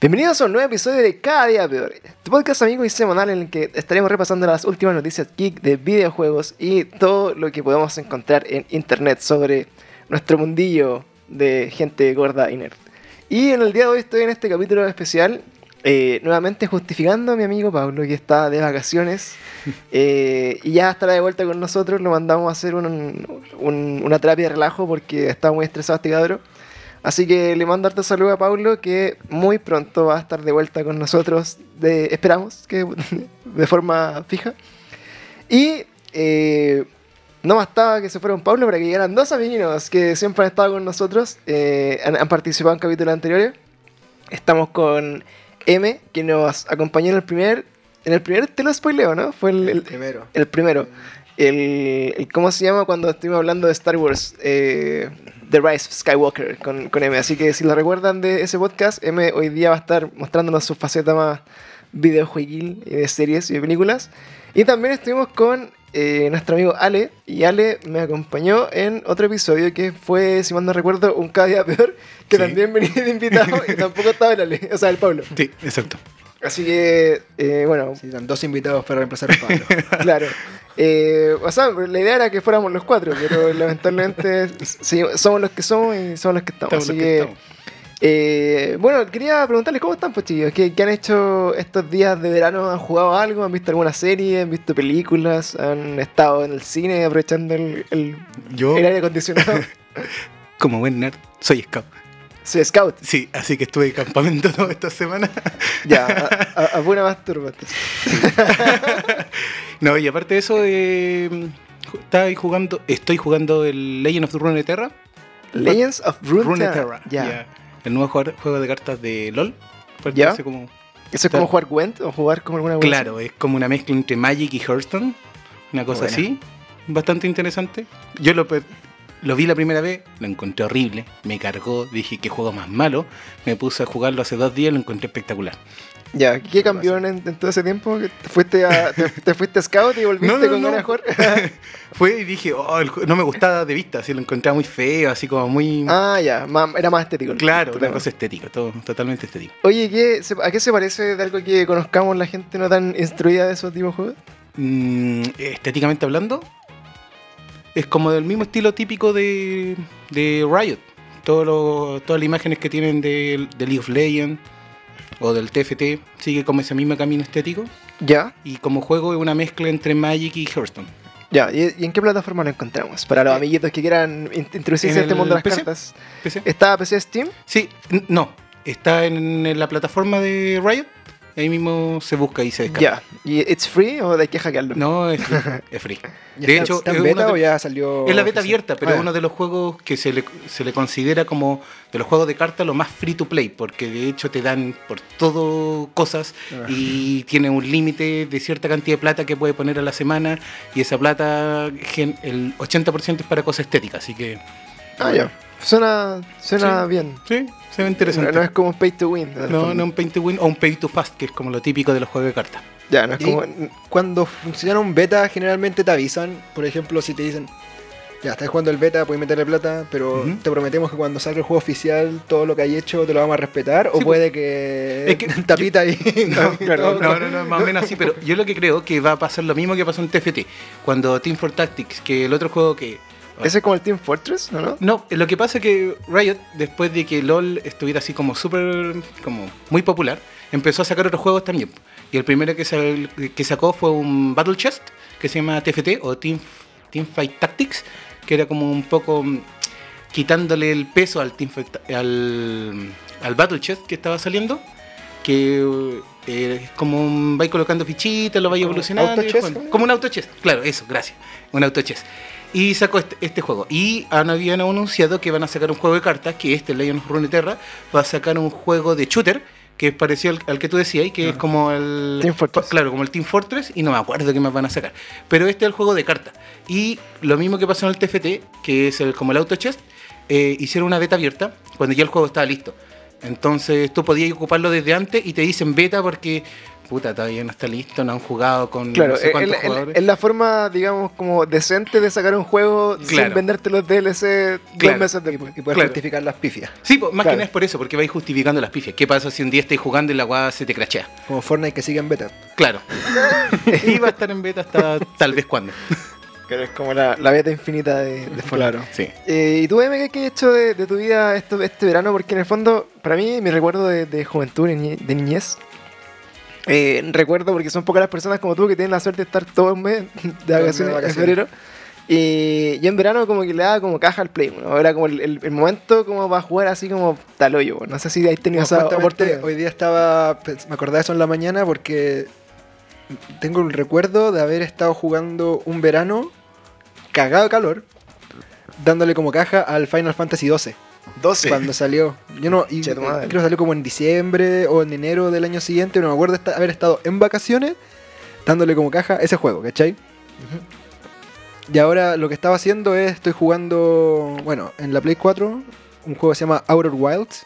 Bienvenidos a un nuevo episodio de Cada Día Peor, tu podcast amigo y semanal en el que estaremos repasando las últimas noticias geek de videojuegos y todo lo que podemos encontrar en internet sobre nuestro mundillo de gente gorda y nerd. Y en el día de hoy estoy en este capítulo especial eh, nuevamente justificando a mi amigo Pablo que está de vacaciones eh, y ya estará de vuelta con nosotros. Lo mandamos a hacer un- un- una terapia de relajo porque está muy estresado este cabrón. Así que le mando harto saludo a Pablo que muy pronto va a estar de vuelta con nosotros. De, esperamos que de forma fija. Y eh, no bastaba que se fueron Pablo para que llegaran dos amigos que siempre han estado con nosotros. eh, han, han participado en capítulos anteriores. Estamos con M, que nos acompañó en el primer. En el primer te lo spoileo, ¿no? Fue el, el- Primero. el primero. El, el- ¿Cómo se llama cuando estuvimos hablando de Star Wars? Eh, The Rise of Skywalker con, con M. Así que si lo recuerdan de ese podcast, M hoy día va a estar mostrándonos su faceta más videojueguil y de series y de películas. Y también estuvimos con eh, nuestro amigo Ale. Y Ale me acompañó en otro episodio que fue, si mal no recuerdo, un cada día peor. Que Sí. también venía de invitado y tampoco estaba el Ale, o sea, el Pablo. Sí, exacto. Así que, eh, bueno, Sí, dan dos invitados para reemplazar a Pablo. Claro. Eh, o sea, la idea era que fuéramos los cuatro, pero lamentablemente sí, somos los que somos y somos los que estamos. Estamos Así que que, estamos. eh, bueno, quería preguntarles cómo están, pues chicos. ¿Qué, qué han hecho estos días de verano? ¿Han jugado algo? ¿Han visto alguna serie? ¿Han visto películas? ¿Han estado en el cine aprovechando el, el, Yo, el aire acondicionado? como buen nerd, soy scout. Soy scout. Sí, así que estuve de campamento toda esta semana. Ya, a, a, a buena. No, y aparte de eso, eh, estaba ahí jugando, estoy jugando el Legend of Runeterra. Legends of Runeterra. Runeterra. Ya. ya. El nuevo juego, juego de cartas de LOL. Ya. Como ¿Eso es como jugar Gwent o jugar como alguna Claro, es como una mezcla entre Magic y Hearthstone. Una cosa así. Bastante interesante. Yo lo, lo vi la primera vez, lo encontré horrible. Me cargó, dije qué juego más malo. Me puse a jugarlo hace dos días y lo encontré espectacular. Ya, ¿qué cambió en, en todo ese tiempo? ¿Que ¿Te fuiste, a, te, te fuiste scout y volviste No, no, con no. ganas de jugar? Fue y dije, oh, el no me gustaba de vista, así lo encontraba muy feo, así como muy. ah, ya, ma- era más estético. claro, una cosa estética, todo totalmente estético. Oye, ¿qué, se- ¿a qué se parece de algo que conozcamos la gente no tan instruida de esos tipos de juegos? Mm, estéticamente hablando, es como del mismo estilo típico de, de Riot. Todo lo- todas las imágenes que tienen de, de League of Legends o del TFT sigue como ese mismo camino estético. Ya, Y como juego es una mezcla entre Magic y Hearthstone. ya. ¿Y, en qué plataforma lo encontramos? Para los amiguitos que quieran in- introducirse en este mundo de las PC. cartas. ¿PC? ¿Está PC Steam? Sí, no. Está en la plataforma de Riot. Ahí mismo se busca y se descarga. Ya. ¿Y it's free o hay que hackearlo? No, es free. es free. ¿Ya De está- hecho, ¿está es en beta de- o ya salió? Es la beta oficial? abierta, pero Ah, es ya. uno de los juegos que se le, se le considera como de los juegos de cartas lo más free to play, porque de hecho te dan por todo cosas Ah. y tiene un límite de cierta cantidad de plata que puede poner a la semana y esa plata, el 80% es para cosas estéticas, así que Ah, ya. Suena, suena Sí. bien. sí, se ve interesante. No es como un pay to win. No, no un pay to win o un pay to fast, que es como lo típico de los juegos de cartas. Ya, no es como. cuando funciona un beta, generalmente te avisan. Por ejemplo, si te dicen, ya estás jugando el beta, puedes meterle plata, pero te prometemos que cuando salga el juego oficial, todo lo que hay hecho te lo vamos a respetar. o puede que, Es que- tapita ahí. No, claro, no, no, no, más o menos así, pero yo lo que creo que va a pasar lo mismo que pasó en TFT, cuando Team for Tactics, que el otro juego que... Ese es como el Team Fortress, ¿no? no? No, lo que pasa es que Riot, después de que LOL estuviera así como súper, como muy popular, empezó a sacar otros juegos también. Y el primero que, sal- que sacó fue un Battle Chest, que se llama TFT, o Team, Team Fight Tactics, que era como un poco mm, quitándole el peso al, Team Fight- al, al Battle Chest que estaba saliendo, que eh, es como un, vais colocando fichitas, lo vais evolucionando. auto. Como un auto chess, claro, eso, gracias. Un auto chess. Y sacó este, este juego. Y han, habían anunciado que van a sacar un juego de cartas, que este, Legend of Runeterra, va a sacar un juego de shooter, que es parecido al, al que tú decías, y que es como el... Team Fortress. Claro, como el Team Fortress, y no me acuerdo qué más van a sacar. Pero este es el juego de cartas. Y lo mismo que pasó en el TFT, que es el, como el Auto Chest, eh, hicieron una beta abierta cuando ya el juego estaba listo. Entonces tú podías ocuparlo desde antes y te dicen beta porque puta, todavía no está listo, no han jugado con Claro, no sé es, cuántos es- jugadores. es la forma, digamos, como decente de sacar un juego sin Claro. venderte los DLC dos Claro. meses Y, después. y poder Claro. justificar las pifias. Sí, más Claro. que nada es por eso, porque vais justificando las pifias. ¿Qué pasa si un día estáis jugando y la weá se te crachea? Como Fortnite que sigue en beta. Claro. y va a estar en beta hasta tal vez cuando. Claro, es como la, la beta infinita de, de Fortnite. Claro. Sí. Eh, ¿Y tú, M, qué has hecho de, de tu vida esto, este verano? Porque en el fondo, para mí, mi recuerdo de, de juventud, de niñez, eh, recuerdo porque son pocas las personas como tú que tienen la suerte de estar todo un mes de vacaciones, en febrero. Y yo en verano como que le daba como caja al play, ¿no? Era como el, el- el momento como para jugar así como tal hoyo. No sé si has tenido No, esa oportunidad. hoy día estaba, pens- me acordaba de eso en la mañana porque tengo el recuerdo de haber estado jugando un verano cagado de calor, dándole como caja al Final Fantasy XII 12. cuando salió. Yo no, y, madre. creo que salió como en diciembre o en enero del año siguiente, no me acuerdo de haber estado en vacaciones dándole como caja ese juego, ¿cachai? Y ahora lo que estaba haciendo es, estoy jugando, bueno, en la Play 4, un juego que se llama Outer Wilds.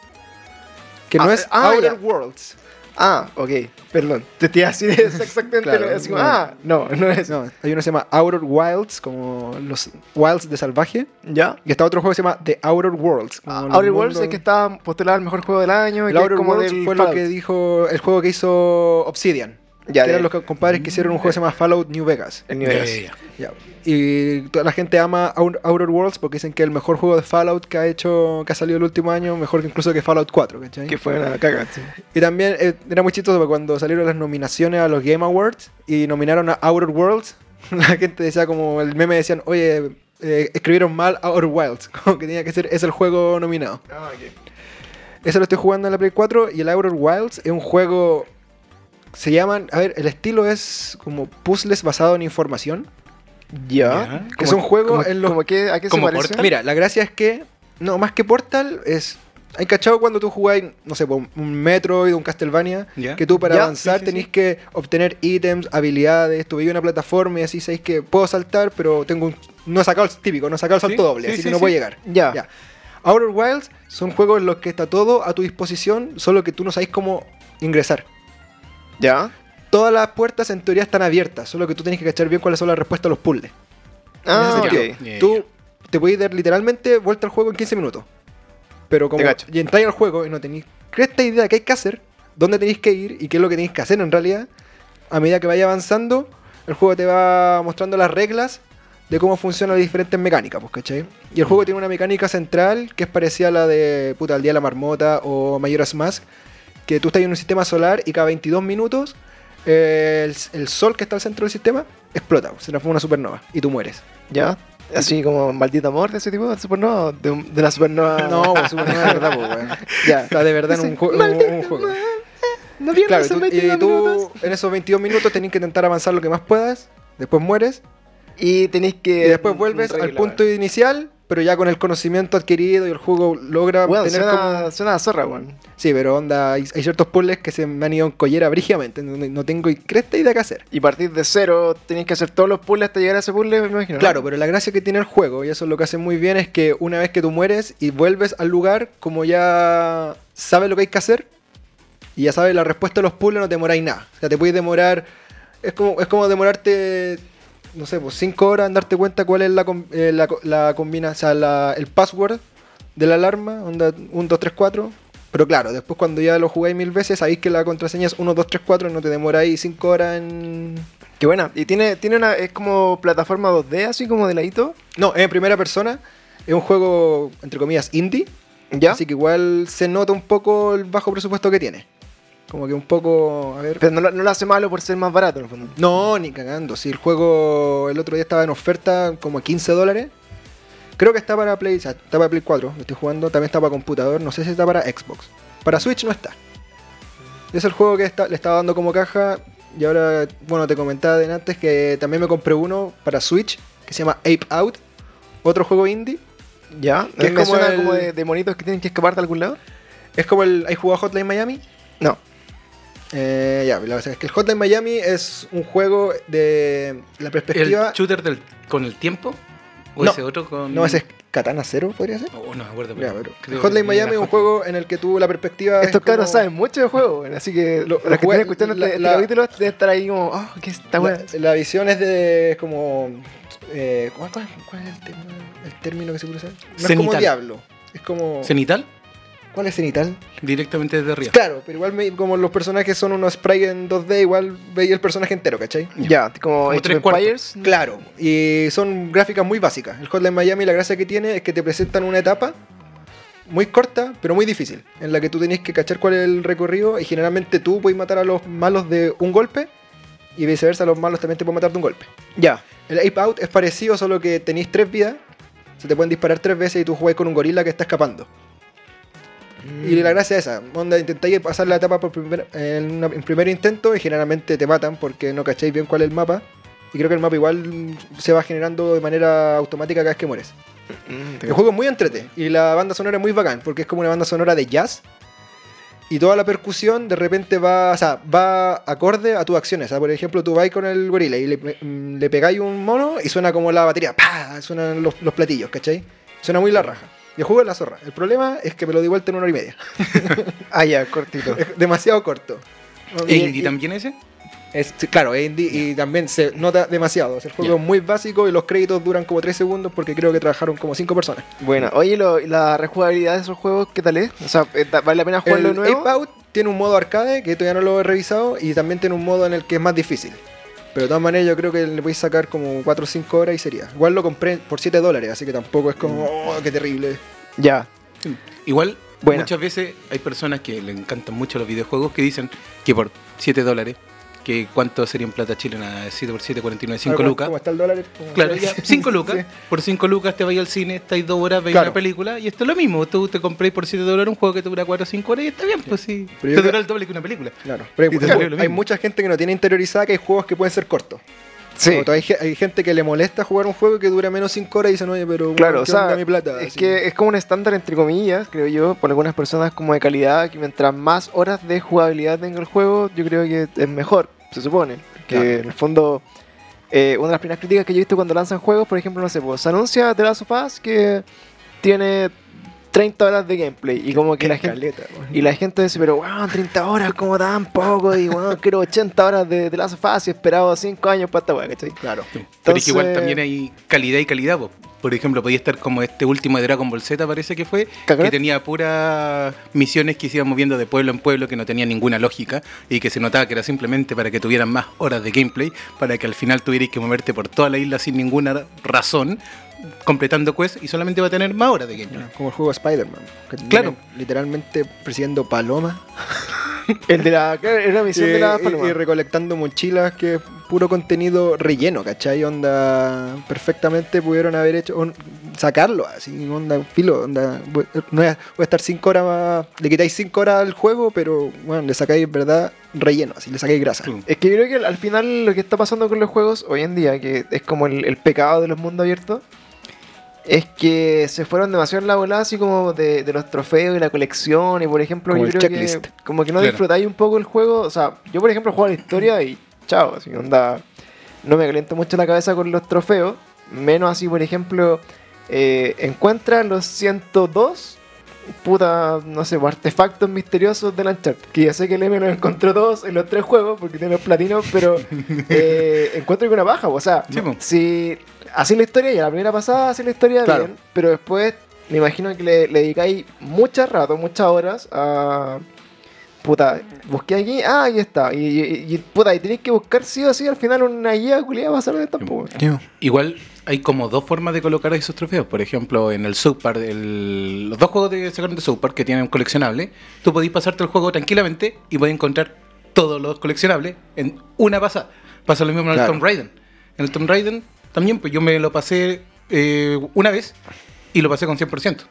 Que no Ah, es ah, Outer ya. Worlds. Ah, ok, perdón. Te estoy así es exactamente Claro, así como, ah, no, no es. No, hay uno que se llama Outer Wilds, como los Wilds de salvaje. ¿Ya? Y está otro juego que se llama The Outer Worlds. Ah, Outer Worlds es que estaba postulado al mejor juego del año. y El que es Outer como Worlds del fue lo que dijo el juego que hizo Obsidian. Ya, que de- eran los compadres que hicieron un juego que se llama Fallout New Vegas. el New Vegas. Ya. Y toda la gente ama Out- Outer Worlds porque dicen que es el mejor juego de Fallout que ha hecho, que ha salido el último año, mejor que incluso que Fallout 4, ¿cachai? Que fue una caga, sí. Y también eh, era muy chistoso porque cuando salieron las nominaciones a los Game Awards y nominaron a Outer Worlds, la gente decía como el meme decían, oye, eh, escribieron mal Outer Wilds, como que tenía que ser, es el juego nominado. Ah, ok. Eso lo estoy jugando en la Play 4 y el Outer Wilds es un juego, se llaman, a ver, el estilo es como puzzles basado en información. Ya. Que son juegos en los como que, ¿A qué se como parece? Portal. Mira, la gracia es que, no, más que Portal, es. ¿Hay cachado cuando tú jugáis, no sé, un Metroid, un Castlevania? Que tú para avanzar sí, sí, tenés sí. que obtener ítems, habilidades, tú veis una plataforma y así sabéis que puedo saltar, pero tengo un. No he sacado el típico, no he sacado el salto Sí, doble, sí, así sí, que no sí. puedo llegar. Ya. Outer Wilds son juegos en los que está todo a tu disposición, solo que tú no sabéis cómo ingresar. Ya. Todas las puertas en teoría están abiertas, solo que tú tienes que cachar bien cuáles son las respuestas a los puzzles. Ah, en ese ok. sentido. Ya, ya, Tú te puedes dar literalmente vuelta al juego en 15 minutos. Pero como y entráis al juego y no tenéis esta idea de qué hay que hacer, dónde tenéis que ir y qué es lo que tenéis que hacer en realidad, a medida que vaya avanzando, el juego te va mostrando las reglas de cómo funcionan las diferentes mecánicas, pues, ¿cachai? Y el juego tiene una mecánica central que es parecida a la de puta, el Día de la Marmota o Majora's Mask, que tú estás en un sistema solar y cada 22 minutos eh, el, el sol que está al centro del sistema explota, se transforma en una supernova y tú mueres. Ya. Así como maldito amor de ese tipo de supernova. De, un- de la supernova. No, pues supernova de verdad, pues, weón. ya. Está de verdad en un, jue- un- un juego. No pierdas Claro, tú, y 22 tú minutos. en esos 22 minutos tenés que intentar avanzar lo que más puedas, después mueres, Y tenéis que. y después vuelves al punto inicial, pero ya con el conocimiento adquirido y el juego logra Bueno, tener suena, como... suena a zorra, weón. Sí, pero onda, hay, hay ciertos puzzles que se me han ido en collera brígidamente, donde no tengo y cresta idea qué hacer. Y partir de cero, tenéis que hacer todos los puzzles hasta llegar a ese puzzle, me imagino. ¿no? Claro, pero la gracia que tiene el juego, y eso es lo que hace muy bien, es que una vez que tú mueres y vuelves al lugar, como ya sabes lo que hay que hacer, y ya sabes la respuesta a los puzzles, no te demoráis nada. O sea, te puedes demorar. Es como, es como demorarte, no sé, pues 5 horas en darte cuenta cuál es la, eh, la, la combina, o sea, la- el password de la alarma, onda 1, 2, 3, 4. Pero claro, después cuando ya lo jugáis mil veces, sabéis que la contraseña es 1, 2, 3, 4, no te demoráis 5 horas en, Qué buena. Y tiene, tiene una. Es como plataforma 2D, así como de ladito. No, es en primera persona. Es un juego, entre comillas, indie. ¿Ya? Así que igual se nota un poco el bajo presupuesto que tiene. Como que un poco. A ver. Pero no, lo- no lo hace malo por ser más barato, en el fondo. No, ni cagando. Si el juego el otro día estaba en oferta como a 15 dólares. Creo que está para Play, o sea, está para Play 4, lo estoy jugando. También está para computador. No sé si está para Xbox. Para Switch no está. Es el juego que está, le estaba dando como caja. Y ahora, bueno, te comentaba de antes que también me compré uno para Switch que se llama Ape Out. Otro juego indie. ¿Ya? Que ¿Que es como el- como de, de monitos que tienen que escapar de algún lado? Es como el. ¿Hay jugado Hotline Miami? No. Eh, ya, la verdad es que el Hotline Miami es un juego de la El perspectiva. shooter del, con el tiempo. ¿O No. ese otro con.? No, ese es Katana Zero, podría ser. Oh, no me acuerdo. Ya, pero Hotline que Miami es un juego en el que tú la perspectiva. es Estos cabros como- saben mucho de juego, así que Lo- los lo que estén escuchando la- este, la- capítulo deben estar ahí como, oh, ¿qué es esta weá? La, la visión es de. es como. eh, ¿cuál, cuál- cuál es el, tema- el término que se puede usar? No es como Cenital. Diablo. Es como. ¿Cenital? ¿Cuál es cenital? Directamente desde arriba. Claro, pero igual me- como los personajes son unos sprites en 2D, igual veis el personaje entero, ¿cachai? Ya, como Como tres. Empires. Claro, y son gráficas muy básicas. El Hotline Miami la gracia que tiene es que te presentan una etapa muy corta, pero muy difícil, en la que tú tenés que cachar cuál es el recorrido y generalmente tú puedes matar a los malos de un golpe y viceversa, los malos también te pueden matar de un golpe. Ya. El Ape Out es parecido, solo que tenéis tres vidas, se te pueden disparar tres veces y tú jugáis con un gorila que está escapando. Y la gracia es esa, onda, intentáis pasar la etapa por primer, en, una- en primer intento y generalmente te matan porque no cacháis bien cuál es el mapa. Y creo que el mapa igual se va generando de manera automática cada vez que mueres. Mm, El juego es muy entrete y la banda sonora es muy bacán porque es como una banda sonora de jazz. Y toda la percusión de repente va, o sea, va acorde a tus acciones. O sea, por ejemplo, tú vas con el gorila y le, le pegáis un mono y suena como la batería. ¡Pah! Suenan los, los platillos, ¿cachai? Suena muy la raja. Y el juego es la zorra. El problema es que me lo di vuelta en una hora y media. Ah, ya, cortito. Es demasiado corto. ¿Es Y- indie y- también ese? es- claro, es indie y también se nota demasiado. Sea, el juego es muy básico y los créditos duran como 3 segundos porque creo que trabajaron como 5 personas. Bueno, oye, lo- ¿y la rejugabilidad de esos juegos qué tal es? O sea, ¿eh, ¿vale la pena jugarlo de El nuevo? Ape Out tiene un modo arcade que todavía no lo he revisado y también tiene un modo en el que es más difícil. Pero de todas maneras yo creo que le voy a sacar como 4 o 5 horas y sería. Igual lo compré por 7 dólares, así que tampoco es como, oh, qué terrible. Ya. Igual, Buena. muchas veces hay personas que le encantan mucho los videojuegos que dicen que por 7 dólares, que cuánto sería en plata chilena, 7 por 7, 49, 5 Ahora, lucas. ¿Cómo está el dólar? Claro, ya, 5 lucas. Sí. Por 5 lucas te vais al cine, estáis 2 horas, veis Claro. una película y esto es lo mismo. Tú te compréis por 7 dólares un juego que te dura 4 o 5 horas y está bien, pues sí. Pero te dura creo- el doble que una película. Claro, pero lo hay mucha gente que no tiene interiorizada que hay juegos que pueden ser cortos. Sí. Hay, hay gente que le molesta jugar un juego que dura menos 5 horas y dicen, oye, pero Claro, o ¿qué onda sea, mi plata? es Así. que es como un estándar entre comillas, creo yo, por algunas personas como de calidad, que mientras más horas de jugabilidad tenga el juego, yo creo que es mejor, se supone. Que Claro. en el fondo, eh, una de las primeras críticas que yo he visto cuando lanzan juegos, por ejemplo, no sé, pues, se anuncia The Last of Us que tiene 30 horas de gameplay y como que la gente... Y la gente dice, pero wow, 30 horas, como tan poco, y wow, quiero 80 horas de, de y he esperado 5 años para esta weá, ¿cachai? Claro. Pero es que igual también hay calidad y calidad. po. Por ejemplo, podía estar como este último de Dragon Ball Z, parece que fue, que tenía puras misiones que se iban moviendo de pueblo en pueblo, que no tenían ninguna lógica y que se notaba que era simplemente para que tuvieran más horas de gameplay, para que al final tuvierais que moverte por toda la isla sin ninguna razón, completando quests y solamente va a tener más horas de gameplay. Como el juego de Spider-Man. Claro. Literalmente persiguiendo palomas. El de la, era la misión y, de la y- paloma. y recolectando mochilas que es puro contenido relleno, ¿cachai? Onda, perfectamente pudieron haber hecho, sacarlo así, onda, filo, onda, voy- no voy a, estar 5 horas más, le quitáis 5 horas al juego, pero bueno, le sacáis, verdad, relleno, así, le sacáis grasa. Es que yo creo que al final lo que está pasando con los juegos hoy en día, que es como el, el pecado de los mundos abiertos, es que se fueron demasiado en la volada así como de, de los trofeos y la colección y por ejemplo Como yo creo checklist. que como que no Claro. disfrutáis un poco el juego, o sea, yo por ejemplo juego a la historia y chao, así onda, no me caliento mucho la cabeza con los trofeos, menos así por ejemplo eh, encuentra los 102 puta, no sé, pues, artefactos misteriosos del Uncharted. Que ya sé que el M los encontró todos en los tres juegos porque tiene los platinos, pero eh, encuentro que una baja. O sea, Sí, po. si así la historia, ya la primera pasada así la historia Claro. bien, pero después me imagino que le, le dedicáis muchas rato, muchas horas a. Puta, busqué aquí, ah, aquí está. Y, y- y, puta, y tenéis que buscar sí o sí al final una guía culiada para salir de tampoco. Igual hay como dos formas de colocar esos trofeos. Por ejemplo, en el South Park, el- los dos juegos de sacaron de South Park que tienen un coleccionable, tú podéis pasarte el juego tranquilamente y podéis encontrar todos los coleccionables en una pasada. Pasa lo mismo en el Claro. Tomb Raider. En el Tomb Raider también, pues yo me lo pasé eh, una vez y lo pasé con 100%.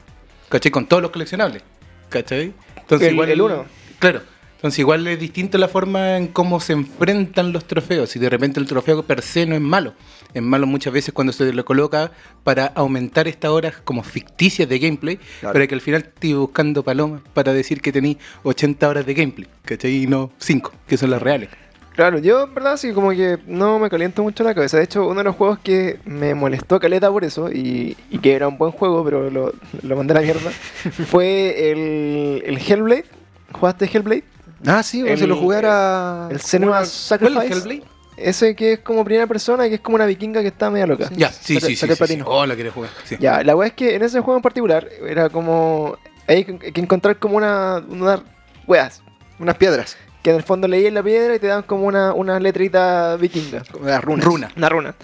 ¿Cachai? Con todos los coleccionables. ¿Cachai? Entonces El- el uno. Claro. Entonces igual es distinto la forma en cómo se enfrentan los trofeos. Y de repente el trofeo per se no es malo. Es malo muchas veces cuando se lo coloca para aumentar estas horas como ficticias de gameplay, Claro. para que al final esté buscando palomas para decir que tenéis 80 horas de gameplay, ¿cachai? Y no 5, que son las reales. Claro, yo en verdad sí como que no me caliento mucho la cabeza. De hecho, uno de los juegos que me molestó caleta por eso, y, y que era un buen juego, pero lo, lo mandé a la mierda, fue el, el Hellblade. ¿Jugaste Hellblade? Ah, sí, El- se lo jugara. El Senua's ¿Cuál Sacrifice. es Hellblade? Ese que es como primera persona, que es como una vikinga que está media loca. Ya, sí, sí, sí. sí. Oh, la quería jugar. Ya, la weá es que en ese juego en particular era como. Hay que encontrar como una. una weas. Unas piedras, Que en el fondo leías la piedra y te daban como una, una letrita vikinga. como las runas. Runa. Una runa.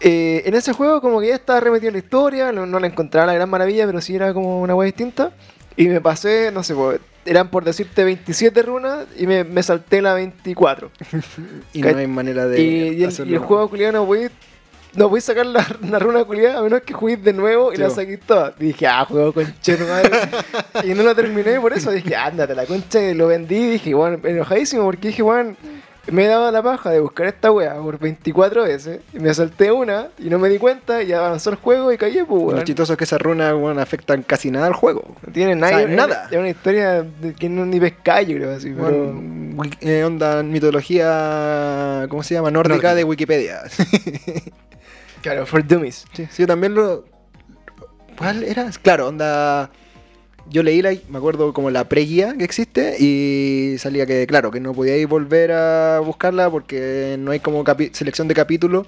Eh, en ese juego como que ya estaba remetido en la historia, no, no la encontraba la gran maravilla, pero sí era como una wea distinta. Y me pasé, no sé, pues, eran por decirte 27 runas y me, me salté la 24. Y no hay manera de. y, y el, hacerlo. y el juego culiado no voy no voy a sacar la, la runa culiada a menos que juegues de nuevo y Sí, la saqué toda. Y dije, ah, juego con madre. y no la terminé por eso. Dije, ándate la concha. Y lo vendí. Y dije, bueno, enojadísimo porque dije, bueno, me he dado la paja de buscar esta wea por 24 veces. Y me salté una y no me di cuenta. Y avanzó el juego y caí, pues, Lo weón. chistoso es que esas runas bueno, afectan casi nada al juego. No tiene nada. O sea, nada. Es una historia de que no ni pescáis, creo así. Bueno, eh, onda mitología, ¿cómo se llama? Nórdica, Nórdica. de Wikipedia. Claro, for dummies. sí, yo también lo... ¿Cuál era? Claro, onda... Yo leí la, me acuerdo como la pre-guía que existe y salía que, claro, que no podíais volver a buscarla porque no hay como selección de capítulo.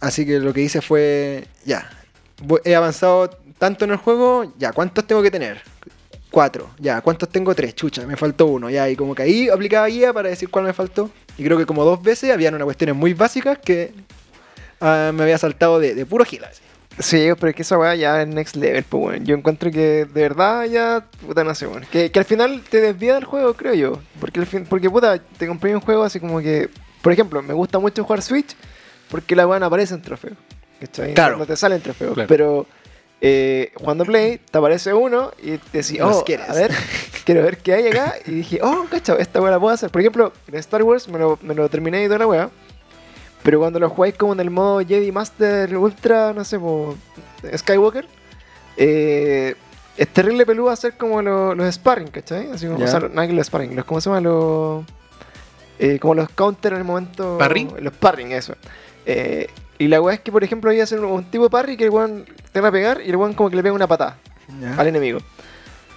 Así que lo que hice fue, ya, he avanzado tanto en el juego, ya, ¿cuántos tengo que tener? Cuatro, ya, ¿cuántos tengo? Tres, chucha, me faltó uno, ya, y como que ahí aplicaba guía para decir cuál me faltó. Y creo que como dos veces habían unas cuestiones muy básicas que ah, me había saltado de, de puro gila. así. Sí, pero es que esa weá ya es next level, pues weón. Yo encuentro que de verdad ya, puta, no sé, weón. Que, que al final te desvía del juego, creo yo. Porque, al fin, porque puta, te compré un juego así como que, por ejemplo, me gusta mucho jugar Switch porque la weá no aparece en trofeo. ¿Cachai? Claro. No te sale en trofeo. Claro. Pero eh, cuando Play, te aparece uno y te decís, oh, quieres. a ver, quiero ver qué hay acá. Y dije, oh, cacho, esta weá la puedo hacer. Por ejemplo, en Star Wars me lo, me lo terminé y toda la weá. Pero cuando lo jugáis como en el modo Jedi Master Ultra, no sé, po, Skywalker, eh, es terrible peludo hacer como lo- los sparring, ¿cachai? Así como, Ya. o sea, no que los sparring, los, ¿cómo se llama? Los, eh, como los counter en el momento. ¿Parry? Los parring, eso. Eh, y la weá es que, por ejemplo, iba a hacer un, un tipo de parry que el weón te va a pegar y el weón como que le pega una patada al enemigo.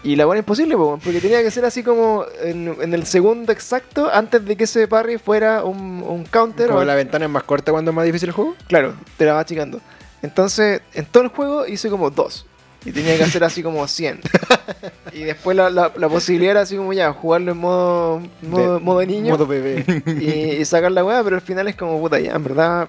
Y la es imposible, po, porque tenía que ser así como en, en el segundo exacto antes de que ese parry fuera un, un counter. Como o- la ventana es más corta cuando es más difícil el juego. Claro, te la va achicando. Entonces, en todo el juego hice como dos. Y tenía que hacer así como 100. y después la, la- la posibilidad era así como ya, jugarlo en modo, modo, De- modo niño Modo bebé. y, y sacar la weá, pero al final es como puta, ya, en verdad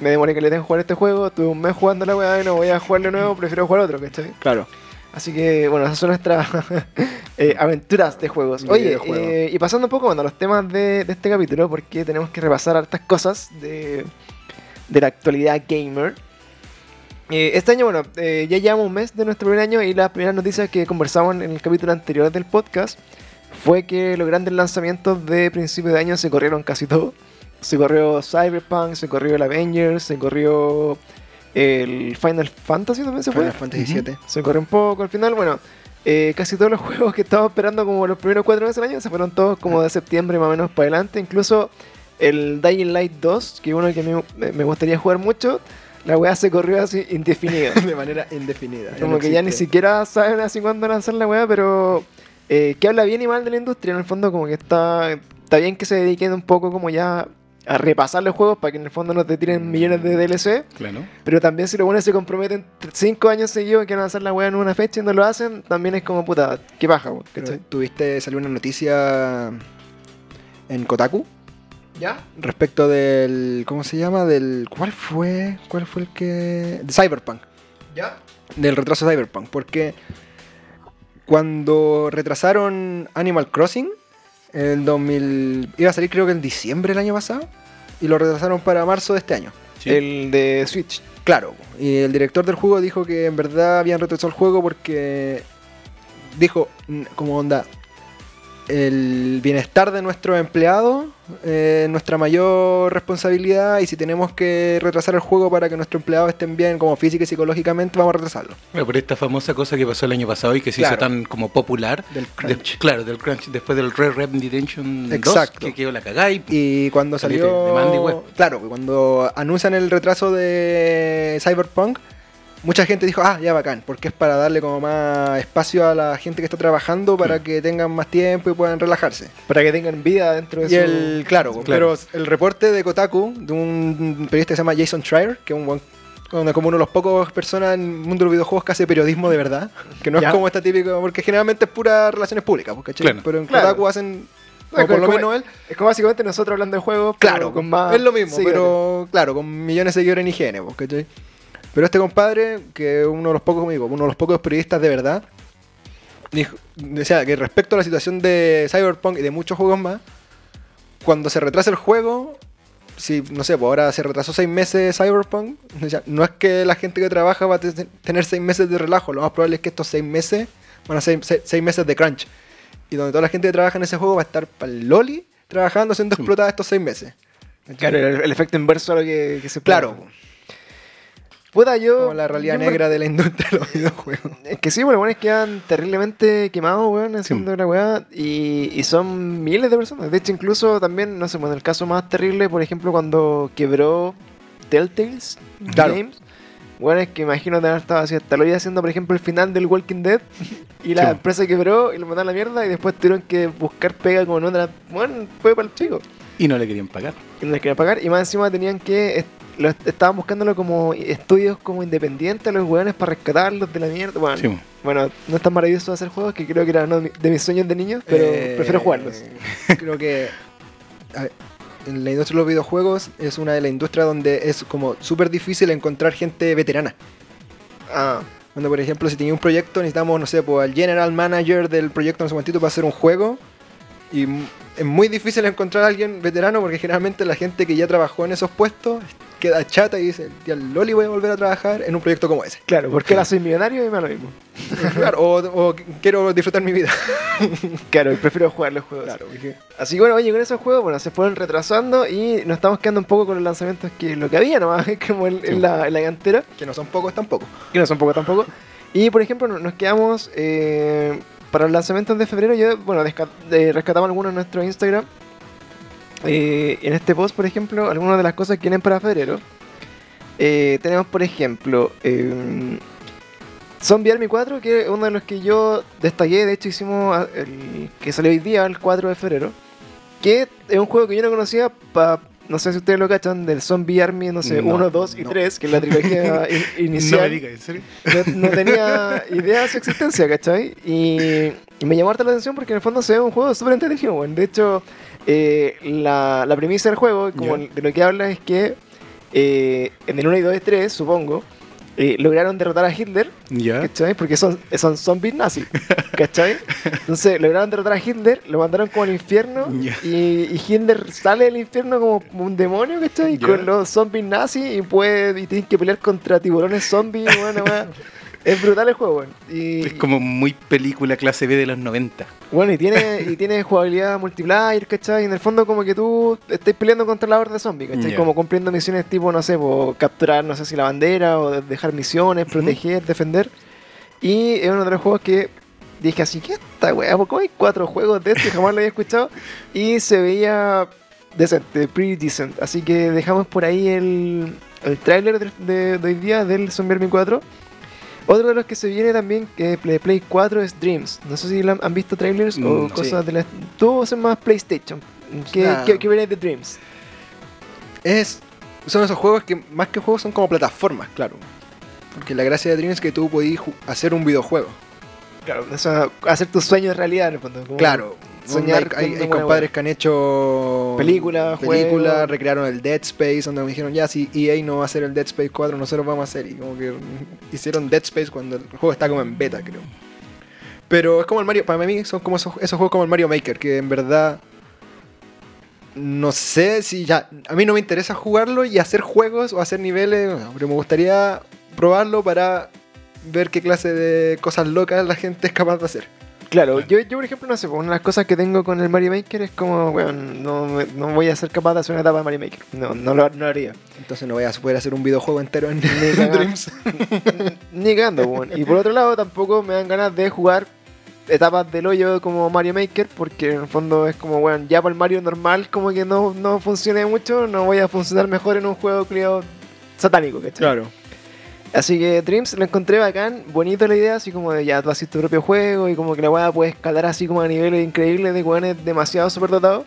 me demoré que le que jugar este juego, tuve un mes jugando la weá y no voy a jugarlo nuevo, prefiero jugar otro, ¿cachai? claro. Así que, bueno, esas son nuestras eh, aventuras de juegos. Oye, eh, y pasando un poco bueno, a los temas de, de este capítulo, porque tenemos que repasar hartas cosas de, de la actualidad gamer. Eh, este año, bueno, ya llevamos un mes de nuestro primer año y las primeras noticias que conversamos en el capítulo anterior del podcast fue que los grandes lanzamientos de principio de año se corrieron casi todo. Se corrió Cyberpunk, se corrió el Avengers, se corrió el Final Fantasy también se fue. Final Fantasy. VII. Se corre un poco al final. Bueno, eh, casi todos los juegos que estábamos esperando como los primeros cuatro meses del año se fueron todos como de septiembre más o menos para adelante. Incluso el Dying Light 2, que es uno que me, me- me gustaría jugar mucho, la weá se corrió así indefinido. de manera indefinida. como no que ya ni siquiera saben así cuándo lanzar la weá, pero eh, que habla bien y mal de la industria. En el fondo como que está, está bien que se dediquen un poco como ya a repasar los juegos para que en el fondo no te tiren millones de DLC. Claro. Pero también si los buenos se comprometen 5 años seguidos que van a hacer la weá en una fecha y no lo hacen, también es como puta, qué paja. Tuviste, salió una noticia en Kotaku ¿Ya? respecto del. ¿Cómo se llama? Del. ¿Cuál fue? ¿Cuál fue el que.? De Cyberpunk. ¿Ya? Del retraso de Cyberpunk. Porque cuando retrasaron Animal Crossing, el 2000. iba a salir creo que en diciembre del año pasado. Y lo retrasaron para marzo de este año. Sí. El de Switch. Claro, y el director del juego dijo que en verdad habían retrasado el juego porque dijo, como onda, el bienestar de nuestros empleados eh, nuestra mayor responsabilidad y si tenemos que retrasar el juego para que nuestros empleados estén bien como física y psicológicamente, vamos a retrasarlo. Claro, por esta famosa cosa que pasó el año pasado y que se Claro. hizo tan como popular. Del De- crunch. claro, del crunch. Después del Red Red Redemption 2, Exacto. que quedó la cagada y... Y cuando salió. de Mandy Web. Claro, cuando anuncian el retraso de Cyberpunk, mucha gente dijo, ah, ya bacán, porque es para darle como más espacio a la gente que está trabajando para que tengan más tiempo y puedan relajarse. Para que tengan vida dentro de Y su... el, claro, Claro. pero el reporte de Kotaku, de un periodista que se llama Jason Schreier, que es un buen- como uno de los pocos personas en el mundo de los videojuegos que hace periodismo de verdad, que no Ya. es como esta típica, porque generalmente es pura relaciones públicas, pues. Claro. pero en Claro. Kotaku hacen, No, o por lo como- menos él, Es como básicamente nosotros hablando de juegos, pero Claro, con más... es lo mismo, seguidores. pero claro, con millones de seguidores en IGN, pues, ¿cachai? Pero este compadre, que es uno de los pocos, digo, uno de los pocos periodistas de verdad, dijo, decía que respecto a la situación de Cyberpunk y de muchos juegos más, cuando se retrasa el juego, si, no sé, pues ahora se retrasó seis meses Cyberpunk, decía, no es que la gente que trabaja va a te- tener seis meses de relajo, lo más probable es que estos seis meses van a ser seis, seis meses de crunch. Y donde toda la gente que trabaja en ese juego va a estar para el loli trabajando, siendo Sí. explotada estos seis meses. Claro, el, el efecto inverso a lo que, que se Claro, Puta, yo... como la realidad me- negra de la industria de los videojuegos. Es que sí, bueno, bueno, es que quedan terriblemente quemados, weón, haciendo la weá. Y, y son miles de personas. De hecho, incluso también, no sé, bueno, el caso más terrible, por ejemplo, cuando quebró Telltales Claro. Games. Bueno, es que imagino haber estado así hasta lo iba haciendo, por ejemplo, el final del Walking Dead. Y la Sí. empresa quebró y lo mandaron a la mierda. Y después tuvieron que buscar pega como en otra. Bueno, fue para el chico. Y no le querían pagar. Y no les querían pagar. Y más encima tenían que. Lo est- estaban buscándolo como estudios como independientes a los weones para rescatarlos de la mierda. Bueno, Sí, bueno, no es tan maravilloso hacer juegos que creo que era uno de mi- de mis sueños de niño, pero Eh, prefiero jugarlos. Creo que a ver, en la industria de los videojuegos es una de las industrias donde es como súper difícil encontrar gente veterana. Ah, Cuando, por ejemplo, si tenía un proyecto, necesitamos, no sé, pues, al general manager del proyecto, no sé cuántito, para hacer un juego. Y es muy difícil encontrar a alguien veterano porque generalmente la gente que ya trabajó en esos puestos queda chata y dice, tía Loli, voy a volver a trabajar en un proyecto como ese. claro, porque ahora soy millonario y me lo mismo. Claro, o, o quiero disfrutar mi vida. Claro, y prefiero jugar los juegos. Así que bueno, oye, con esos juegos, bueno, se fueron retrasando y nos estamos quedando un poco con los lanzamientos que lo que había nomás, como en, en la, en la cantera, Que no son pocos tampoco. que no son poco tampoco. Y por ejemplo, no- nos quedamos eh, para los lanzamientos de febrero. Yo, bueno, eh, rescatamos algunos en nuestro Instagram. Eh, en este post, por ejemplo, algunas de las cosas que vienen para febrero. Eh, tenemos, por ejemplo, eh, Zombie Army 4, que es uno de los que yo destaqué. De hecho, hicimos el que salió hoy día, el 4 de febrero. Que es un juego que yo no conocía, pa- no sé si ustedes lo cachan, del Zombie Army, no sé, No, 1, 2 y no. 3, que es la trilogía in- inicial. No me digas, ¿en serio? No, no tenía idea de su existencia, ¿cachai? Y, y me llamó harta la atención porque en el fondo se ve un juego súper entretenido, weón. De hecho, eh, la, la premisa del juego, como Ya. de lo que habla, es que eh, en el 1 y 2 y 3, supongo, eh, lograron derrotar a Hitler, Ya. ¿cachai? Porque son, son zombies nazis, ¿cachai? Entonces lograron derrotar a Hitler, lo mandaron como al infierno y, y Hitler sale del infierno como un demonio, ¿cachai? Ya. Con los zombies nazis y puede y tienen que pelear contra tiburones zombies, bueno, weón. Es brutal el juego, weón. Y, Es como muy película clase B de los 90. bueno, y tiene, y tiene jugabilidad multiplayer, ¿cachai? Y en el fondo como que tú estás peleando contra la horda de zombies, ¿cachai? Ya. Como cumpliendo misiones tipo, no sé, capturar, no sé si la bandera, o dejar misiones, proteger, defender. Y es uno de los juegos que dije así, ¿qué esta weá? ¿Por qué hay cuatro juegos de este? Jamás lo había escuchado. Y se veía decente, pretty decent. Así que dejamos por ahí el, el tráiler de, de- de hoy día del Zombie Army 4. Otro de los que se viene también que de Play 4 es Dreams. No sé si han visto trailers o Mm, cosas de la... Tú haces más PlayStation. ¿Qué, Nah. qué, qué viene de Dreams? Es, son esos juegos que más que juegos son como plataformas, claro. Porque la gracia de Dream es que tú podías hacer un videojuego. Claro, o sea, hacer tus sueños realidad en el fondo. como Claro. Soñar Hay, compadres que han hecho Película, película, juego. recrearon el Dead Space, donde me dijeron, ya, si EA no va a hacer el Dead Space 4, nosotros vamos a hacer. Y como que hicieron Dead Space cuando el juego está como en beta, creo. Pero es como el Mario, para mí son como esos, esos juegos como el Mario Maker, que en verdad no sé si ya, a mí no me interesa jugarlo y hacer juegos o hacer niveles, pero me gustaría probarlo para ver qué clase de cosas locas la gente es capaz de hacer. Claro, yo, yo por ejemplo, no sé, pues, una de las cosas que tengo con el Mario Maker es como, bueno, no, me- no voy a ser capaz de hacer una etapa de Mario Maker. No, no lo, no lo haría. Entonces no voy a poder hacer un videojuego entero en cagando. Dreams. Ni cagando, weón. Y por otro lado, tampoco me dan ganas de jugar etapas del hoyo como Mario Maker, porque en el fondo es como, weón, ya para el Mario normal, como que no, no funcione mucho, no voy a funcionar mejor en un juego criado satánico, ¿cachai? Claro. Así que Dreams lo encontré bacán, bonito la idea, así como de ya tú haces tu propio juego y como que la weá puede escalar así como a niveles increíbles de weones demasiado superdotados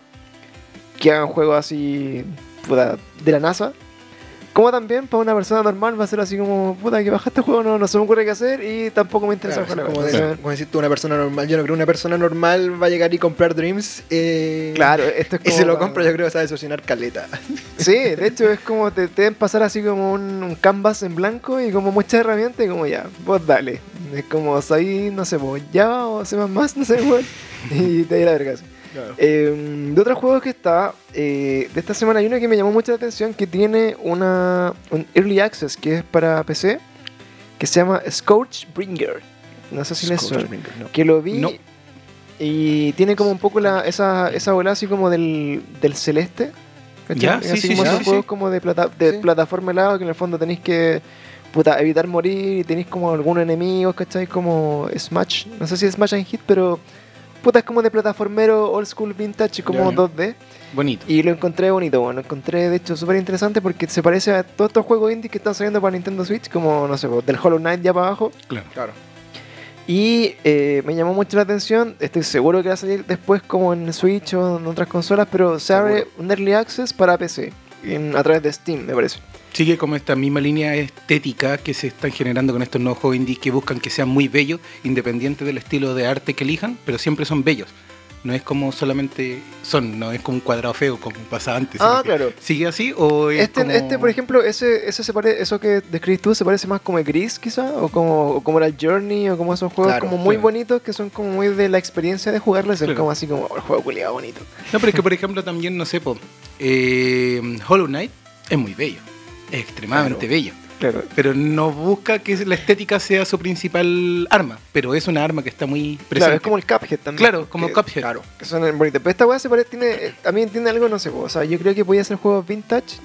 que hagan juegos así puta, de la NASA. Como también para una persona normal va a ser así como, puta, que bajaste el juego, no, no se me ocurre qué hacer y tampoco me interesa Claro, jugar como, de- como decir tú, una persona normal. Yo no creo que una persona normal va a llegar y comprar Dreams. eh, Claro, esto es Y como si lo compra, yo creo que se va a decepcionar caleta. Sí, de hecho es como te, te deben pasar así como un, un canvas en blanco y como muchas herramientas y como ya, vos dale. Es como ahí, no sé, vos Java o C++, no sé, weón. Y te di la verga. así. Eh, de otros juegos que está, eh, de esta semana hay uno que me llamó mucho la atención que tiene una, un Early Access que es para PC que se llama Scorchbringer. No sé si les suena. No. Que lo vi No. y tiene como un poco la, esa, esa bola así como del, del celeste. ¿cachai? Ya, así sí, como sí, esos sí, juegos sí. como de, plata, de Sí. plataforma helado que en el fondo tenéis que puta, evitar morir y tenéis como algunos enemigos, ¿cachai? Como Smash, no sé si es Smash and Hit, pero puta es como de plataformero old school vintage como Ya. 2D. Bonito. Y lo encontré bonito, bueno, lo encontré de hecho súper interesante porque se parece a todos estos juegos indie que están saliendo para Nintendo Switch, como no sé, pues, del Hollow Knight ya para abajo. Claro. Claro. Y eh, me llamó mucho la atención, estoy seguro que va a salir después como en Switch o en otras consolas, pero se abre un Early Access para PC, en- a través de Steam, me parece. Sigue como esta misma línea estética que se están generando con estos nuevos juegos indies que buscan que sean muy bellos, independiente del estilo de arte que elijan, pero siempre son bellos. No es como solamente son, no es como un cuadrado feo como pasaba antes. Ah, claro. ¿Sigue así o es Este, como- este, por ejemplo, ese, ese se pare- eso que describes tú se parece más como el Gris, quizá, o como, o como era el Journey, o como esos juegos Claro, como muy claro. bonitos que son como muy de la experiencia de jugarlo, es como así como "Oh, el juego culiado bonito. No, pero es que por ejemplo también, no sé, po, eh, Hollow Knight es muy bello, es extremadamente bello. Claro. Pero no busca que la estética sea su principal arma, pero es una arma que está muy presente. Claro, es como el Cuphead también. Claro, como que- Cuphead. Claro. Que son bonitos. Pero esta weá se parece, tiene, eh, también tiene algo, no sé, o sea, yo creo que podía ser juegos vintage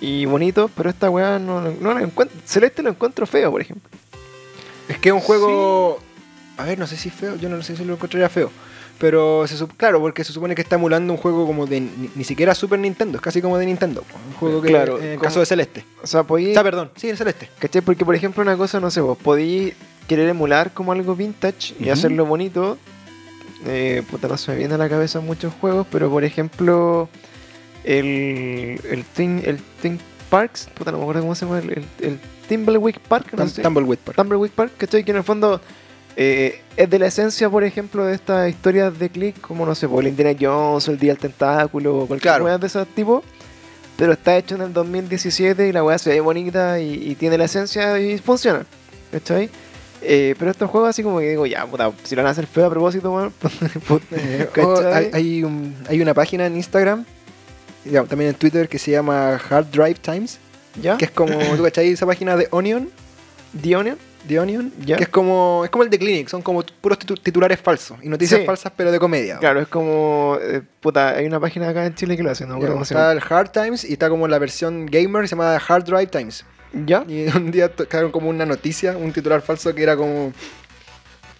y bonitos, pero esta weá no, no la encuentro. Celeste lo encuentro feo, por ejemplo. Es que es un juego. A ver, no sé si es feo. Yo no sé si lo encontraría feo. Pero se sup- claro, porque se supone que está emulando un juego como de ni, ni siquiera Super Nintendo, es casi como de Nintendo. Un juego que Claro, en el como- caso de Celeste. O sea, podí. Está, perdón, sí, el Celeste. ¿Cachai? Porque, por ejemplo, una cosa, no sé, vos podí querer emular como algo vintage y hacerlo bonito. Eh, puta, no se me viene a la cabeza muchos juegos, pero por ejemplo, el, el, Thing, el Thing Parks, puta, no me acuerdo cómo se llama, el, el, el Park, no Tum- sé. Tumbleweed Park. Tumbleweed Park, ¿cachai? Que en el fondo eh, es de la esencia, por ejemplo, de estas historias de click, como no sé, por el Indiana Jones, o el Día del Tentáculo, o cualquier Claro. de ese tipo. Pero está hecho en el 2017 y la weá se ve bonita y, y tiene la esencia y funciona, ¿cachai? Eh, pero estos juegos así como que digo, ya, puta, si lo van a hacer feo a propósito, weón, Eh, oh, hay, hay un- hay una página en Instagram, ya, también en Twitter, que se llama Hard Drive Times, ¿Ya? que es como, ¿tú cachai? Esa página de Onion, ¿The Onion? De Onion, que es como, es como el de Clinic, son como puros titu- titulares falsos y noticias Sí. falsas pero de comedia. Claro, es como, eh, puta, hay una página acá en Chile que lo hace, no está el Hard Times y está como la versión gamer, se llama Hard Drive Times. ¿Ya? Y un día tocaron como una noticia, un titular falso que era como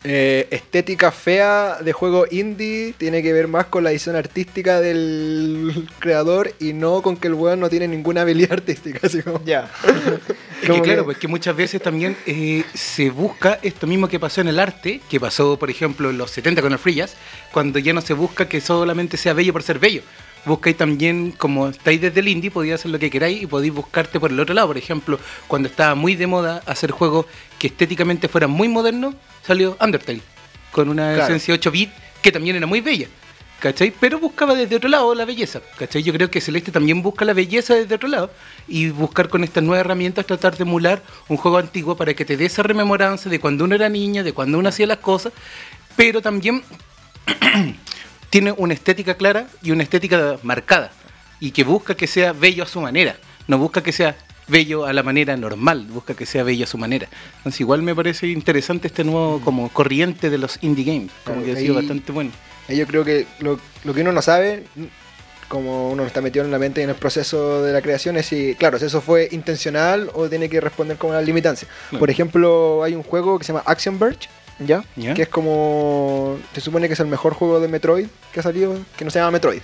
eh, estética fea de juego indie, tiene que ver más con la edición artística del creador y no con que el weón no tiene ninguna habilidad artística. Así como, Ya. Es que claro, pues que muchas veces también eh, se busca esto mismo que pasó en el arte, que pasó, por ejemplo, en los 70 con el Free Jazz, cuando ya no se busca que solamente sea bello por ser bello. Buscáis también, como estáis desde el indie, podéis hacer lo que queráis y podéis buscarte por el otro lado. Por ejemplo, cuando estaba muy de moda hacer juegos que estéticamente fueran muy modernos, salió Undertale, con una Claro. esencia 8 bit que también era muy bella. ¿Cachai? Pero buscaba desde otro lado la belleza. ¿Cachai? Yo creo que Celeste también busca la belleza desde otro lado. Y buscar con estas nuevas herramientas tratar de emular un juego antiguo para que te dé esa rememoranza de cuando uno era niña, de cuando uno hacía las cosas. Pero también tiene una estética clara y una estética marcada. Y que busca que sea bello a su manera. No busca que sea bello a la manera normal, busca que sea bello a su manera. Entonces igual me parece interesante este nuevo como corriente de los indie games, como Claro, que ha sido ahí- bastante bueno. Yo creo que lo, lo que uno no sabe, como uno no está metido en la mente y en el proceso de la creación, es si, claro, si eso fue intencional o tiene que responder con una limitancia. Por ejemplo, hay un juego que se llama Action Verge, ¿Ya? ¿Ya? que es como. Se supone que es el mejor juego de Metroid que ha salido, que no se llama Metroid.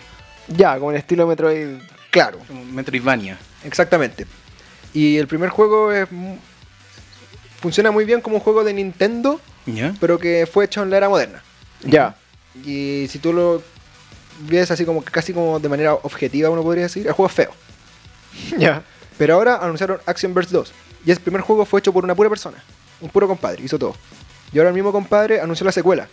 Ya, como el estilo Metroid. Claro, Metroidvania. exactamente. Y el primer juego es. Funciona muy bien como un juego de Nintendo, ¿Ya? pero que fue hecho en la era moderna. Ya. Y si tú lo ves así como casi como de manera objetiva, uno podría decir, el juego es feo. Ya. Pero ahora anunciaron Action Verse 2. Y ese primer juego fue hecho por una pura persona. Un puro compadre, hizo todo. Y ahora el mismo compadre anunció la secuela.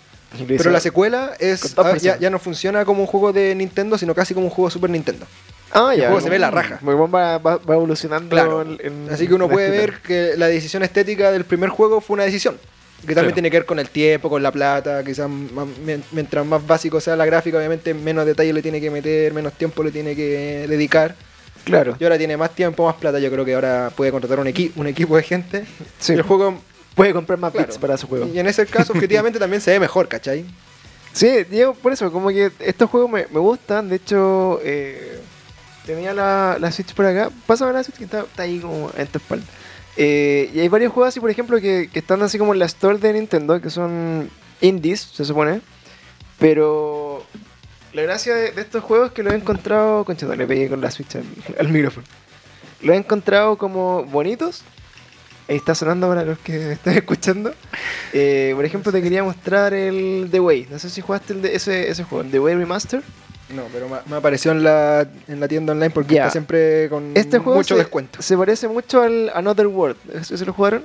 Pero la secuela es ah, ya, ya no funciona como un juego de Nintendo, sino casi como un juego de Super Nintendo. Ah, el ya. juego se ve la raja. Muy bueno, va, va, va evolucionando. Claro. el- Así que uno puede ver que la decisión estética del primer juego fue una decisión. Que también Claro. tiene que ver con el tiempo, con la plata, quizás más- mientras más básico sea la gráfica, obviamente menos detalle le tiene que meter, menos tiempo le tiene que dedicar. Claro. Y ahora tiene más tiempo, más plata, yo creo que ahora puede contratar un, equi- un equipo de gente. Sí. Y el juego, Puede comprar más claro, bits para su juego. Y en ese caso, objetivamente también se ve mejor, ¿cachai? Sí, Diego, por eso, como que estos juegos me, me gustan. De hecho, eh, tenía la, la Switch por acá. Pásame la Switch que está, está ahí como en tu espalda. Eh, y hay varios juegos así, por ejemplo, que, que están así como en la store de Nintendo, que son indies, se supone. Pero la gracia de, de estos juegos es que los he encontrado. Concha, no, le pegué con la Switch al, al micrófono. Los he encontrado como bonitos. Ahí está sonando para los que están escuchando. Eh, por ejemplo, te quería mostrar el The Way. No sé si jugaste el de ese, ese juego, el The Way Remaster. No, pero me, me apareció en la, en la tienda online porque está siempre con Este juego mucho se, descuento. se parece mucho al Another World. ¿Ese se lo jugaron?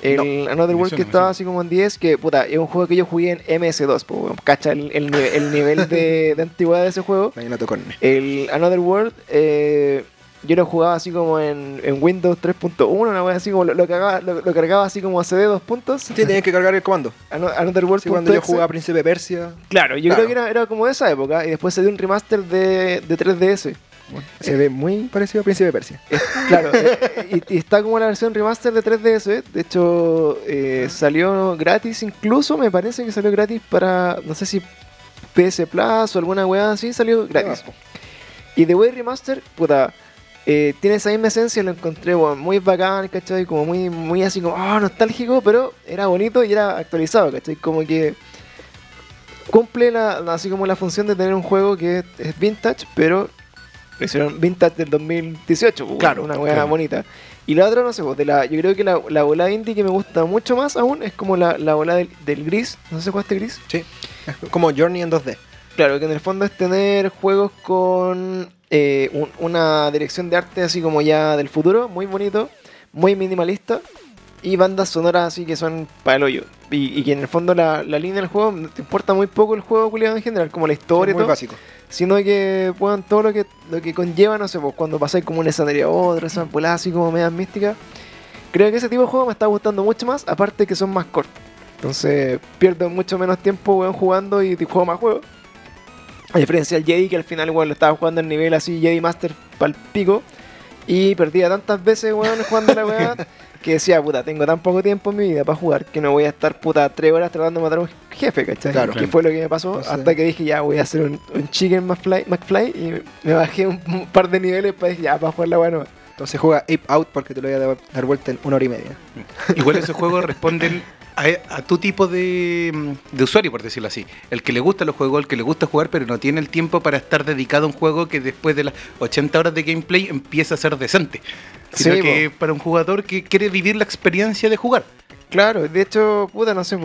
El Another me World que me estaba así como en 10, que puta, es un juego que yo jugué en MS2, po, cacha el, el nive- el nivel de, de antigüedad de ese juego. Ahí no tocó en mí. El Another World, eh, yo lo jugaba así como en, en Windows 3.1, una wea así como lo, lo, cargaba, lo, lo cargaba así como a CD dos puntos. Sí, tenías que cargar el comando. Ano- Another World. Sí, cuando yo jugaba Príncipe Persia, Claro, yo Claro. creo que era, era como de esa época y después se dio un remaster de, de 3DS. se ve muy parecido a Príncipe Persia. Eh, claro, eh, y, y está como la versión remaster de 3DS. De hecho, eh, salió gratis incluso, me parece que salió gratis para, no sé si PS Plus o alguna weá así, salió gratis. Y The Way Remaster, puta, eh, tiene esa misma esencia, lo encontré weón, muy bacán, ¿cachai? Como muy, muy así como, ah, nostálgico, pero era bonito y era actualizado, ¿cachai? Como que cumple la, así como la función de tener un juego que es, es vintage, pero lo hicieron vintage del 2018, pues, Claro, una claro. bonita. Y la otra, no sé, de la, yo creo que la, la bola indie que me gusta mucho más aún es como la, la bola del, del gris, no sé si jugaste gris. Sí. Es como Journey en 2D. Claro, que en el fondo es tener juegos con eh, un- una dirección de arte así como ya del futuro, muy bonito, muy minimalista, y bandas sonoras así que son para el hoyo. Y, y que en el fondo la, la línea del juego te importa muy poco el juego culiado en general, como la historia y muy todo, básico. sino que puedan todo lo que, lo que conlleva, no sé, pues cuando pasáis como un escenario a otro, esas voladas así como medias místicas. Creo que ese tipo de juego me está gustando mucho más, aparte que son más cortos. Entonces pierdo mucho menos tiempo weón, jugando y juego más juegos. A diferencia del Jedi, que al final weón, lo estaba jugando en nivel así Jedi Master pal pico. Y perdía tantas veces weón, jugando la weá que decía, puta, tengo tan poco tiempo en mi vida para jugar que no voy a estar puta tres horas tratando de matar a un jefe, ¿cachai? Claro. Que fue lo que me pasó Entonces- hasta que dije, ya voy a hacer un, un Chicken McFly, McFly y me bajé un, un par de niveles para decir, ya, para jugar la weá nueva. Entonces juega Ape Out porque te lo voy a dar- dar vuelta en una hora y media. Igual esos juegos responden a, a tu tipo de, de usuario, por decirlo así. El que le gusta los juegos, el que le gusta jugar, pero no tiene el tiempo para estar dedicado a un juego que después de las 80 horas de gameplay empieza a ser decente. Sino Sí, que para un jugador que quiere vivir la experiencia de jugar. Claro, de hecho, puta, no sé,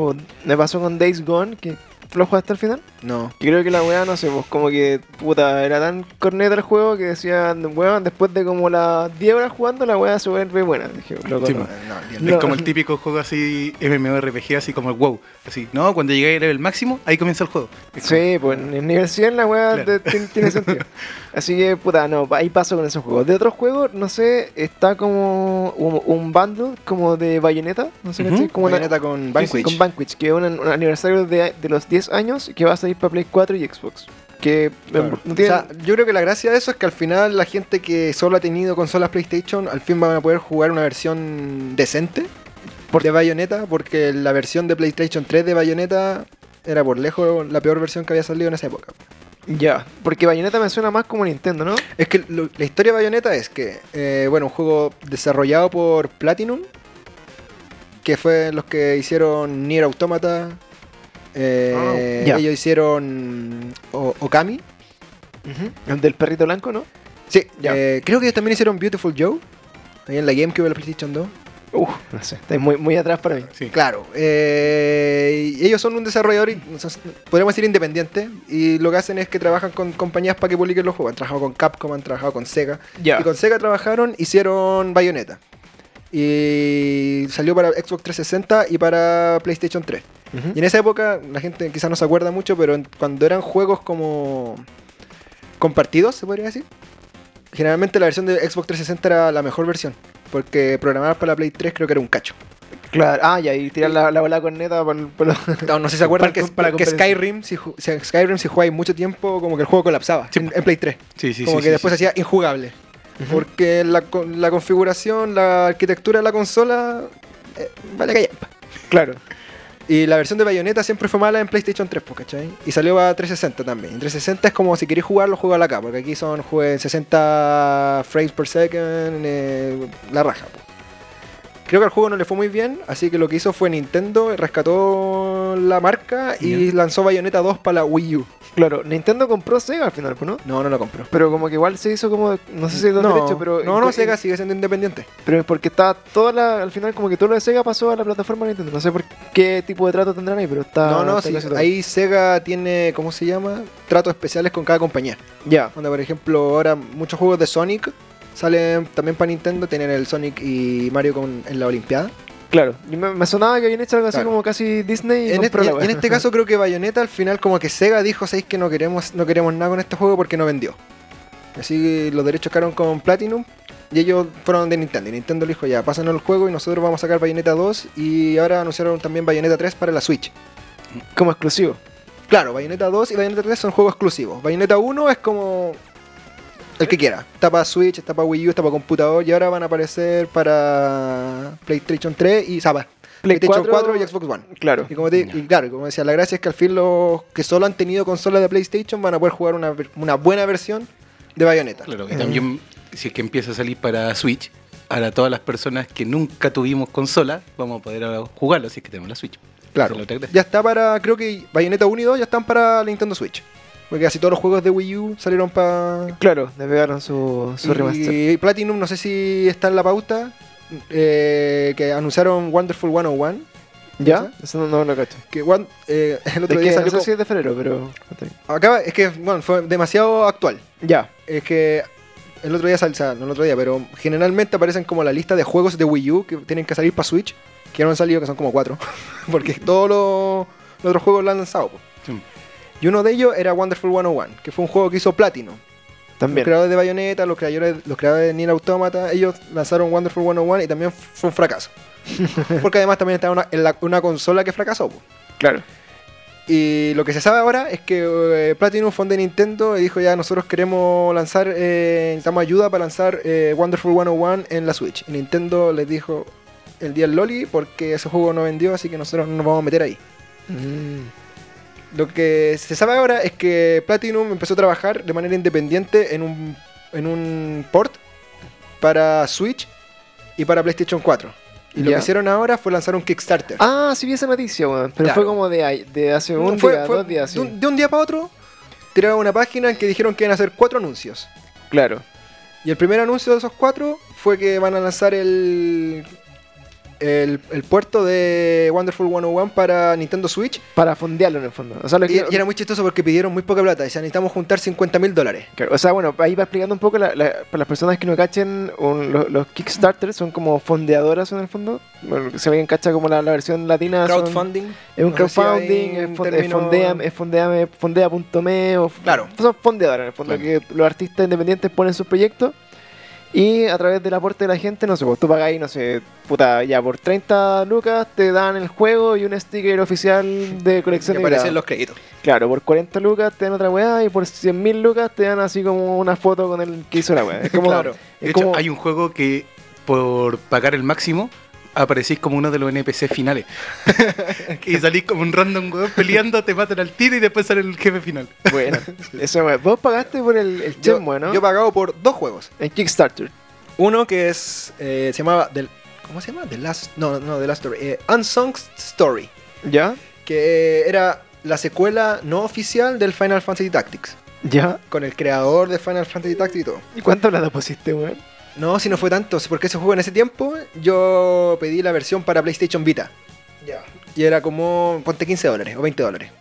me pasó con Days Gone, que lo jugaste al final. No. Yo creo que la weá, no sé, pues como que, puta, era tan corneta el juego que decían, weón, después de como las 10 horas jugando, la weá se vuelve buena. Dije, loco, Sí, no. pues. No, No. Es como el típico juego así, MMORPG, así como el WoW. Así, no, cuando llegué al level máximo, ahí comienza el juego. Es como- Sí, pues en el nivel 100 la weá Claro. tiene sentido. Así que, puta, no, ahí paso con esos juegos. De otros juegos, no sé, está como un, un bundle como de Bayonetta, no sé, Ujú. ¿cachai? Como una- Bayonetta con Vanquish. con Vanquish, que es un, un aniversario de, de los 10 años que va a salir para Play 4 y Xbox. Porque eh, Claro. no O sea, yo creo que la gracia de eso es que al final la gente que solo ha tenido consolas PlayStation al fin van a poder jugar una versión decente de Bayonetta, porque la versión de PlayStation 3 de Bayonetta era por lejos la peor versión que había salido en esa época. Ya, porque Bayonetta me suena más como Nintendo, ¿no? Es que lo- la historia de Bayonetta es que, eh, bueno, un juego desarrollado por Platinum, que fue los que hicieron Nier Automata, eh, Ah, ellos hicieron O- Okami, El del perrito blanco, ¿no? sí, Ya. eh, creo que ellos también hicieron Beautiful Joe, ahí en la GameCube de la PlayStation 2. Uf, no sé, está muy, muy atrás para mí. Sí. Claro, eh, ellos son un desarrollador, y- podríamos decir independiente, y lo que hacen es que trabajan con compañías para que publiquen los juegos. Han trabajado con Capcom, han trabajado con Sega. Ya. Y con Sega trabajaron, hicieron Bayonetta. Y salió para Xbox 360 y para PlayStation 3. Y en esa época, la gente quizás no se acuerda mucho, pero cuando eran juegos como compartidos, se podría decir, generalmente la versión de Xbox 360 era la mejor versión. Porque programar para la Play 3 creo que era un cacho. Claro, ah, ya, y tirar la, la bola con neta por, por los- No, no sé si se acuerdan que, para que. Skyrim, si, si- Skyrim, si jugáis mucho tiempo, como que el juego colapsaba Sí. en, en Play 3. Sí, sí, como que después se hacía injugable. Porque la, la configuración, la arquitectura de la consola, eh, vale callampa. Claro. Y la versión de Bayonetta siempre fue mala en PlayStation 3, pues, ¿cachai? Y salió a 360 también. En 360 es como si queréis jugarlo, jugarlo acá, porque aquí son juegos en 60 frames per second, eh, la raja. pues. Creo que al juego no le fue muy bien, así que lo que hizo fue Nintendo, rescató la marca y lanzó Bayonetta 2 para la Wii U. Claro, Nintendo compró Sega al final, pues, ¿no? No, no lo compró. Pero como que igual se hizo como, no sé si los no, derechos, pero... no, no, Sega sigue siendo independiente. Pero es porque está toda la, al final como que todo lo de Sega pasó a la plataforma de Nintendo. No sé por qué tipo de trato tendrán ahí, pero está... no, no, está sí, ahí Sega tiene, ¿cómo se llama? Tratos especiales con cada compañía. Ya, Cuando, por ejemplo, ahora muchos juegos de Sonic salen también para Nintendo, tienen el Sonic y Mario con, en la Olimpiada. claro. Y me, me sonaba que habían hecho algo así Claro. como casi Disney y En este, en wea. este caso creo que Bayonetta al final como que Sega dijo, ¿sabéis que no queremos, no queremos nada con este juego porque no vendió? Así que los derechos quedaron con Platinum y ellos fueron de Nintendo. Y Nintendo le dijo, ya, pásanos el juego y nosotros vamos a sacar Bayonetta 2 y ahora anunciaron también Bayonetta 3 para la Switch. Como exclusivo. Claro, Bayonetta 2 y Bayonetta 3 son juegos exclusivos. Bayonetta 1 es como el que quiera. Está para Switch, está para Wii U, está para computador y ahora van a aparecer para PlayStation 3 y Saba. Play PlayStation 4, 4 y Xbox One. Claro. Y, como te- y claro, como decía, la gracia es que al fin los que solo han tenido consolas de PlayStation van a poder jugar una, ver- una buena versión de Bayonetta. Claro, y también si es que empieza a salir para Switch, ahora todas las personas que nunca tuvimos consola, vamos a poder jugarlo si es que tenemos la Switch. Claro. Ya está para, creo que Bayonetta 1 y 2 ya están para la Nintendo Switch. Porque casi todos los juegos de Wii U salieron para Claro, le pegaron su, su remaster. Y Platinum, no sé si está en la pauta, eh, que anunciaron Wonderful 101. ¿Ya? Eso no, no lo cacho. Que one- eh, el otro Es día que salió no sé si es de febrero, pero... Acaba, es que bueno, fue demasiado actual. Ya. Es que el otro día o sea, no el otro día, pero generalmente aparecen como la lista de juegos de Wii U que tienen que salir para Switch, que no han salido, que son como cuatro. Porque todos los, los otros juegos lo han lanzado. po. Y uno de ellos era Wonderful 101, que fue un juego que hizo Platinum. Los También. creadores de Bayonetta, los creadores, los creadores de Nier Automata, ellos lanzaron Wonderful 101 y también fue un fracaso. Porque además también estaba una, en la- una consola que fracasó. Claro. Y lo que se sabe ahora es que eh, Platinum fue de Nintendo y dijo ya nosotros queremos lanzar, eh, necesitamos ayuda para lanzar eh, Wonderful 101 en la Switch. Y Nintendo les dijo el día del Loli porque ese juego no vendió, así que nosotros no nos vamos a meter ahí. Mm. Lo que se sabe ahora es que Platinum empezó a trabajar de manera independiente en un, en un port para Switch y para PlayStation 4. Y lo que hicieron ahora fue lanzar un Kickstarter. Ah, sí vi esa noticia, weón. Pero Claro. fue como de, de hace un Fue- día, fue dos días, sí. de, un, de un día para otro, tiraron una página en que dijeron que iban a hacer cuatro anuncios. Claro. Y el primer anuncio de esos cuatro fue que van a lanzar el, el, el puerto de Wonderful 101 para Nintendo Switch. Para fondearlo en el fondo. O sea, Y, que- y era muy chistoso porque pidieron muy poca plata. Decían, necesitamos juntar 50 mil dólares. Claro, o sea, bueno, ahí va explicando un poco la- la- para las personas que no cachen, un- los, los Kickstarters son como fondeadoras en el fondo. Bueno, se ven cacha como la, la versión latina. son- Crowdfunding. es un No si crowdfunding, es, es fondeame, es fondeame, fondea.me o Claro. son fondeadoras en el fondo, Claro. que los artistas independientes ponen sus proyectos Y a través del aporte de la gente, no sé, pues tú pagáis, no sé, puta, ya por 30 lucas te dan el juego y un sticker oficial de colección Que aparecen los créditos. Claro, por 40 lucas te dan otra weá y por 100 mil lucas te dan así como una foto con el que hizo la weá. Es como, Claro. es De hecho, hay un juego que por pagar el máximo aparecís como uno de los NPC finales. y salís como un random weón peleando, te matan al tiro y después sale el jefe final. Bueno, eso. Vos pagaste por el, el Yo, Shenmue, ¿no? yo he pagado por dos juegos. en Kickstarter. Uno que es. eh, se llamaba. Del, ¿Cómo se llama? The Last. No, no, The Last Story. eh, Unsung Story. ¿Ya? Que era la secuela no oficial del Final Fantasy Tactics. ¿Ya? Con el creador de Final Fantasy Tactics y todo. ¿Y cuánto plata pusiste, weón? No, si no fue tanto, porque ese juego en ese tiempo yo pedí la versión para PlayStation Vita. Ya. Y era como, ponte 15 dólares o 20 dólares.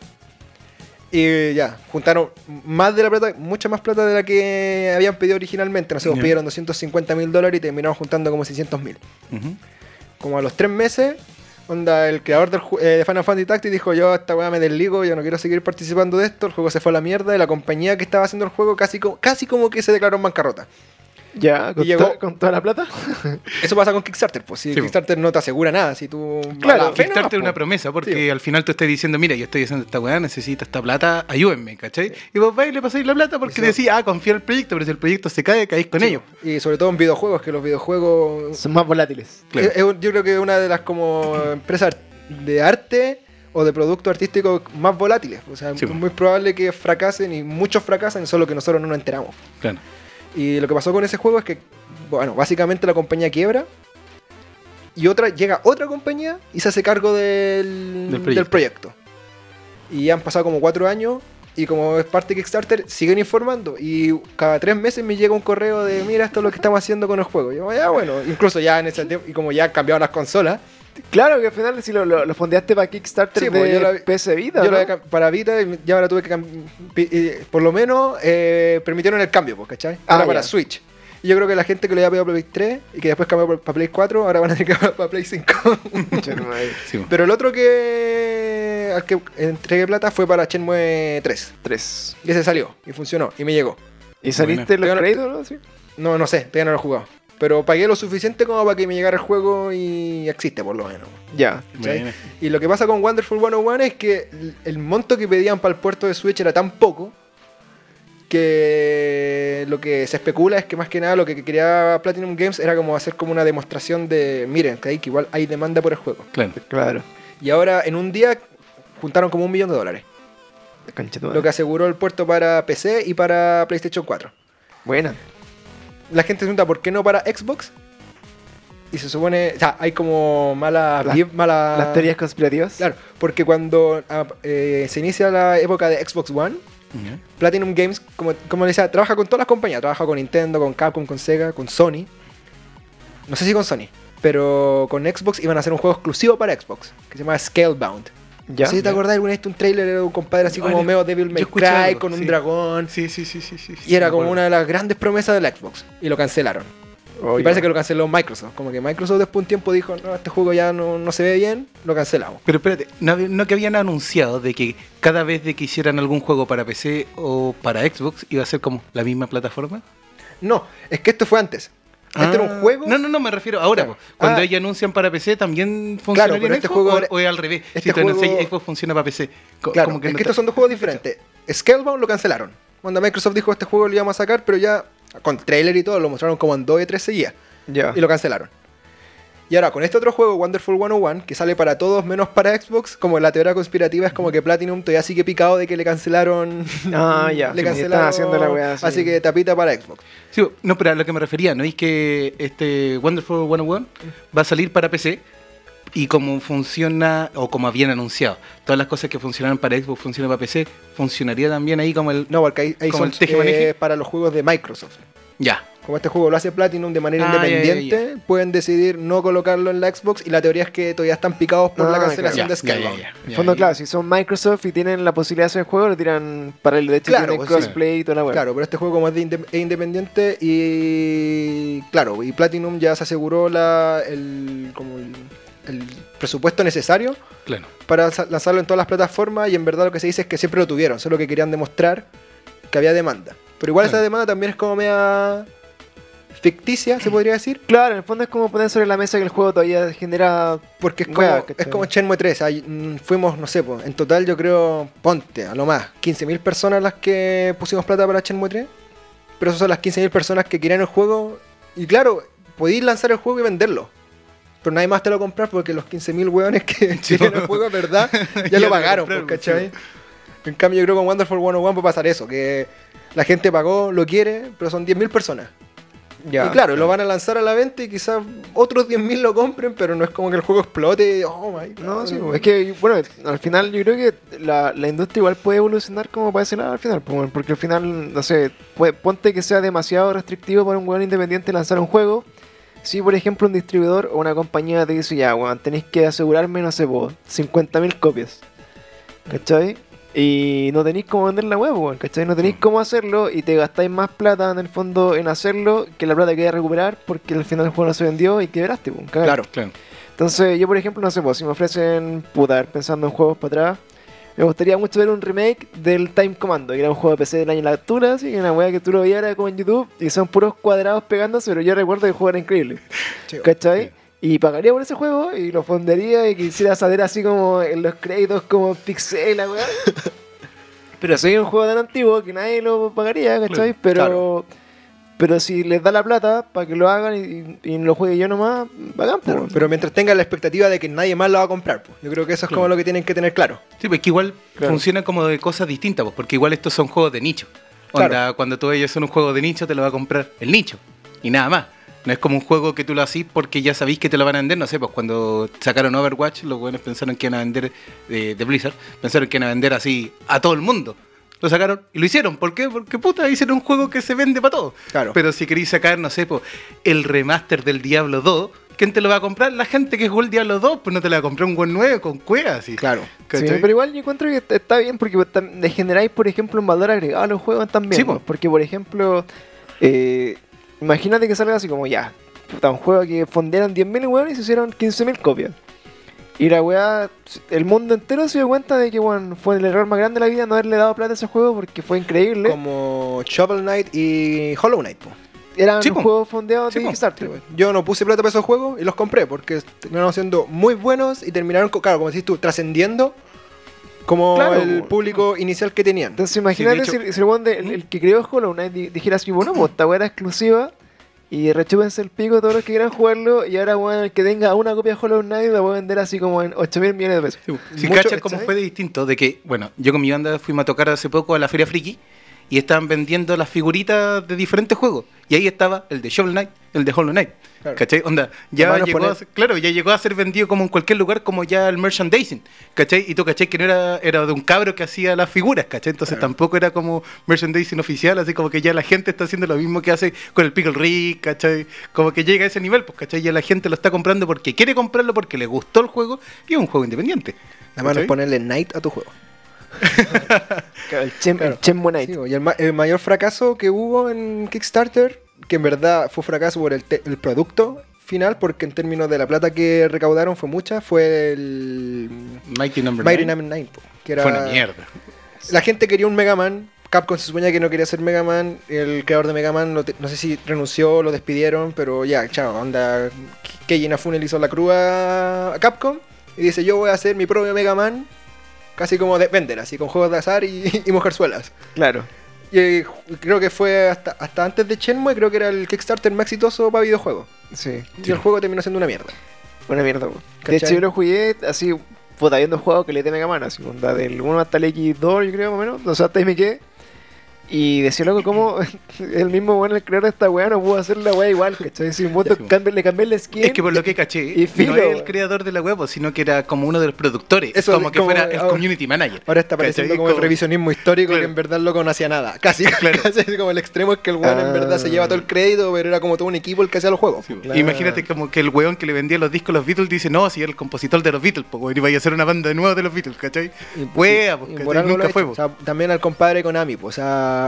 Y ya, juntaron más de la plata, mucha más plata de la que habían pedido originalmente. No sé, pues Ya. pidieron 250 mil dólares y terminaron juntando como 600 mil. Como a los tres meses, onda, el creador del eh, de Final Fantasy Tactics dijo: Yo, esta weá me desligo, yo no quiero seguir participando de esto. El juego se fue a la mierda y la compañía que estaba haciendo el juego casi, co- casi como que se declaró en bancarrota. ¿Ya? ¿Con, Y llegó- to- con toda la plata? Eso pasa con Kickstarter, pues si Sí, Kickstarter no te asegura nada, si tú... Claro, fe Kickstarter es una po. promesa, porque Sí. al final tú estás diciendo, mira, yo estoy haciendo esta weá, necesito esta plata, ayúdenme, ¿cachai? Y vos vais y le pasáis la plata porque decís, ah, confía en el proyecto, pero si el proyecto se cae, caís con Sí, ellos. Y sobre todo en videojuegos, que los videojuegos... Son más volátiles. Claro. es- es un- yo creo que es una de las como empresas de arte o de producto artístico más volátiles. O sea, Sí, es po. muy probable que fracasen y muchos fracasan, solo que nosotros no nos enteramos. Claro. Y lo que pasó con ese juego es que, bueno, básicamente la compañía quiebra y otra llega otra compañía y se hace cargo del, Del del proyecto. proyecto. Y han pasado como cuatro años y como es parte de Kickstarter, siguen informando. Y cada tres meses me llega un correo de, mira, esto es lo que estamos haciendo con el juego. Y yo, ya, bueno, incluso ya en ese tiempo, y como ya han cambiado las consolas, Claro que al final si lo, lo, lo fondeaste para Kickstarter Sí, de pues, yo la PS Vita, yo ¿no? lo había cam- para Vita y ya ahora tuve que eh, por lo menos eh, permitieron el cambio, pues, ¿cachai? Ah, Ahora para ya. Switch. Y yo creo que la gente que le había pedido para Play 3 y que después cambió para Play 4, ahora van a tener que cambiar para Play 5. Concha tu madre. Sí, po. Pero el otro que al que entregué plata fue para Shenmue 3. Tres. Y ese salió y funcionó y me llegó. ¿Y saliste Bueno. los créditos, no? Sí. No, no sé, todavía no lo he jugado. Pero pagué lo suficiente como para que me llegara el juego y existe por lo menos. Ya. Y lo que pasa con Wonderful 101 es que el- monto que pedían para el puerto de Switch era tan poco que lo que se especula es que más que nada lo que quería Platinum Games era como hacer como una demostración de, miren, que, hay, que igual hay demanda por el juego. Claro. Claro. Y ahora en un día juntaron como un millón de dólares, lo que aseguró el puerto para PC y para PlayStation 4. Buena. La gente se pregunta, ¿por qué no para Xbox? Y se supone, o sea, hay como mala... Vib- mala Las teorías conspirativas. Claro, porque cuando ah, eh, se inicia la época de Xbox One. Platinum Games, como, como le decía, trabaja con todas las compañías. Trabaja con Nintendo, con Capcom, con Sega, con Sony. No sé si con Sony, pero con Xbox iban a hacer un juego exclusivo para Xbox, que se llama Scalebound. Ya. Si te acordás alguna vez de un trailer de un compadre así como medio Devil May Cry, con un sí. dragón. Sí, sí, sí, sí, sí. Y era como una de las grandes promesas del Xbox. Y lo cancelaron. Oh, y parece que lo canceló Microsoft. Como que Microsoft después de un tiempo dijo, no, este juego ya no, no se ve bien, lo cancelamos. Pero espérate, ¿no, que habían anunciado de que cada vez de que hicieran algún juego para PC o para Xbox iba a ser como la misma plataforma? No, es que esto fue antes. Este era Ah, un juego. No, no, no, me refiero ahora. Claro. Cuando Ah. ellos anuncian para PC, ¿también funcionaría pero en este Xbox juego o, es al revés? este si anuncias juego- Xbox funciona para PC. Co- Claro, como es no que estos son dos juegos diferentes. Scalebound lo cancelaron. Cuando Microsoft dijo este juego lo íbamos a sacar, pero ya con trailer y todo, lo mostraron como en 2 y 3 seguidas. Ya. Y lo cancelaron. Y ahora con este otro juego, Wonderful 101, que sale para todos menos para Xbox, como la teoría conspirativa es como que Platinum todavía sigue picado de que le cancelaron. Ah, ya. le Sí, cancelaron. haciendo la weá así. así que tapita para Xbox. Sí, no, pero a lo que me refería, ¿no? Es que este Wonderful 101 va a salir para PC y como funciona, o como habían anunciado, todas las cosas que funcionaban para Xbox funcionan para PC, funcionaría también ahí como el... No, porque ahí, ahí ¿Como son el eh, para los juegos de Microsoft. Ya. Como este juego lo hace Platinum de manera Ah, independiente, pueden decidir no colocarlo en la Xbox y la teoría es que todavía están picados por Ah, la cancelación Ya, de ya. En fondo, claro, si son Microsoft y tienen la posibilidad de hacer el juego, lo tiran para el de hecho Claro, tiene pues sí. y toda la weá. Claro, pero este juego como es de inde- es independiente y claro, y Platinum ya se aseguró la, el, como el, el presupuesto necesario Claro. para lanzarlo en todas las plataformas y en verdad lo que se dice es que siempre lo tuvieron, solo que querían demostrar que había demanda. Pero igual Claro. esa demanda también es como media ficticia, se podría decir. Claro, en el fondo es como poner sobre la mesa que el juego todavía genera. Porque es como, Wea, es como Shenmue 3. hay- mm, fuimos, no sé, pues, en total yo creo, ponte, a lo más, 15.000 personas las que pusimos plata para Shenmue 3. Pero esas son las 15.000 personas que querían el juego. Y claro, podéis lanzar el juego y venderlo. Pero nadie más te lo va a comprar porque los 15.000 hueones que quieren el juego, verdad, ya, Ya lo lo pagaron, compraron, pues, ¿cachai? En cambio, yo creo que con Wonderful 101 puede pasar eso, que la gente pagó, lo quiere, pero son 10.000 personas. Y claro, lo van a lanzar a la venta y quizás otros 10.000 lo compren, pero no es como que el juego explote. Oh my God. No, sí, pues, es que, bueno, al final yo creo que la, la industria igual puede evolucionar como para ese lado al final, pues, porque al final, no sé, puede- ponte que sea demasiado restrictivo para un weón independiente lanzar un juego. Si, por ejemplo, un distribuidor o una compañía te dice, ya, weón, tenéis que asegurarme, no sé, vos, 50.000 copias, ¿cachai? Y no tenéis cómo vender la web, weón, ¿cachai? No tenéis cómo hacerlo y te gastáis más plata en el fondo en hacerlo que la plata que hay a recuperar porque al final el juego no se vendió y quebraste, weón, cagaste. Claro. Claro. Entonces, yo por ejemplo, no sé, pues, si me ofrecen, puta, a ver, pensando en juegos para atrás, me gustaría mucho ver un remake del Time Commando, que era un juego de PC del año en la altura, así que una weá que tú lo veías era como en YouTube, y son puros cuadrados pegándose, pero yo recuerdo que el juego era increíble. ¿cachai? Y pagaría por ese juego y lo fondearía y quisiera saber así como en los créditos como pixel, la weá. Pero soy un juego tan antiguo que nadie lo pagaría, ¿cachai? Pero, claro. pero si les da la plata para que lo hagan y, y lo juegue yo nomás, bacán, pues. Claro, pero mientras tengan la expectativa de que nadie más lo va a comprar, pues. yo creo que eso es como lo que tienen que tener claro. Sí, pues que igual Claro. funciona como de cosas distintas, pues, porque igual estos son juegos de nicho. Claro. Onda, cuando tú ellos son un juego de nicho, te lo va a comprar el nicho. Y nada más. No es como un juego que tú lo hacís porque ya sabéis que te lo van a vender. No sé, pues cuando sacaron Overwatch, los buenos pensaron que iban a vender eh, de Blizzard, pensaron que iban a vender así a todo el mundo. Lo sacaron y lo hicieron. ¿Por qué? Porque puta, hicieron un juego que se vende para todos. Claro. Pero si queréis sacar, no sé, pues, el remaster del Diablo 2, ¿quién te lo va a comprar? La gente que jugó el Diablo 2, pues no te la va a comprar un buen 9 con cuevas. así. Claro. Sí, pero igual yo encuentro que está- bien porque le generáis, por ejemplo, un valor agregado a los juegos también. Sí, ¿no? po. Porque, por ejemplo, eh, imagínate que salga así como ya, puta, un juego que fondearon 10.000 weones y se hicieron 15.000 copias. Y la weá, el mundo entero se dio cuenta de que bueno, fue el error más grande de la vida no haberle dado plata a ese juego porque fue increíble. Como Shovel Knight y Hollow Knight. pues. Eran Sí, po. juegos fondeados Sí, de po. Kickstarter. Yo no puse plata para esos juegos y los compré porque terminaron siendo muy buenos y terminaron, claro, como decís tú, trascendiendo como Claro, el público inicial que tenían. Entonces imagínate si, si el, weón de- el, el que creó Hollow Knight di- dijera así, bueno, pues esta weá era exclusiva y rechúpense el pico todos los que quieran jugarlo y ahora weón, el que tenga una copia de Hollow Knight la voy a vender así como en 8 mil millones de pesos. Sí, Si cachas cómo fue de distinto, de que, bueno, yo con mi banda fuimos a tocar hace poco a la Feria Friki y estaban vendiendo las figuritas de diferentes juegos. Y ahí estaba el de Shovel Knight, el de Hollow Knight. Claro. ¿Cachai? Onda, ya llegó, a ser, claro, ya llegó a ser vendido como en cualquier lugar, como ya el merchandising. ¿Cachai? Y tú, ¿cachai? Que no era, era de un cabro que hacía las figuras, ¿cachai? Entonces Claro. tampoco era como merchandising oficial, así como que ya la gente está haciendo lo mismo que hace con el Pickle Rick, ¿cachai? Como que llega a ese nivel, pues, ¿cachai? Ya la gente lo está comprando porque quiere comprarlo, porque le gustó el juego y es un juego independiente. ¿cachai? es ponerle Knight a tu juego. El Chem, Claro. el Shenmue Knight. Sí, y el, ma- el mayor fracaso que hubo en Kickstarter, que en verdad fue fracaso por el, te- el producto final, porque en términos de la plata que recaudaron fue mucha, fue el Mighty Number Mighty Nine. Number 9, po, que era Fue una mierda. La gente quería un Mega Man. Capcom se suponía que no quería ser Mega Man. El creador de Mega Man, no, te- no sé si renunció, lo despidieron, pero ya, chao, onda. Keiji Inafune le hizo la crúa a Capcom y dice: Yo voy a hacer mi propio Mega Man, casi como de vender, así con juegos de azar y, y mujerzuelas. Claro. Y eh, creo que fue hasta, hasta antes de Shenmue, creo que era el Kickstarter más exitoso para videojuegos. Sí. Y el juego terminó siendo una mierda. Una mierda, weón. De hecho, yo lo jugué así, puta, habiendo jugado que le dé Mega Man, así, onda, del 1 hasta el X2, yo creo, más o menos. O sea, hasta ahí me quedé. Y decía loco como el mismo bueno, el creador de esta weá no pudo hacer la weá igual, ¿cachai? Si un voto Sí, cambié- le cambié el skin. Es que por lo que caché, Y filo, no es el creador de la web, sino que era como uno de los productores. Eso como que fuera el community manager. Ahora está pareciendo como el revisionismo histórico Claro. que en verdad loco no hacía nada. Casi, Claro. casi como el extremo es que el weón en verdad se lleva todo el crédito, pero era como todo un equipo el que hacía los juegos. Sí, Claro. Imagínate como que el weón que le vendía los discos a los Beatles dice, no, si era el compositor de los Beatles, pues weón, iba a hacer una banda de nuevo de los Beatles, ¿cachai? Wea, pues, nunca fue. O sea, también al compadre Konami, pues, o sea,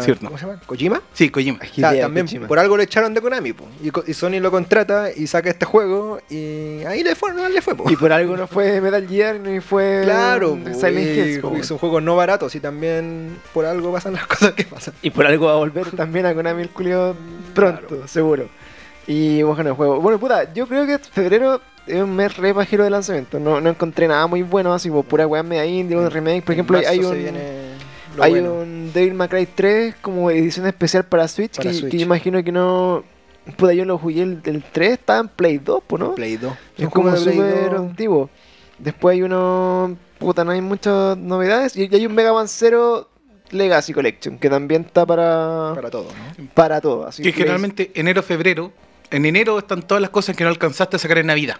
Sí, cierto. ¿cómo se llama? ¿Kojima? Sí, Kojima. O sea, también Kojima. por algo le echaron de Konami, pues. Y, Sony lo contrata y saca este juego y ahí le fue, no le fue. Y por algo no fue Metal Gear ni fue Claro, Silent y- po, y son juegos no baratos y también por algo pasan las cosas que pasan. Y por algo va a volver también a Konami el culio pronto, seguro. Y bueno, el juego. Bueno, puta, yo creo que febrero es un mes re pajero de lanzamiento. No, no encontré nada muy bueno, así como pura weá media indie, un remake. Por ejemplo, hay un. viene lo Hay bueno. un Devil May Cry 3 como edición especial para Switch, Para que, Switch. que yo imagino que no... Puta, yo lo jugué el, el 3, estaba en Play 2, pues, ¿no? Play 2. es como súper 2. antiguo. Después hay uno... Puta, no hay muchas novedades. Y y hay un Mega Man Zero Legacy Collection, que también está para... Para todo, ¿no? Para todo. Así Que generalmente enero, febrero, en enero están todas las cosas que no alcanzaste a sacar en Navidad.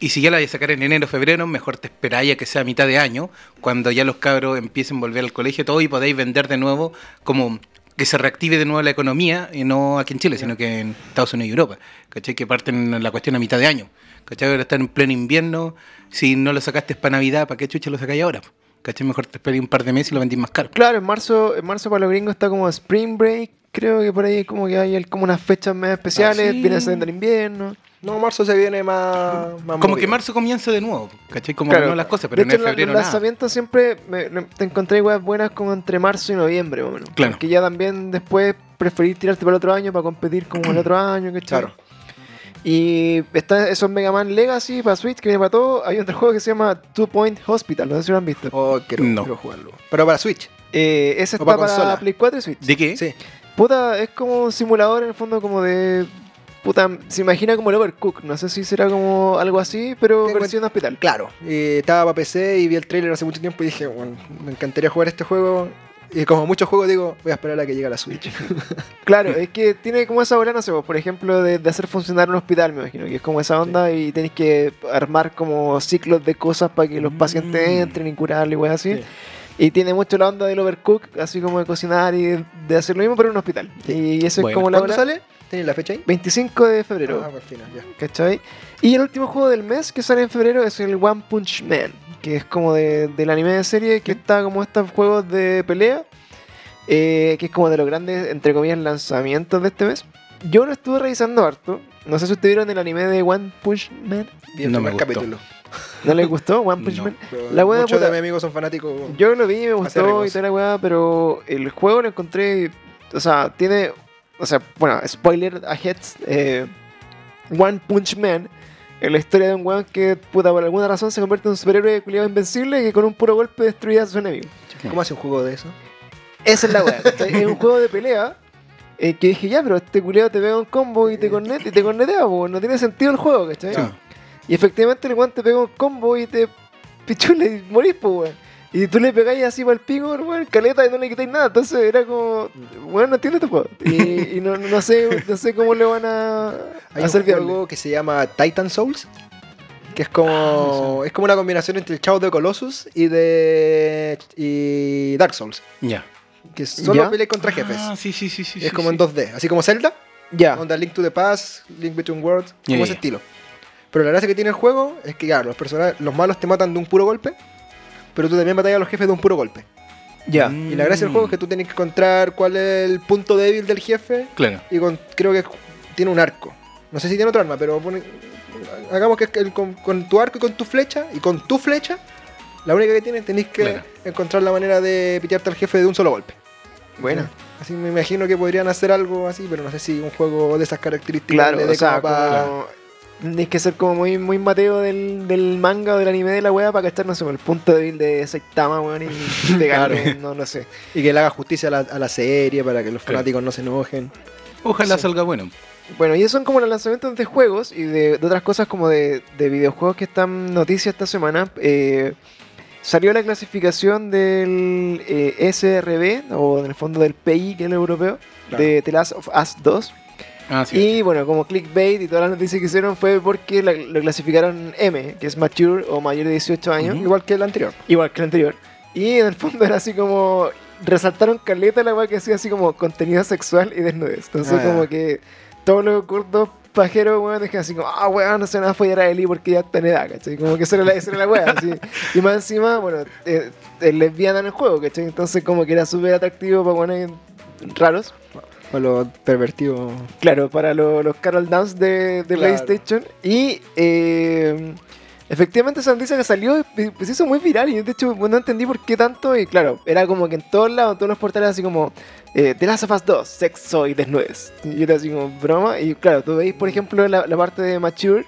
Y si ya la vas a sacar en enero, febrero, mejor te esperáis a que sea a mitad de año, cuando ya los cabros empiecen a volver al colegio todo y podéis vender de nuevo, como que se reactive de nuevo la economía, y no aquí en Chile, sino que en Estados Unidos y Europa. ¿Cachai? Que parten la cuestión a mitad de año. ¿Cachai? Ahora están en pleno invierno, si no lo sacaste para Navidad, ¿para qué chucha lo sacáis ahora? ¿Cachai? Mejor te esperéis un par de meses y lo vendís más caro. Claro, en marzo, en marzo para los gringos está como Spring Break. Creo que por ahí como que hay como unas fechas más especiales. Ah, sí. Viene saliendo el invierno. No, marzo se viene más. más Como movido. que marzo comienza de nuevo, ¿cachai? Como Claro. no las cosas, pero de en hecho, en febrero los nada. lanzamientos siempre me- te encontré weas buenas como entre marzo y noviembre, más o menos. Claro. Porque ya también después preferís tirarte para el otro año para competir como el otro año, ¿cachai? Claro. Y está esos Mega Man Legacy para Switch que viene para todo. Hay otro juego que se llama Two Point Hospital, no sé si lo han visto. Oh, quiero, No. quiero jugarlo. Pero para Switch. Eh, ese O está para para, consola. Play 4 y Switch. ¿De qué? Sí. Puta, es como un simulador en el fondo como de... Puta, se imagina como el Overcook. No sé si será como algo así, pero Tengo versión hospital. Claro. Y estaba para PC y vi el trailer hace mucho tiempo y dije, bueno, me encantaría jugar este juego. Y como muchos juegos digo, voy a esperar a que llegue a la Switch. Claro, es que tiene como esa bola, no sé, por ejemplo, de, de hacer funcionar un hospital, me imagino, que es como esa onda y tenéis que armar como ciclos de cosas para que los pacientes Mm. entren y curarle y weas así. Sí. Y tiene mucho la onda del overcook, así como de cocinar y de, hacer lo mismo, pero en un hospital. Y eso Bueno. es como la ¿Cuándo bola. sale? ¿Tenéis la fecha ahí? 25 de febrero, Ah, al final, ya. ¿cachai? Y el último juego del mes que sale en febrero es el One Punch Man, que es como de, del anime de serie, que está como estos juegos de pelea, eh, que es como de los grandes, entre comillas, lanzamientos de este mes. Yo lo estuve revisando harto. No sé si ustedes vieron el anime de One Punch Man. Vi el No me gustó. capítulo. ¿No les gustó One Punch No. Man? La wea muchos puta- de mis amigos son fanáticos. Yo lo vi, me gustó y toda la weá, pero el juego lo encontré. O sea, tiene. O sea, bueno, spoiler ahead. eh, One Punch Man. Es la historia de un weón que, puta, por alguna razón se convierte en un superhéroe culiado invencible que con un puro golpe destruía a sus enemigos. ¿Cómo hace un juego de eso? Esa es la weá. es un juego de pelea. eh, que dije, ya, pero este culiado te pega un combo y te, cornet, y te cornetea, po, no tiene sentido el juego, ¿cachai? Sí. Y efectivamente el weón te pega un combo y te pichule y morís, pues, weón. Y tú le pegáis así para el pico, weón, caleta y no le quitáis nada. Entonces era como, weón, no entiendo este. Y, y no, no sé, no sé cómo le van a, a Hay hacer un viable. juego que se llama Titan Souls. Que es como. es como una combinación entre el Chao de Colossus y de. y Dark Souls. Ya. Que solo peleas contra jefes. Ah, sí, sí, sí, sí. es sí, como sí. en 2D. Así como Zelda. Ya. Onda Link to the Past, Link Between Worlds, como ese estilo. Pero la gracia que tiene el juego es que, claro, los, personajes, los malos te matan de un puro golpe, pero tú también matas a los jefes de un puro golpe. Ya. Y la gracia del juego es que tú tienes que encontrar cuál es el punto débil del jefe Claro. y con, creo que tiene un arco. No sé si tiene otro arma, pero pone- hagamos que el- con, con tu arco y con tu flecha, y con tu flecha, la única que tienes tenéis que Claro. encontrar la manera de pitearte al jefe de un solo golpe. Buena. Así me imagino que podrían hacer algo así, pero no sé si un juego de esas características Claro, o sea, como Tienes que ser como muy, muy mateo del, del manga o del anime de la wea para cachar, no sé, el punto débil de Saitama, weón, y pegarle, Claro. no, no sé. Y que le haga justicia a la, a la serie para que los Claro. fanáticos no se enojen. Ojalá Sí. salga bueno. Bueno, y esos son como los lanzamientos de juegos y de, de otras cosas como de, de videojuegos que están noticias esta semana. Eh, salió la clasificación del eh, SRB, o en el fondo del PI, que es el europeo, Claro. de The Last of Us 2. Ah, sí. Y bueno, como clickbait y todas las noticias que hicieron fue porque la- lo clasificaron M, que es mature o mayor de 18 años, Ujú. Igual que el anterior. igual que el anterior. Y en el fondo era así como. Resaltaron caleta la weá que hacía así como contenido sexual y desnudez. Entonces, Ah, como que todos los gordos pajeros, weón, dejan así como, ah, weón, no se van a follar a Eli porque ya está en edad, ¿cachai? Como que esa era la, esa era la weá, así. Y más encima, bueno, eh, es lesbiana en el juego, ¿cachai? Entonces, como que era súper atractivo para poner raros. Para los pervertidos. Claro, para lo- los Carol Dance de, de Claro. PlayStation. Y eh, Efectivamente, esa noticia que salió y pues, se hizo muy viral y de hecho no entendí por qué tanto. Y claro, era como que en todos lados, en todos los portales, así como eh, The Last of Us 2, sexo y desnudez. Y era así como broma. Y claro, tú veis, por ejemplo, la, la parte de Mature.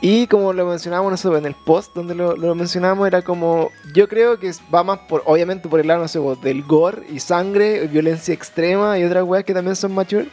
Y como lo mencionábamos nosotros en el post donde lo, lo mencionábamos, era como. Yo creo que va más por, obviamente, por el lado, no sé, del gore y sangre, violencia extrema y otras weas que también son mature.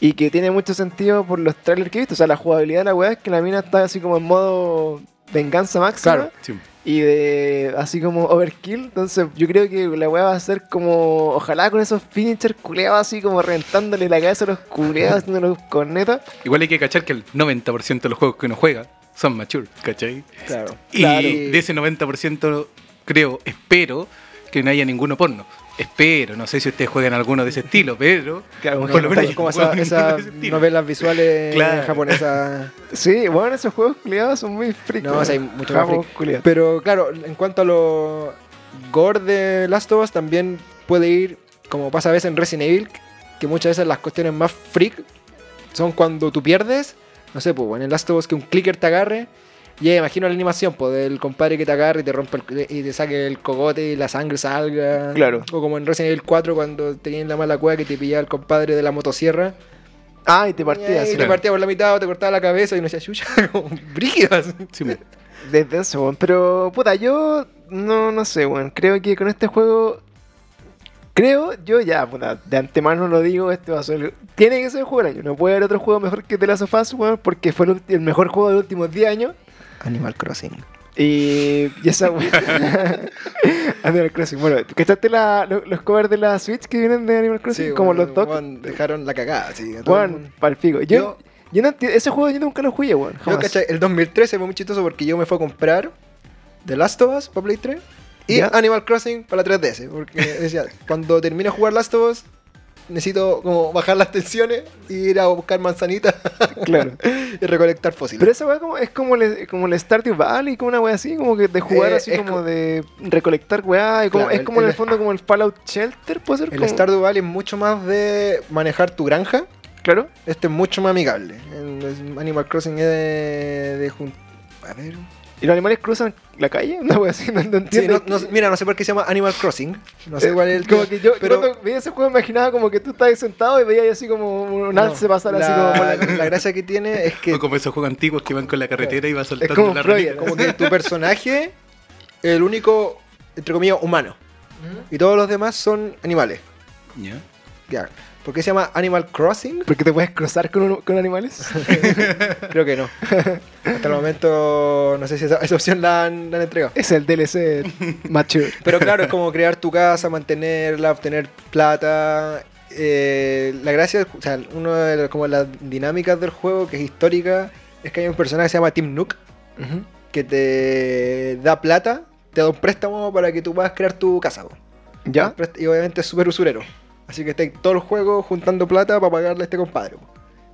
Y que tiene mucho sentido por los trailers que he visto. O sea, la jugabilidad de la wea es que la mina está así como en modo venganza máxima. Claro. Sí. Y de así como overkill. Entonces yo creo que la weá va a ser como. Ojalá con esos finishers culeados así como reventándole la cabeza a los culeados, haciendo los cornetas. Igual hay que cachar que el 90% de los juegos que uno juega son mature, ¿cachai? Claro. Y Claro. de ese 90% creo, espero que no haya ninguno porno. Espero, no sé si ustedes juegan alguno de ese estilo, pero Claro, por lo menos como esa- esas estilo. novelas visuales Claro. japonesas. Sí, bueno, esos juegos culeados son muy freak. No, o sea, hay mucho más Japos culiados. Pero claro, en cuanto a lo gore de Last of Us, también puede ir, como pasa a veces en Resident Evil, que muchas veces las cuestiones más freak son cuando tú pierdes, no sé, pues en el Last of Us que un clicker te agarre, y ya imagino la animación, pues del compadre que te agarre y te rompe el, y te saque el cogote y la sangre salga. Claro. O como en Resident Evil 4 cuando tenías la mala cueva que te pillaba el compadre de la motosierra. Ah, y te partía y así. te Claro. partía por la mitad o te cortaba la cabeza y no decía chucha, como brígidas. Sí, pues. Desde eso, weón. Pero, puta, yo no, no sé, weón. Creo que con este juego. Creo, yo ya, puta, de antemano lo digo, este va a ser. Tiene que ser el juego del año. No puede haber otro juego mejor que The Last of Us, weón, porque fue el, el mejor juego de los últimos 10 años. Animal Crossing. Y, y esa. Animal Crossing. Bueno, ¿cachaste la, lo- los covers de la Switch que vienen de Animal Crossing? Como los dos. Dejaron la cagada, sí. mundo. palpico. Yo, Yo- yo, no. Ese juego yo nunca lo jugué, weón. Yo. ¿cachai? El 2013 fue muy chistoso porque yo me fui a comprar The Last of Us para Play 3 y ¿Ya? Animal Crossing para la 3DS. Porque decía, cuando termine de jugar Last of Us, necesito como bajar las tensiones y ir a buscar manzanitas Claro. y recolectar fósiles. Pero esa weá como, es como el, como el Stardew Valley, como una weá así, como que de jugar Eh, así como co- de recolectar weá, y como, Claro, es el- como en el- fondo como el Fallout Shelter, puede ser el como, Stardew Valley es mucho más de manejar tu granja. Claro. Este es mucho más amigable. El Animal Crossing es de, de jun- A ver. ¿Y los animales cruzan la calle? Una weá así, no, no Sí, entiendo. no- no- mira, no sé por qué se llama Animal Crossing. No sé Eh, cuál es el Como tema, que yo pero- cuando veía ese juego imaginaba como que tú estabas sentado y veías así como un No, alce pasar así la, como por la la gracia que tiene es que O como esos juegos antiguos que van con la carretera y va soltando como la Freud, como que tu personaje es el único, entre comillas, humano. Y todos los demás son animales. Ya. Ya. ¿Por qué se llama Animal Crossing? Porque te puedes cruzar con, un- con animales. Creo que no. Hasta el momento no sé si esa, esa opción la han, la han entregado. es el DLC mature. Pero claro, es como crear tu casa, mantenerla, obtener plata. Eh, la gracia, o sea, una de las- como las dinámicas del juego que es histórica es que hay un personaje que se llama Tim Nook que te da plata, te da un préstamo para que tú puedas crear tu casa. ¿Ya? Y obviamente es súper usurero. Así que está todo el juego juntando plata para pagarle a este compadre.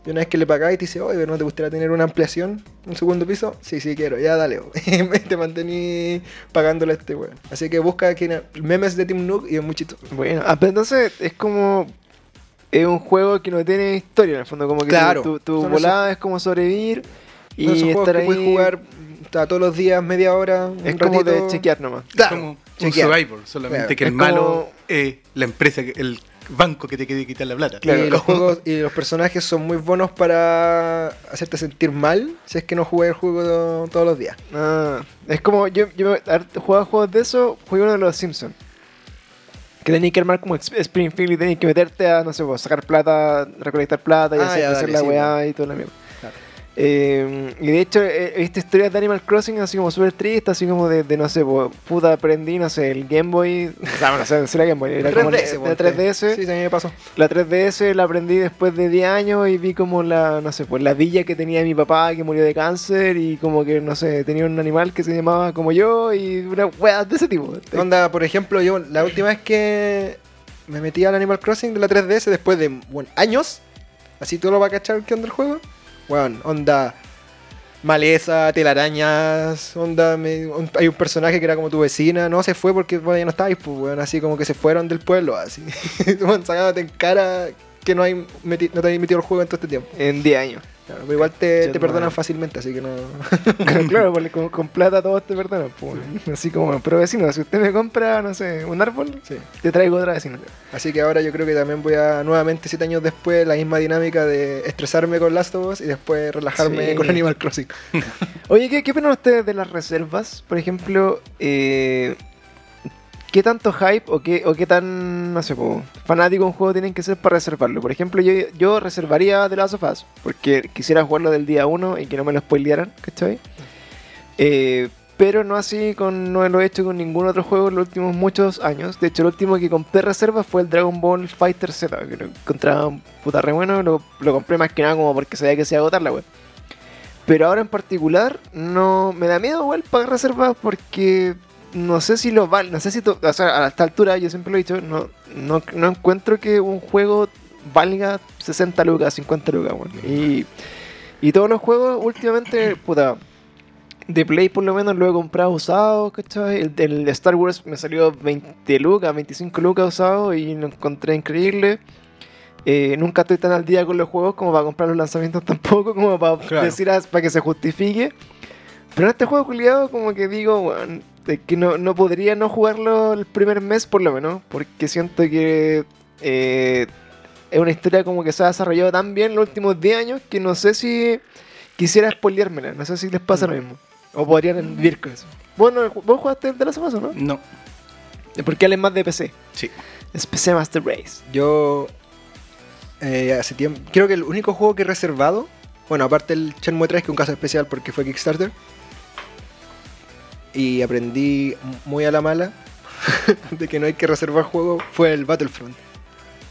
Y una vez que le pagáis, te dice, oye, pero ¿no te gustaría tener una ampliación? ¿Un segundo piso? Sí, sí, quiero, ya dale. te mantení pagándole a este weón. Así que busca aquí memes de Team Nook y es muy chistoso. Bueno, ah, entonces es como. Es un juego que no tiene historia en el fondo, como que tu- Claro, tu, volada es como sobrevivir y estar que ahí. puedes jugar todos los días, media hora, un es como de ratito. chequear nomás. Claro, como un chequear. Survivor, solamente Claro, que el es malo como- es la empresa, que- el banco que te quiere quitar la plata. Claro. y los juegos y los personajes son muy buenos para hacerte sentir mal si es que no jugué el juego to- todos los días. Ah, es como yo, yo haber jugado juegos de eso, jugué uno de los Simpsons. Que tenías que armar como Springfield y tenías que meterte a, no sé, pues, sacar plata, recolectar plata y Ah, hacer, ya, hacer dale, la sí, weá y todo lo mismo. Eh, y de hecho he he visto historias de Animal Crossing así como súper tristes, así como de, de, no sé, pues, puta aprendí, no sé, el Game Boy, o sea, no sé, la Game Boy, era como la, 3DS, la ponte. 3DS. Sí, mí me pasó. La 3DS la aprendí después de 10 años y vi como la, no sé, pues la villa que tenía mi papá que murió de cáncer y como que, no sé, tenía un animal que se llamaba como yo y una wea de ese tipo. Onda, por ejemplo, yo la última vez que me metí al Animal Crossing de la 3DS después de bueno, años, así tú lo vas a cachar qué onda el juego. Bueno, onda maleza, telarañas, onda, me- hay un personaje que era como tu vecina, no se fue porque bueno, ya no estáis, pues bueno, así como que se fueron del pueblo, así. Sacándote en cara que no, hay meti- no te habéis metido al juego en todo este tiempo. En 10 años. Claro, pero igual te, te perdonan fácilmente, así que no. claro, porque con, con plata todos te perdonan. pues. Así como, pero vecino, si usted me compra, no sé, un árbol, Sí. te traigo otra vecina. Así que ahora yo creo que también voy a nuevamente, siete años después, la misma dinámica de estresarme con Last of Us y después relajarme Sí. con Animal Crossing. Oye, ¿qué, qué opinan ustedes de las reservas? Por ejemplo, eh, ¿qué tanto hype o qué, o qué tan, no sé, po, fanático un juego tienen que ser para reservarlo? Por ejemplo, yo, yo reservaría The Last of Us porque quisiera jugarlo del día 1 y que no me lo spoilearan, ¿cachai? Eh, pero no así con, no lo he hecho con ningún otro juego en los últimos muchos años. De hecho, el último que compré reserva fue el Dragon Ball Fighter Z, que lo encontraba un puta re bueno. Lo, lo compré más que nada como porque sabía que se iba a agotar web. Pero ahora en particular no me da miedo igual pagar reservas porque no sé si lo vale, no sé si to- o sea, a esta altura yo siempre lo he dicho, no, no, no encuentro que un juego valga 60 lucas, 50 lucas, weón. Y, y todos los juegos últimamente, puta, de Play por lo menos lo he comprado usado, ¿cachai? El, el Star Wars me salió 20 lucas, 25 lucas usado y lo encontré increíble. Eh, nunca estoy tan al día con los juegos como para comprar los lanzamientos tampoco, como para Claro. decir as- para que se justifique. Pero en este juego culiado como que digo, weón, de que no, no podría no jugarlo el primer mes por lo menos, porque siento que eh, es una historia como que se ha desarrollado tan bien los últimos 10 años que no sé si quisiera spoileármela, no sé si les pasa lo mismo. O podrían vivir con eso. Bueno, vos jugaste el de la semana, ¿no? No, Porque él es más de PC. sí. Es PC Master Race. Yo eh, hace tiempo, creo que el único juego que he reservado, bueno, aparte el Shenmue 3, que es un caso especial porque fue Kickstarter, y aprendí muy a la mala de que no hay que reservar juegos, fue el Battlefront.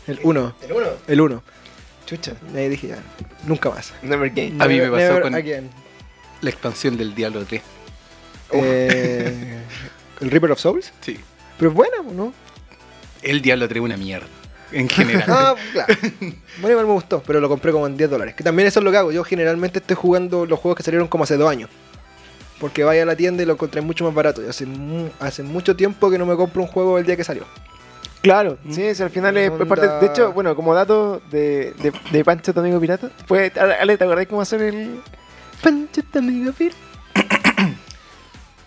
El 1, El 1. el 1. Chucha. Y ahí dije ya, nunca más. Never game. A mí me pasó Never con- again. La expansión del Diablo 3. Eh, el Reaper of Souls, Sí. pero es buena, ¿no? El Diablo 3 es una mierda. En general. Ah, claro. Bueno, igual me gustó, pero lo compré como en 10 dólares. Que también eso es lo que hago. Yo generalmente estoy jugando los juegos que salieron como hace dos años. Porque vaya a la tienda y lo encontré mucho más barato. Y hace, mu- hace mucho tiempo que no me compro un juego el día que salió. Claro, sí, sí, al final es Onda- parte. De hecho, bueno, como dato de, de, de Pancho tu amigo pirata, fue. Ale, ¿te acordás cómo hacer el. Pancho tu amigo pirata?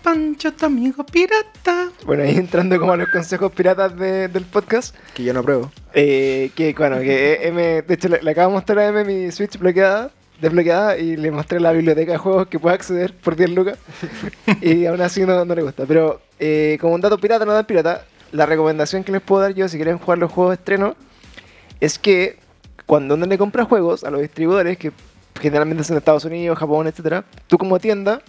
Pancho, tu amigo pirata. Bueno, ahí entrando como a los consejos piratas de- del podcast. Que yo no apruebo. Eh, que bueno, que M, de hecho le, le acabo de mostrar a M mi Switch bloqueada, desbloqueada y le mostré la biblioteca de juegos que puede acceder por 10 lucas y aún así no, no le gusta. Pero eh, como un dato pirata, no tan pirata, la recomendación que les puedo dar yo si quieren jugar los juegos de estreno es que cuando uno le compra juegos a los distribuidores, que generalmente son de Estados Unidos, Japón, etcétera, tú como tienda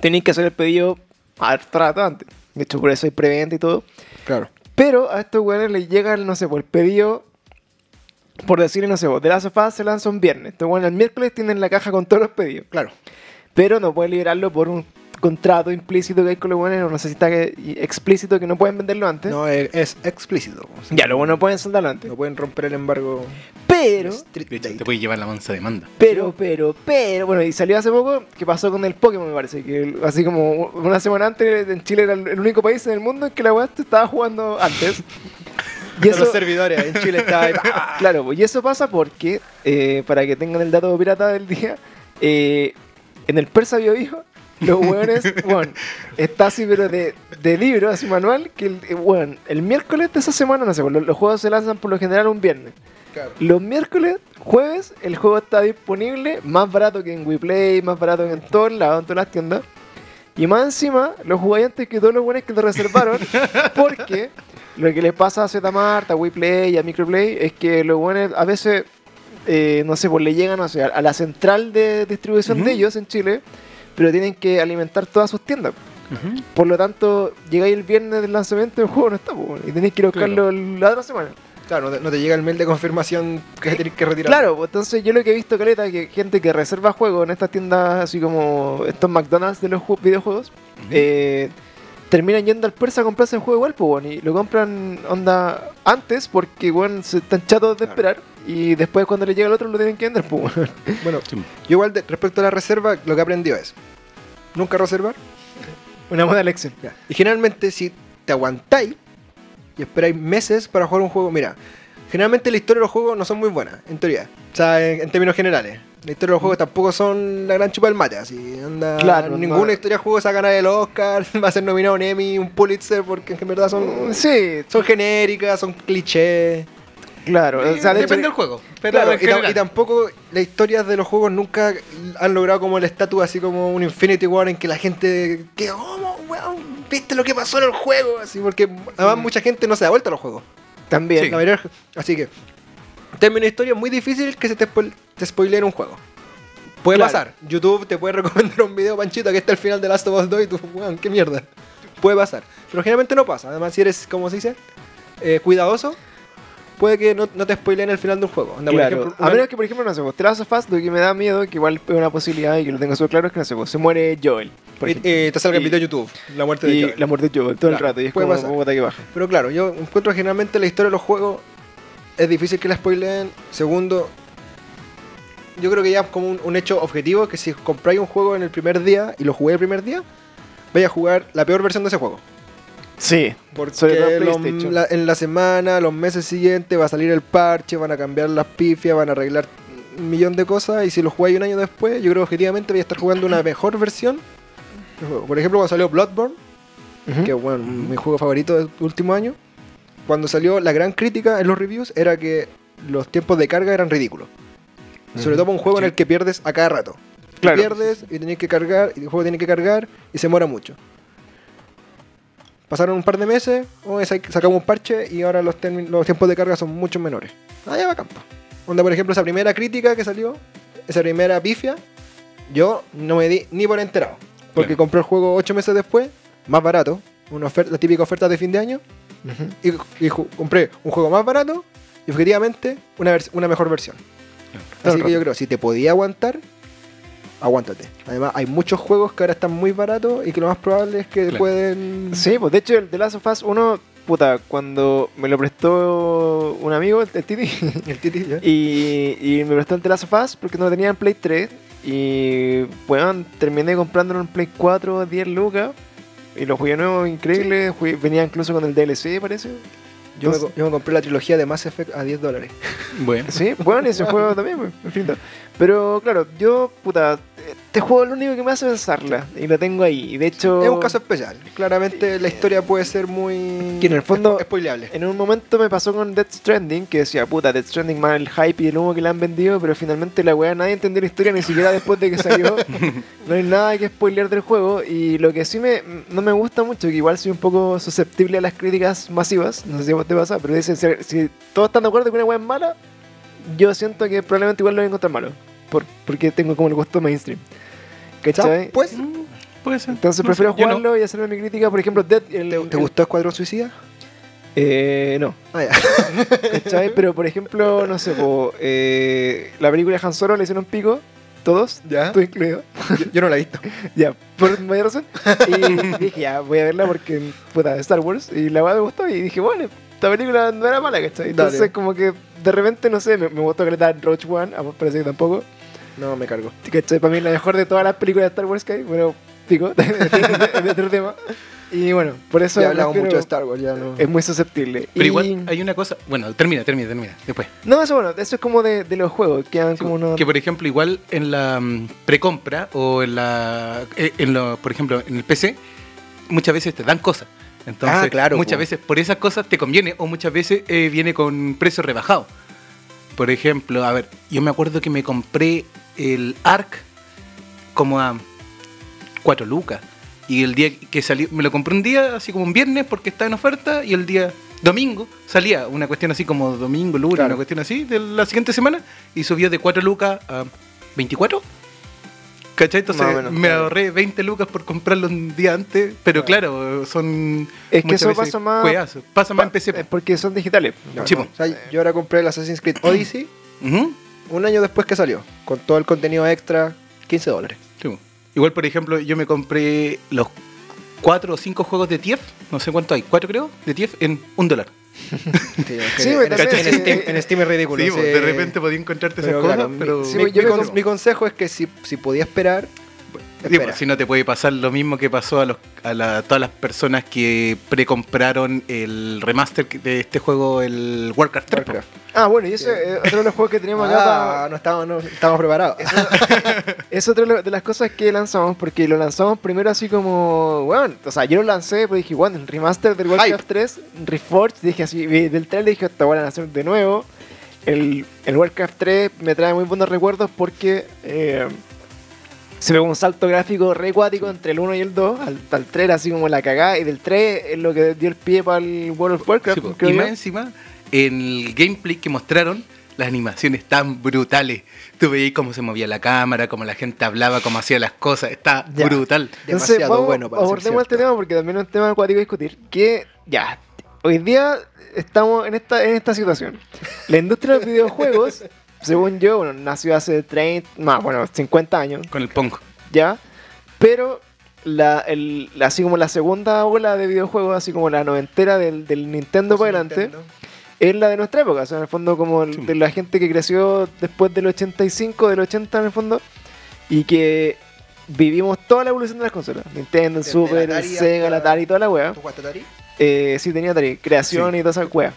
tenéis que hacer el pedido harto rato antes. De hecho, por eso hay preventa y todo. Claro. Pero a estos weones les llega, el, no sé, por el pedido, por decirle, no sé, vos, de la sofá se lanza un viernes. Estos weones el miércoles tienen la caja con todos los pedidos. Claro. Pero no pueden liberarlo por un contrato implícito que hay con los o no está que- explícito que no pueden venderlo antes. No, es, es explícito. O sea, Ya, los buenos no pueden soldarlo antes. No pueden romper el embargo. Pero, De hecho, te puede llevar la mansa demanda. pero, pero, pero, bueno, y salió hace poco, que pasó con el Pokémon, me parece, que el- así como una semana antes en Chile era el único país en el mundo en que la se estaba jugando antes. Y los servidores en Chile está ahí. Claro, pues, y eso pasa porque, eh, para que tengan el dato pirata del día, eh, en el Persa Bio los hueones, bueno, está así, pero de, de libro, así manual, que el, eh, weón, el miércoles de esa semana, no sé, pues, los, los juegos se lanzan por lo general un viernes. Claro. Los miércoles, jueves, el juego está disponible más barato que en WePlay, más barato que en todos lados, en todas las tiendas. Y más encima, los antes que todos los buenos que lo reservaron, porque lo que les pasa a Zmart, a WePlay y a Microplay es que los buenos a veces, eh, no sé, pues le llegan no sé, a la central de distribución de ellos en Chile, pero tienen que alimentar todas sus tiendas. Por lo tanto, llegáis el viernes del lanzamiento del juego, no está, pues, y tenéis que ir a buscarlo la otra semana. Claro, no te, no te llega el mail de confirmación que tenés que retirar. Claro, pues entonces yo lo que he visto, Caleta, que gente que reserva juegos en estas tiendas así como estos McDonald's de los ju- videojuegos, eh, terminan yendo al persa a comprarse el juego igual, pues, bueno, y lo compran onda antes porque, bueno, se están chatos de Claro. esperar y después cuando le llega el otro lo tienen que vender, pues, bueno. Bueno, Sí. yo igual de- respecto a la reserva, lo que he aprendido es nunca reservar. Una buena lección. Ya. Y generalmente si te aguantáis y esperáis meses para jugar un juego, mira, generalmente la historia de los juegos no son muy buenas, en teoría. O sea, en, en términos generales. La historia de los juegos tampoco son la gran chupa del mate, así. Anda, Claro, ninguna no. historia de juegos va a ganar el Oscar, va a ser nominado un Emmy, un Pulitzer, porque en verdad son, Sí, son genéricas, son clichés. claro. O sea, de hecho, Depende del juego. Pero Claro, y, tampoco las historias de los juegos nunca han logrado como el estatus así como un Infinity War en que la gente que ¿cómo, weón? ¿Viste lo que pasó en el juego? Así porque además mucha gente no se da vuelta a los juegos. también. Sí. La mayoría- así que término de historia muy difícil que se te, spoil, te un juego. Puede Claro. pasar. YouTube te puede recomendar un video, Panchito, que está al final de Last of Us 2 y tú, weón, qué mierda. Puede pasar. Pero generalmente no pasa. Además, si eres, como se dice, eh, cuidadoso, puede que no, no te spoileen el final de un juego. Anda, por Claro, ejemplo, a una- menos que, por ejemplo, no sé, vos, Last of Us, lo que me da miedo, que igual es una posibilidad y que lo tengo súper claro, es que no sé, vos, se muere Joel. Por y- eh, te salga el video de YouTube, la muerte de y Joel. la muerte de Joel todo el rato, y es puede como pasar. puta que baja. Pero claro, yo encuentro generalmente la historia de los juegos es difícil que la spoileen. Segundo, yo creo que ya es como un, un hecho objetivo que si compráis un juego en el primer día y lo jugué el primer día, vais a jugar la peor versión de ese juego. Sí, Porque Sobre todo en los- la- en la semana, los meses siguientes va a salir el parche, van a cambiar las pifias, van a arreglar un millón de cosas y si lo jugáis un año después, yo creo que objetivamente vais a estar jugando una mejor versión. Por ejemplo, cuando salió Bloodborne, que bueno, mi juego favorito del último año, cuando salió la gran crítica en los reviews era que los tiempos de carga eran ridículos. Sobre todo para un juego en el que pierdes a cada rato. Claro. Pierdes y tenés que cargar, y el juego tiene que cargar y se demora mucho. Pasaron un par de meses, oh, sa- sacamos un parche y ahora los, tiempos de carga son mucho menores. Ah, ya va campo. Onda, por ejemplo, esa primera crítica que salió, esa primera pifia, yo no me di ni por enterado. Porque Claro. compré el juego ocho meses después, más barato, una oferta, la típica oferta de fin de año, y, compré un juego más barato y objetivamente una, vers- una mejor versión. Así que yo creo, si te podía aguantar, aguántate. Además, hay muchos juegos que ahora están muy baratos y que lo más probable es que Claro. pueden... Sí, pues de hecho el The Last of Us 1, puta, cuando me lo prestó un amigo, el, el Titi, El Titi, ¿ya? y, y me prestó el The Last of Us porque no lo tenía en Play 3, y bueno, terminé comprándolo en Play 4 a 10 lucas, y lo jugué nuevo, increíble, jugué- venía incluso con el DLC, parece. Yo, me, Entonces- yo me compré la trilogía de Mass Effect a 10 dólares. Bueno. Sí, bueno, ese juego también, pues, infinito. Pero claro, yo, puta, este juego es lo único que me hace pensarla, y lo tengo ahí, y de hecho... Es un caso especial. Claramente la historia puede ser muy... Que en el fondo- spoileable. En un momento me pasó con Death Stranding, que decía, puta, Death Stranding más el hype y el humo que le han vendido, pero finalmente la weá nadie entendió la historia ni siquiera después de que salió. no hay nada que spoilear del juego. Y lo que sí me, no me gusta mucho, que igual soy un poco susceptible a las críticas masivas, no sé si a vos te pasa, pero dicen, si, si todos están de acuerdo que una weá es mala, yo siento que probablemente igual lo voy a encontrar malo. Por, porque tengo como el gusto mainstream. ¿Cachai? Pues, Puede ser. Entonces No prefiero sé, yo no. jugarlo y hacerme mi crítica. Por ejemplo, Dead. El, ¿te, te el- gustó Escuadrón Suicida? Eh, no. Ah, ya. ¿Cachai? Pero por ejemplo, no sé, po, eh, la película de Han Solo le hicieron pico, todos, ¿Ya? tú incluido. Yo, yo no la he visto. ya, por mayor razón. Y dije, ya, voy a verla porque, puta, Star Wars. Y la weá me gustó y dije, bueno, esta película no era mala, ¿cachai? Entonces, Dale. como que de repente, no sé, me, me gustó que le dan Roach One, a vos parece que tampoco. No, me cargo. ¿Cachai? Para mí la mejor de todas las películas de Star Wars que hay, bueno, pico, de otro tema. Y bueno, por eso Ya hablamos mucho de Star Wars, ya no... es muy susceptible. Pero Y- igual hay una cosa. Bueno, termina, termina, termina. Después. No, eso bueno, eso es como de, de los juegos, quedan como unos... Que por ejemplo, igual en la mm, precompra o en la. eh, En lo, por ejemplo, en el PC, muchas veces te dan cosas. Entonces, Ah, claro, muchas po. veces por esas cosas te conviene o muchas veces eh, viene con precio rebajado. Por ejemplo, a ver, yo me acuerdo que me compré el ARC como a 4 lucas. Y el día que salió, me lo compré un día, así como un viernes, porque estaba en oferta, y el día domingo salía una cuestión así como domingo, lunes, Claro. una cuestión así, de la siguiente semana, y subió de 4 lucas a 24. ¿Cachai? Entonces menos, me claro. ahorré 20 lucas por comprarlo un día antes, pero claro, son. Es que eso pasa más- juegazos. Pasa más en PC. Eh, Porque son digitales. No, no. O sea, yo ahora compré el Assassin's Creed Odyssey Ujú. Un año después que salió, con todo el contenido extra, 15 dólares. Sí. Igual, por ejemplo, yo me compré los cuatro o cinco juegos de TIEF, no sé cuánto hay, cuatro creo, de TIEF en un dólar. Sí, Sí, en, en sí. Steam, en Steam es ridículo. Sí, de repente podía encontrarte esas Pero cosas, claro, mi- pero... sí, mi, yo mi mi consejo es que si, si podía esperar, Sí, pues, si no te puede pasar lo mismo que pasó a, los, a la- todas las personas que precompraron el remaster de este juego, el Warcraft 3. Warcraft. Ah, bueno, y ese es otro de los juegos que teníamos acá. Ah, para- no estábamos, no estábamos preparados. Es otra de las cosas que lanzamos, porque lo lanzamos primero así como, bueno, o sea, yo lo lancé, pero dije, bueno, el remaster del Warcraft 3, Reforged, dije así, del trailer dije, esta van a hacer de nuevo. El, el Warcraft 3 me trae muy buenos recuerdos porque eh, se ve un salto gráfico re cuático entre el 1 y el 2, al, al 3 era así como la cagada, y del 3 es lo que dio el pie para el World of Warcraft, Sí, po. creo y yo. más encima, en el gameplay que mostraron, las animaciones tan brutales. Tú veías cómo se movía la cámara, cómo la gente hablaba, cómo hacía las cosas. Está Ya. brutal. Entonces, Demasiado vamos, bueno para abordemos este tema porque también es un tema acuático discutir. Que ya, hoy día estamos en esta, en esta situación. La industria de los videojuegos, según yo, bueno, nació hace 30, más, bueno, 50 años, Con el Pongo. ya. Pero la, el, la- así como la segunda ola de videojuegos, así como la noventera del, del Nintendo para adelante, es la de nuestra época. O sea, en el fondo, como el- Sí. de la gente que creció después del 85, del 80 en el fondo, y que vivimos toda la evolución de las consolas: Nintendo, el Super, el Sega, hasta- Atari, toda la wea. ¿Tú jugaste Atari? Eh, sí, tenía Atari, creación Sí. y toda esa wea.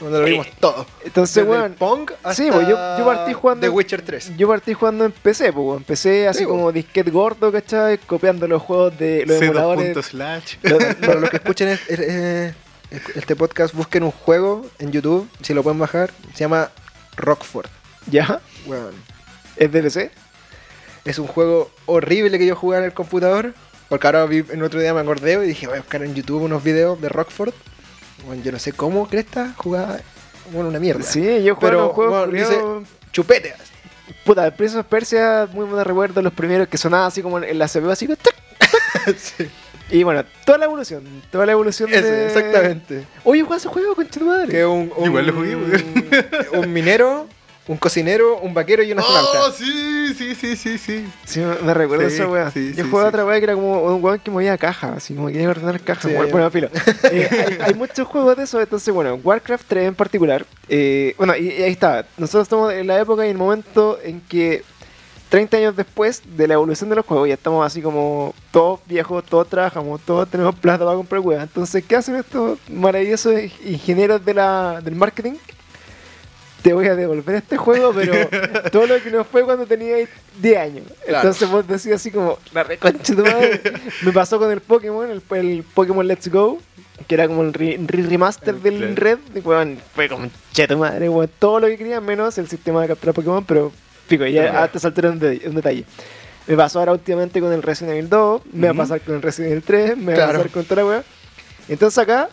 Donde lo vimos todo. Entonces, Desde weón, el Pong hasta sí, pues, yo- yo partí jugando- The Witcher 3. yo partí jugando en PC, pues, empecé así Sí, pues. como disquete gordo, ¿cachai? Copiando los juegos de los C2 emuladores. slash. Para los que escuchen es- es- es- este podcast, busquen un juego en YouTube, si lo pueden bajar, se llama Rockford. ¿Ya? Weón, ¿Es de PC? Es un juego horrible que yo jugué en el computador. Porque ahora vi, en otro día me acordé y dije, voy a buscar en YouTube unos videos de Rockford. Bueno, yo no sé cómo, Cresta, jugaba, bueno, una mierda. Sí, yo juego Pero, un juego bueno, dice- Chupete. Puta, el Prince of Persia, muy buenos recuerdos, los primeros que sonaba así como en la CPU, así. Sí, Y bueno, toda la evolución, toda la evolución ese, de... exactamente. Oye, juega ese juego, concha tu madre. Que un, un, Igual lo jugué, un minero, un cocinero, un vaquero y un astronauta. ¡Oh, sí, sí, sí, sí, sí! Sí, me, recuerdo Sí, esa wea. sí, Yo sí, jugaba sí. otra wea que era como un weón que movía cajas, así como que quería ordenar cajas. Sí, bueno, bueno, filo. Eh, hay, hay muchos juegos de eso, entonces, bueno, Warcraft 3 en particular. eh, bueno, y, y ahí está. Nosotros estamos en la época y en el momento en que 30 años después de la evolución de los juegos, ya estamos así como todos viejos, todos trabajamos, todos tenemos plata para comprar weas. Entonces, ¿qué hacen estos maravillosos ingenieros de la, del marketing? Te voy a devolver este juego, pero todo lo que no fue cuando tenía 10 años. Claro. Entonces vos decís así como, la reconcha de tu madre. Me pasó con el Pokémon, el, el Pokémon Let's Go, que era como el re- re- remaster del Claro. Red. Y, fue como, che tu madre, weón, todo lo que quería, menos el sistema de captura Pokémon, pero pico, ya Claro. hasta un, de- un detalle. Me pasó ahora últimamente con el Resident Evil 2, me va a pasar con el Resident Evil 3, me va a Claro. pasar con toda la weá. Entonces acá,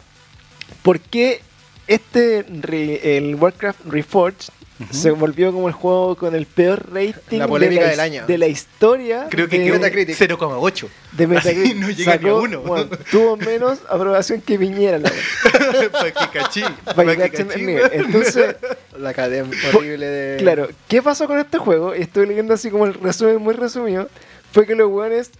¿por qué este, re- el Warcraft Reforged, se volvió como el juego con el peor rating La polémica de, la, del año. de la historia Creo que de, Metacritic. 0,8. de Metacritic. No llega ni a uno. bueno, tuvo menos aprobación que Piñera. La. Para que cachí. Para cachí. Entonces, La cadena horrible de. claro, ¿qué pasó con este juego? Y Estoy leyendo así como el resumen muy resumido. Fue que los weones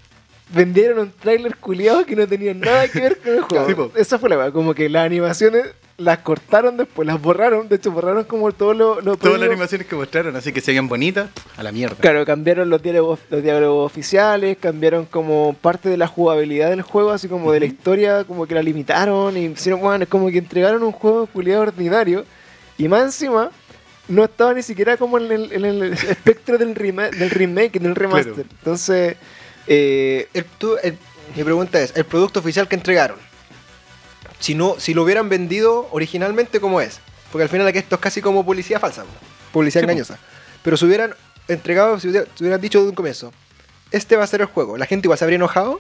vendieron un tráiler culiado que no tenía nada que ver con el juego. Esa fue la como que las animaciones las cortaron después, las borraron. De hecho, borraron como todo lo, lo Todas las animaciones que mostraron, así que se veían bonitas, a la mierda. Claro, cambiaron los diálogos, los diálogos oficiales, cambiaron como parte de la jugabilidad del juego, así como de la historia, como que la limitaron y hicieron, bueno, es como que entregaron un juego culiado ordinario y más encima no estaba ni siquiera como en el, en el espectro del, rema- del remake, del remaster. Claro. Entonces, eh, El- tú- el- mi pregunta es: el producto oficial que entregaron, si no, si lo hubieran vendido originalmente como es, porque al final aquí esto es casi como publicidad falsa, publicidad Sí, po. engañosa. Pero si hubieran entregado, si hubiera- si hubieran dicho de un comienzo, este va a ser el juego, la gente igual se habría enojado.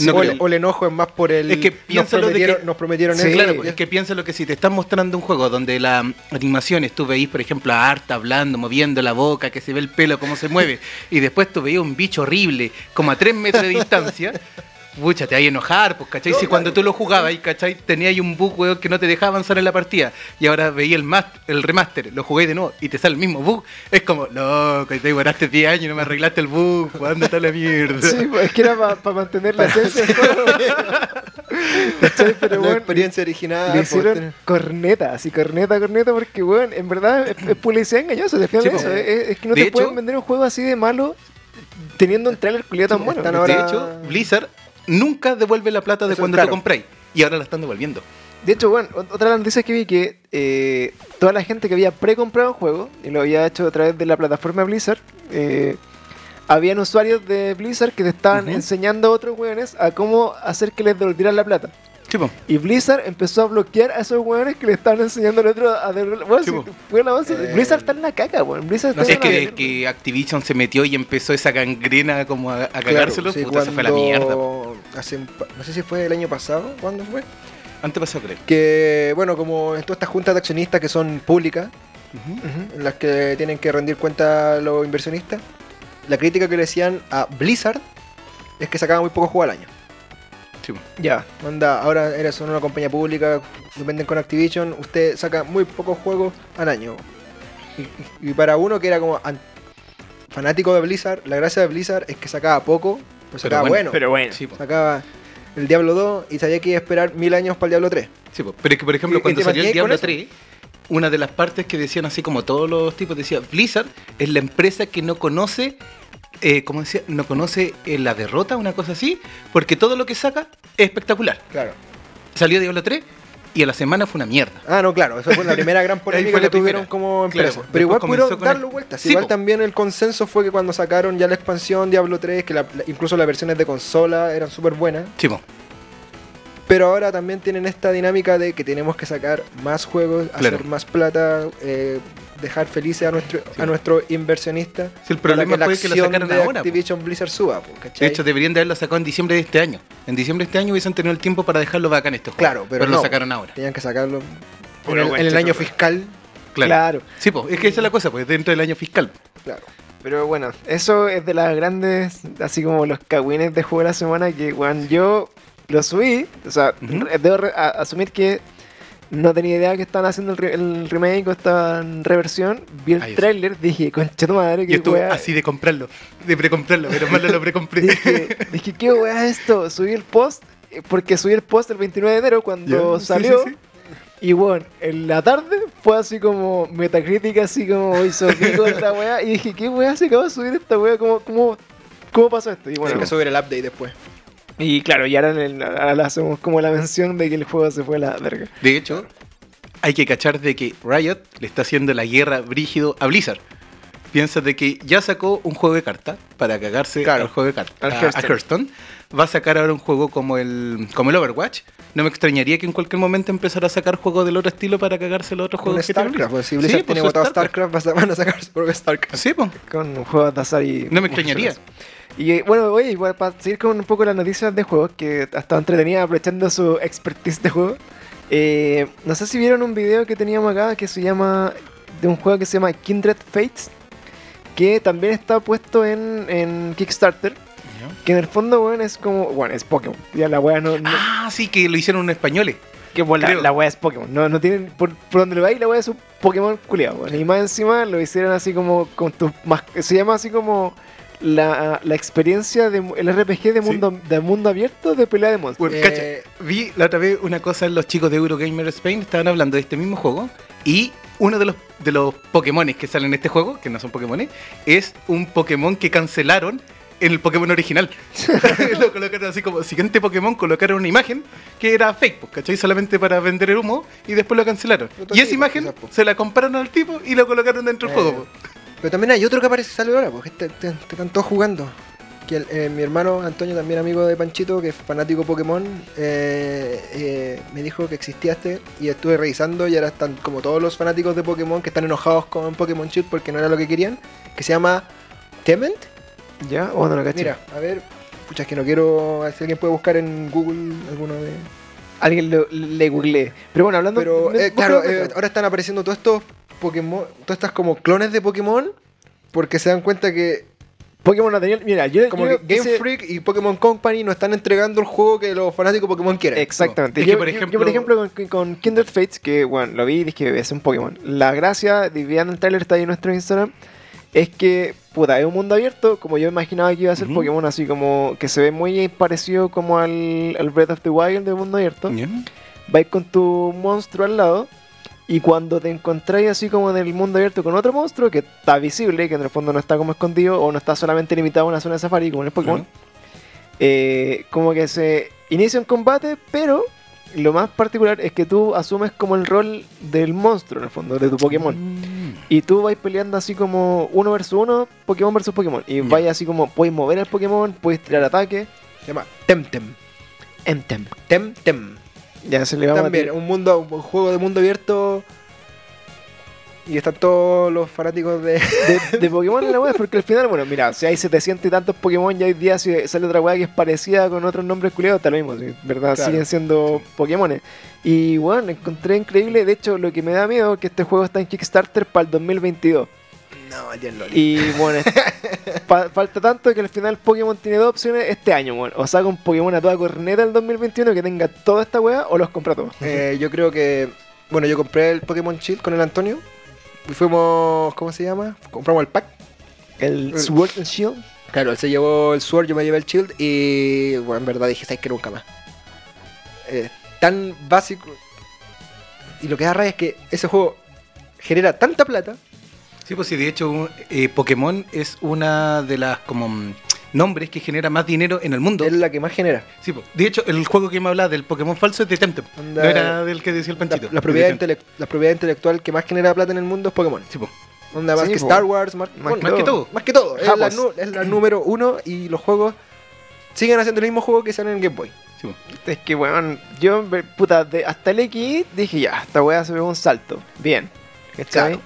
No o, el, o el enojo es más por el. Es que nos de prometieron, que- nos prometieron Sí. Claro, pues, es que piensa lo que si te están mostrando un juego donde la animación tú veís, por ejemplo, a Arta hablando, moviendo la boca, que se ve el pelo, cómo se mueve, y después tú veías un bicho horrible, como a 3 metros de distancia, pucha, te vas a enojar, pues, ¿cachai? No, si cuando tú lo jugabas, y, ¿cachai? Tenías ahí un bug, weón, que no te dejaba avanzar en la partida, y ahora veía el, mas- el remaster, lo jugué de nuevo, y te sale el mismo bug, es como, loco, te demoraste 10 años y no me arreglaste el bug, ¿cuándo está la mierda? sí, pues, es que era para mantener la esencia del juego. ¿Cachai? Pero la bueno, experiencia original. Le pues, hicieron tener- corneta, así corneta, corneta, porque, weón, en verdad es, es publicidad engañosa. final Sí, eso, po. es, es que no De te hecho- pueden vender un juego así de malo teniendo un trailer culiado tan bueno. De ahora- hecho, Blizzard nunca devuelve la plata de Eso, cuando claro. tú compráis. Y ahora la están devolviendo. De hecho, bueno, ot- otra de las noticias que vi que eh, toda la gente que había pre-comprado el juego y lo había hecho a través de la plataforma Blizzard, eh, habían usuarios de Blizzard que te estaban enseñando a otros weones a cómo hacer que les devolvieran la plata. Sí, po. Y Blizzard empezó a bloquear a esos weones que le estaban enseñando al otro a. Bueno, Sí, si po. fue un avance. Eh, Blizzard está en la caca, weón. Blizzard no está es la que, Activision se metió y empezó esa gangrena como a, a Claro, cagárselo. sí, puta, se fue a la mierda. hace no sé si fue el año pasado, ¿cuándo fue? Antes pasó, creo. Que, bueno, como en todas estas juntas de accionistas que son públicas, en las que tienen que rendir cuenta los inversionistas, la crítica que le decían a Blizzard es que sacaba muy pocos juegos al año. Sí. Ya. Onda, ahora eres una compañía pública, dependen con Activision, usted saca muy pocos juegos al año. Y, y para uno que era como an- fanático de Blizzard, la gracia de Blizzard es que sacaba poco, pero sacaba bueno, bueno. Pero bueno. Sí. Sacaba el Diablo 2 y sabía que iba a esperar mil años para el Diablo 3. Sí, po. Pero es que, por ejemplo, ¿Y- y cuando salió el Diablo eso? 3, una de las partes que decían así como todos los tipos, decía, Blizzard es la empresa que no conoce, eh, como decía, no conoce eh, la derrota, una cosa así, porque todo lo que saca es espectacular. Claro. Salió Diablo 3 y a la semana fue una mierda. Ah, no, claro, eso fue la primera gran polémica que tuvieron primera. como empresa. Pero igual pudieron con el- darlo vueltas. Sí, igual po. también el consenso fue que cuando sacaron ya la expansión Diablo 3, que la- la- incluso las versiones de consola eran súper buenas. Sí, po. Pero ahora también tienen esta dinámica de que tenemos que sacar más juegos, Claro. hacer más plata, eh, dejar felices a nuestro, Sí. a nuestro inversionista. Sí, el para problema la fue que lo acción sacaron de ahora. po. Activision Blizzard suba, po, De hecho, deberían de haberlo sacado en diciembre de este año. En diciembre de este año hubiesen tenido el tiempo para dejarlo bacán estos juegos. Claro, pero lo no. sacaron ahora. Tenían que sacarlo en Pero el, bueno, en el chico, año pues. fiscal. Claro. Claro. Sí, po. es que esa es la cosa, pues dentro del año fiscal. Claro. Pero bueno, eso es de las grandes, así como los cagüines de juego de la semana que, weón, yo lo subí. O sea, Ujú. re- debo asumir que no tenía idea que estaban haciendo el, re- el remake o esta reversión. Vi el Ahí tráiler, dije, concha tu madre, Yo qué estuve así de comprarlo, de precomprarlo, pero mal no lo precompré. Dije, dije, qué weá es esto. Subí el post, eh, porque subí el post el 29 de enero cuando salió. sí, sí. Y bueno, en la tarde fue así como metacrítica, así como hizo pico esta weá. Y dije, ¿qué weá se acaba de subir esta weá? ¿Cómo, cómo, cómo pasó esto? Y Bueno, bueno, que subir el update después. Y claro, y ahora, en el- ahora hacemos como la mención de que el juego se fue a la verga. De hecho, hay que cachar de que Riot le está haciendo la guerra brígido a Blizzard. Piensa de que ya sacó un juego de cartas para cagarse Claro, al juego de cartas a, a Hearthstone. Va a sacar ahora un juego como el como el Overwatch. No me extrañaría que en cualquier momento empezara a sacar juegos del otro estilo para cagarse los otros Con juegos tiene StarCraft, pues, si Sí, Blizzard pues, tiene votado StarCraft, van a sacar su propio StarCraft. Sí, pues. Con juegos de azar y. No me extrañaría. Y eh, bueno, oye, para seguir con un poco las noticias de juegos, que ha estado entretenida aprovechando su expertise de juego. eh, no sé si vieron un video que teníamos acá que se llama. de un juego que se llama Kindred Fates, que también está puesto en, en Kickstarter. Que en el fondo, weón, es como. Bueno, es Pokémon. Ya la weá no. no- Ah, sí, que lo hicieron en españoles. que bueno, la, la weá es Pokémon. No, no tienen. Por, por donde lo veis, la weá es un Pokémon culiado, weón. Y más encima lo hicieron así como. con tus Se llama así como. La, la experiencia de el RPG de Sí. mundo, de mundo abierto de pelea de monstruos. Bueno, Eh, cacha, vi la otra vez una cosa, los chicos de Eurogamer Spain estaban hablando de este mismo juego y uno de los, de los Pokémones que salen en este juego, que no son Pokémones, es un Pokémon que cancelaron en el Pokémon original. lo colocaron así como siguiente Pokémon, colocaron una imagen que era fake, pues, ¿cachai? Solamente para vender el humo y después lo cancelaron. Y esa imagen pues. se la compraron al tipo y lo colocaron dentro del Eh, juego. Pues. Pero también hay otro que aparece sale ahora, porque este- este están todos jugando. Que el- eh, mi hermano Antonio, también amigo de Panchito, que es fanático Pokémon, eh, eh, me dijo que existía este y estuve revisando y ahora están como todos los fanáticos de Pokémon que están enojados con Pokémon Shield porque no era lo que querían, que se llama Tement. ¿Ya? ¿O no lo cacho? Mira, a ver, pucha, es que no quiero, a ver si alguien puede buscar en Google alguno de... Alguien lo- le googleé. Pero bueno, hablando. Pero me- claro, ahora están apareciendo todos estos Pokémon, todas estas como clones de Pokémon, porque se dan cuenta que Pokémon no tenía. Mira, yo. como yo que Game ese- Freak y Pokémon Company no están entregando el juego que los fanáticos de Pokémon quieren. Exactamente. Yo, por yo- yo, ejemplo- por ejemplo, con, con Kindred Fates, que bueno, lo vi y dije, es un Pokémon. La gracia, y viendo el trailer está ahí en nuestro Instagram, es que, puta, es un mundo abierto, como yo imaginaba que iba a ser. Pokémon, así como que se ve muy parecido como al, al Breath of the Wild de mundo abierto. ¿Ya? Vais con tu monstruo al lado Y cuando te encontráis así como en el mundo abierto con otro monstruo que está visible, que en el fondo no está como escondido o no está solamente limitado a una zona de safari como en el Pokémon, eh, como que se inicia un combate, pero lo más particular es que tú asumes como el rol del monstruo en el fondo, de tu Pokémon. Mm. Y tú vas peleando así como uno versus uno, Pokémon versus Pokémon. Y vais así como, puedes mover al Pokémon, puedes tirar ataque. Se llama Temtem. Emtem. Temtem. Ya se le va También, un mundo, un juego de mundo abierto. Y están todos los fanáticos de. de, de Pokémon en la web, porque al final, bueno, mira, si hay 700 y tantos Pokémon, ya hoy día si sale otra weá que es parecida con otros nombres culiados, está lo mismo, ¿sí? ¿verdad? Claro. Siguen siendo Pokémones. Y bueno, encontré increíble, de hecho, lo que me da miedo es que este juego está en Kickstarter para el 2022. No, ya lo Y bueno, falta tanto que al final Pokémon tiene dos opciones este año, bueno. O saca un Pokémon a toda corneta el 2021 que tenga toda esta weá, o los compra todos. Eh, yo creo que. Bueno, yo compré el Pokémon Shield con el Antonio. Y fuimos. ¿Cómo se llama? Compramos el pack. El El- Sword and Shield. Claro, él se llevó el Sword, yo me llevé el Shield. Y. Bueno, en verdad dije, ¿sabes que nunca más? Eh, tan básico. Y lo que da rabia es que ese juego genera tanta plata. Sí, pues sí, de hecho, eh, Pokémon es una de las como mm, nombres que genera más dinero en el mundo. Es la que más genera. Sí, pues, de hecho, el juego que me habla del Pokémon falso es de Temtem. Onda- No era del que decía el La, panchito. la es propiedad, la propiedad intelectual que más genera plata en el mundo es Pokémon. Sí, pues. Onda más Sí, que po. Star Wars, más, Más bueno, que todo. Más que todo. Es la, nu- es la número uno y los juegos siguen haciendo el mismo juego que salen en Game Boy. Sí, pues. Es que, weón, yo, puta, de- hasta el X dije, ya, esta weá se ve un salto. Bien. ¿Cachai? Claro.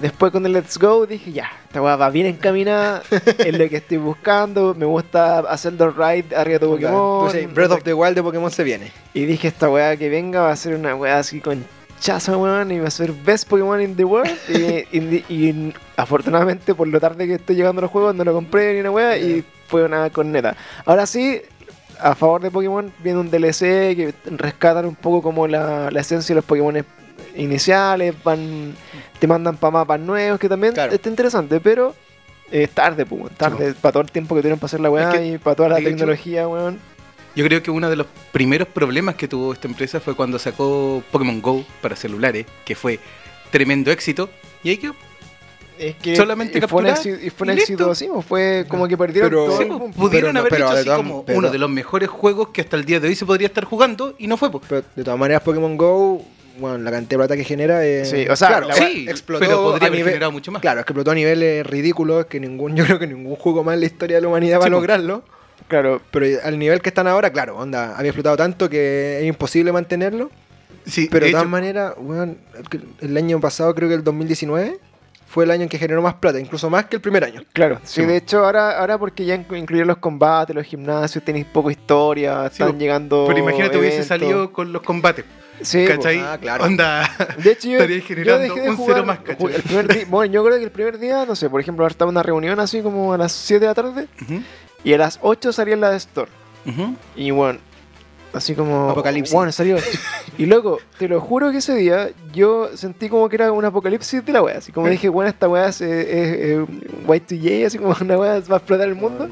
Después con el Let's Go dije, ya, esta weá va bien encaminada, es lo que estoy buscando, me gusta hacer los ride arriba de Pokémon. Entonces, Breath of the Wild de Pokémon se viene. Y dije, esta weá que venga va a ser una weá así con chaza, weón, y va a ser Best Pokémon in the World. y, y- y afortunadamente, por lo tarde que estoy llegando a los juegos, no lo compré ni una weá y fue una corneta. Ahora sí, a favor de Pokémon, viene un DLC que rescatan un poco como la, la esencia de los Pokémon iniciales, van te mandan para mapas nuevos, que también Claro. está interesante, pero es tarde, pues, tarde, para todo el tiempo que tuvieron para hacer la weá Es que, y para toda la de hecho, tecnología, weón. Yo creo que uno de los primeros problemas que tuvo esta empresa fue cuando sacó Pokémon Go para celulares, que fue tremendo éxito. Y ahí quedó. Es que Solamente y fue un éxito, y fue un éxito así, o fue como que perdieron Pero- todo. Sí, el boom. pudieron pero- haber pero así como pero- uno de los mejores juegos que hasta el día de hoy se podría estar jugando y no fue. Pero de todas maneras, Pokémon Go, bueno, la cantidad de plata que genera es. Sí, o sea, claro, sí, explotó pero podría a haber nivel- generado mucho más. Claro, es que explotó a niveles ridículos que ningún, yo creo que ningún juego más en la historia de la humanidad va a lograrlo. Claro, Pero al nivel que están ahora, claro, onda, había explotado tanto que es imposible mantenerlo. Sí, Pero de, todas maneras, weón, el- año pasado, creo que el 2019, fue el año en que generó más plata, incluso más que el primer año. claro. Sí, Sí, de hecho, ahora, ahora porque ya inclu- incluyeron los combates, los gimnasios, tenéis poco historia, Sí, están llegando. pero imagínate hubiese eventos. salido con los combates. Sí, po. ¿Cachai? Ah, claro. Onda. De hecho, yo, Estaría yo generando dejé de un jugar. cero más, ¿cachai? el primer día- bueno, yo creo que el primer día, no sé, por ejemplo, ahora estaba una reunión así como a las 7 de la tarde Ujú, y a las 8 salía en la de Store. ujú. Y bueno, así como. Apocalipsis. Bueno, salió. Y luego, te lo juro que ese día yo sentí como que era un apocalipsis de la wea. Así como dije, bueno, esta wea es, es, es, Y2J, así como una wea va a explotar el mundo.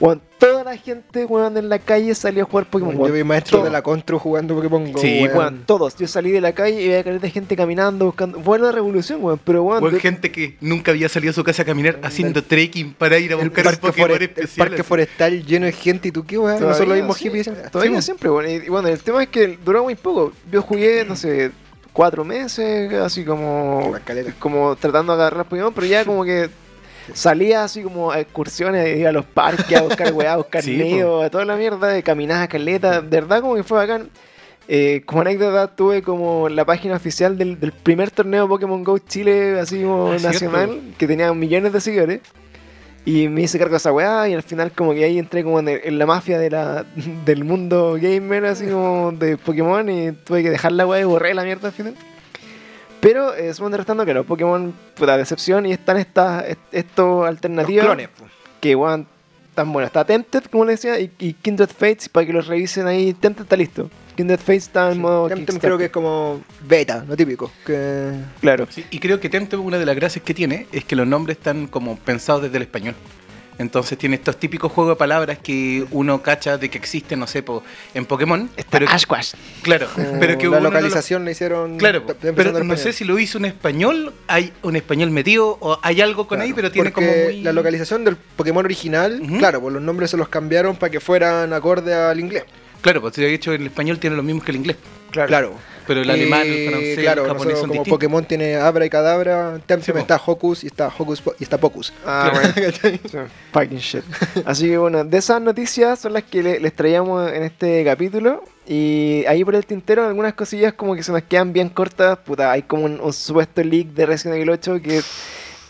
Bueno, toda la gente, weón, en la calle salió a jugar Pokémon. yo weón. vi maestros todo. de la Contru jugando Pokémon Go. Sí, weón. Weón, todos. Yo salí de la calle y veía caer de gente caminando, buscando. Fue una revolución, weón. Pero, weón, O de- gente que nunca había salido a su casa a caminar haciendo trekking para ir a el buscar parque, Pokémon forest- el parque así. forestal lleno de gente y tú qué, weón. No son los mismos sí. hippies. Todavía Sí, siempre, bueno. Y bueno, el tema es que duró muy poco. Yo jugué, no sé, cuatro meses, así como. Como tratando de agarrar Pokémon, pero ya como que salía así como a excursiones, iba a los parques a buscar weá, a buscar Sí, a toda la mierda, de caminadas, caleta. De verdad, como que fue bacán. Eh, como anécdota, tuve como la página oficial del, del primer torneo Pokémon Go Chile, así como Ah, nacional, cierto. que tenía millones de seguidores. Y me hice cargo de esa weá y al final como que ahí entré como en, el- en la mafia de la, del mundo gamer, así como de Pokémon y tuve que dejar la weá y borré la mierda al final. Pero eh, sumando y restando, claro, Pokémon, puta decepción y están estas est- estos Los alternativas clones. que weón tan buenas. Está Tempted, como les decía, y, y Kindred Fates para que los revisen ahí. Tempted está listo. Kindred Fates está en modo Kickstarter. creo que es como beta, lo típico. Que... Claro. Sí, y creo que Temtem, una de las gracias que tiene, es que los nombres están como pensados desde el español. Entonces tiene estos típicos juegos de palabras que uno cacha de que existen, no sé, po, en Pokémon. Está pero claro, pero que la no lo- localización la hicieron. Claro, pe- pero no sé si lo hizo un español, hay un español metido o hay algo con ahí, Claro, pero tiene como muy... la localización del Pokémon original, claro, pues los nombres se los cambiaron para que fueran acorde al inglés. Claro, pues de hecho el español tiene lo mismo que el inglés. Claro. Pero el alemán, el francés, claro, el japonés nosotros son como distintos. Pokémon tiene Abra y Cadabra, Temtem Sí, está Hocus y está Hocus y está Pocus. Ah, bueno. Fucking shit. Así que bueno, de esas noticias son las que le- les traíamos en este capítulo. Y ahí por el tintero algunas cosillas como que se nos quedan bien cortas. Puta, hay como un, un supuesto leak de Resident Evil 8 que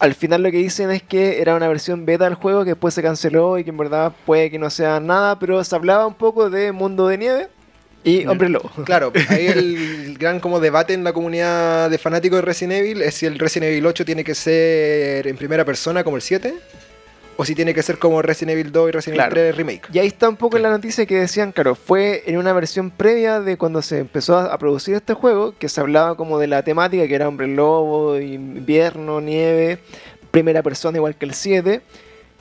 al final lo que dicen es que era una versión beta del juego que después se canceló y que en verdad puede que no sea nada, pero se hablaba un poco de Mundo de Nieve y Hombre Lobo. Claro, ahí el gran como debate en la comunidad de fanáticos de Resident Evil es si el Resident Evil 8 tiene que ser en primera persona como el 7 o si tiene que ser como Resident Evil 2 y Resident Claro. Evil 3 Remake. Y ahí está un poco en la noticia que decían, claro, fue en una versión previa de cuando se empezó a, a producir este juego, que se hablaba como de la temática, que era hombre lobo, invierno, nieve, primera persona igual que el 7.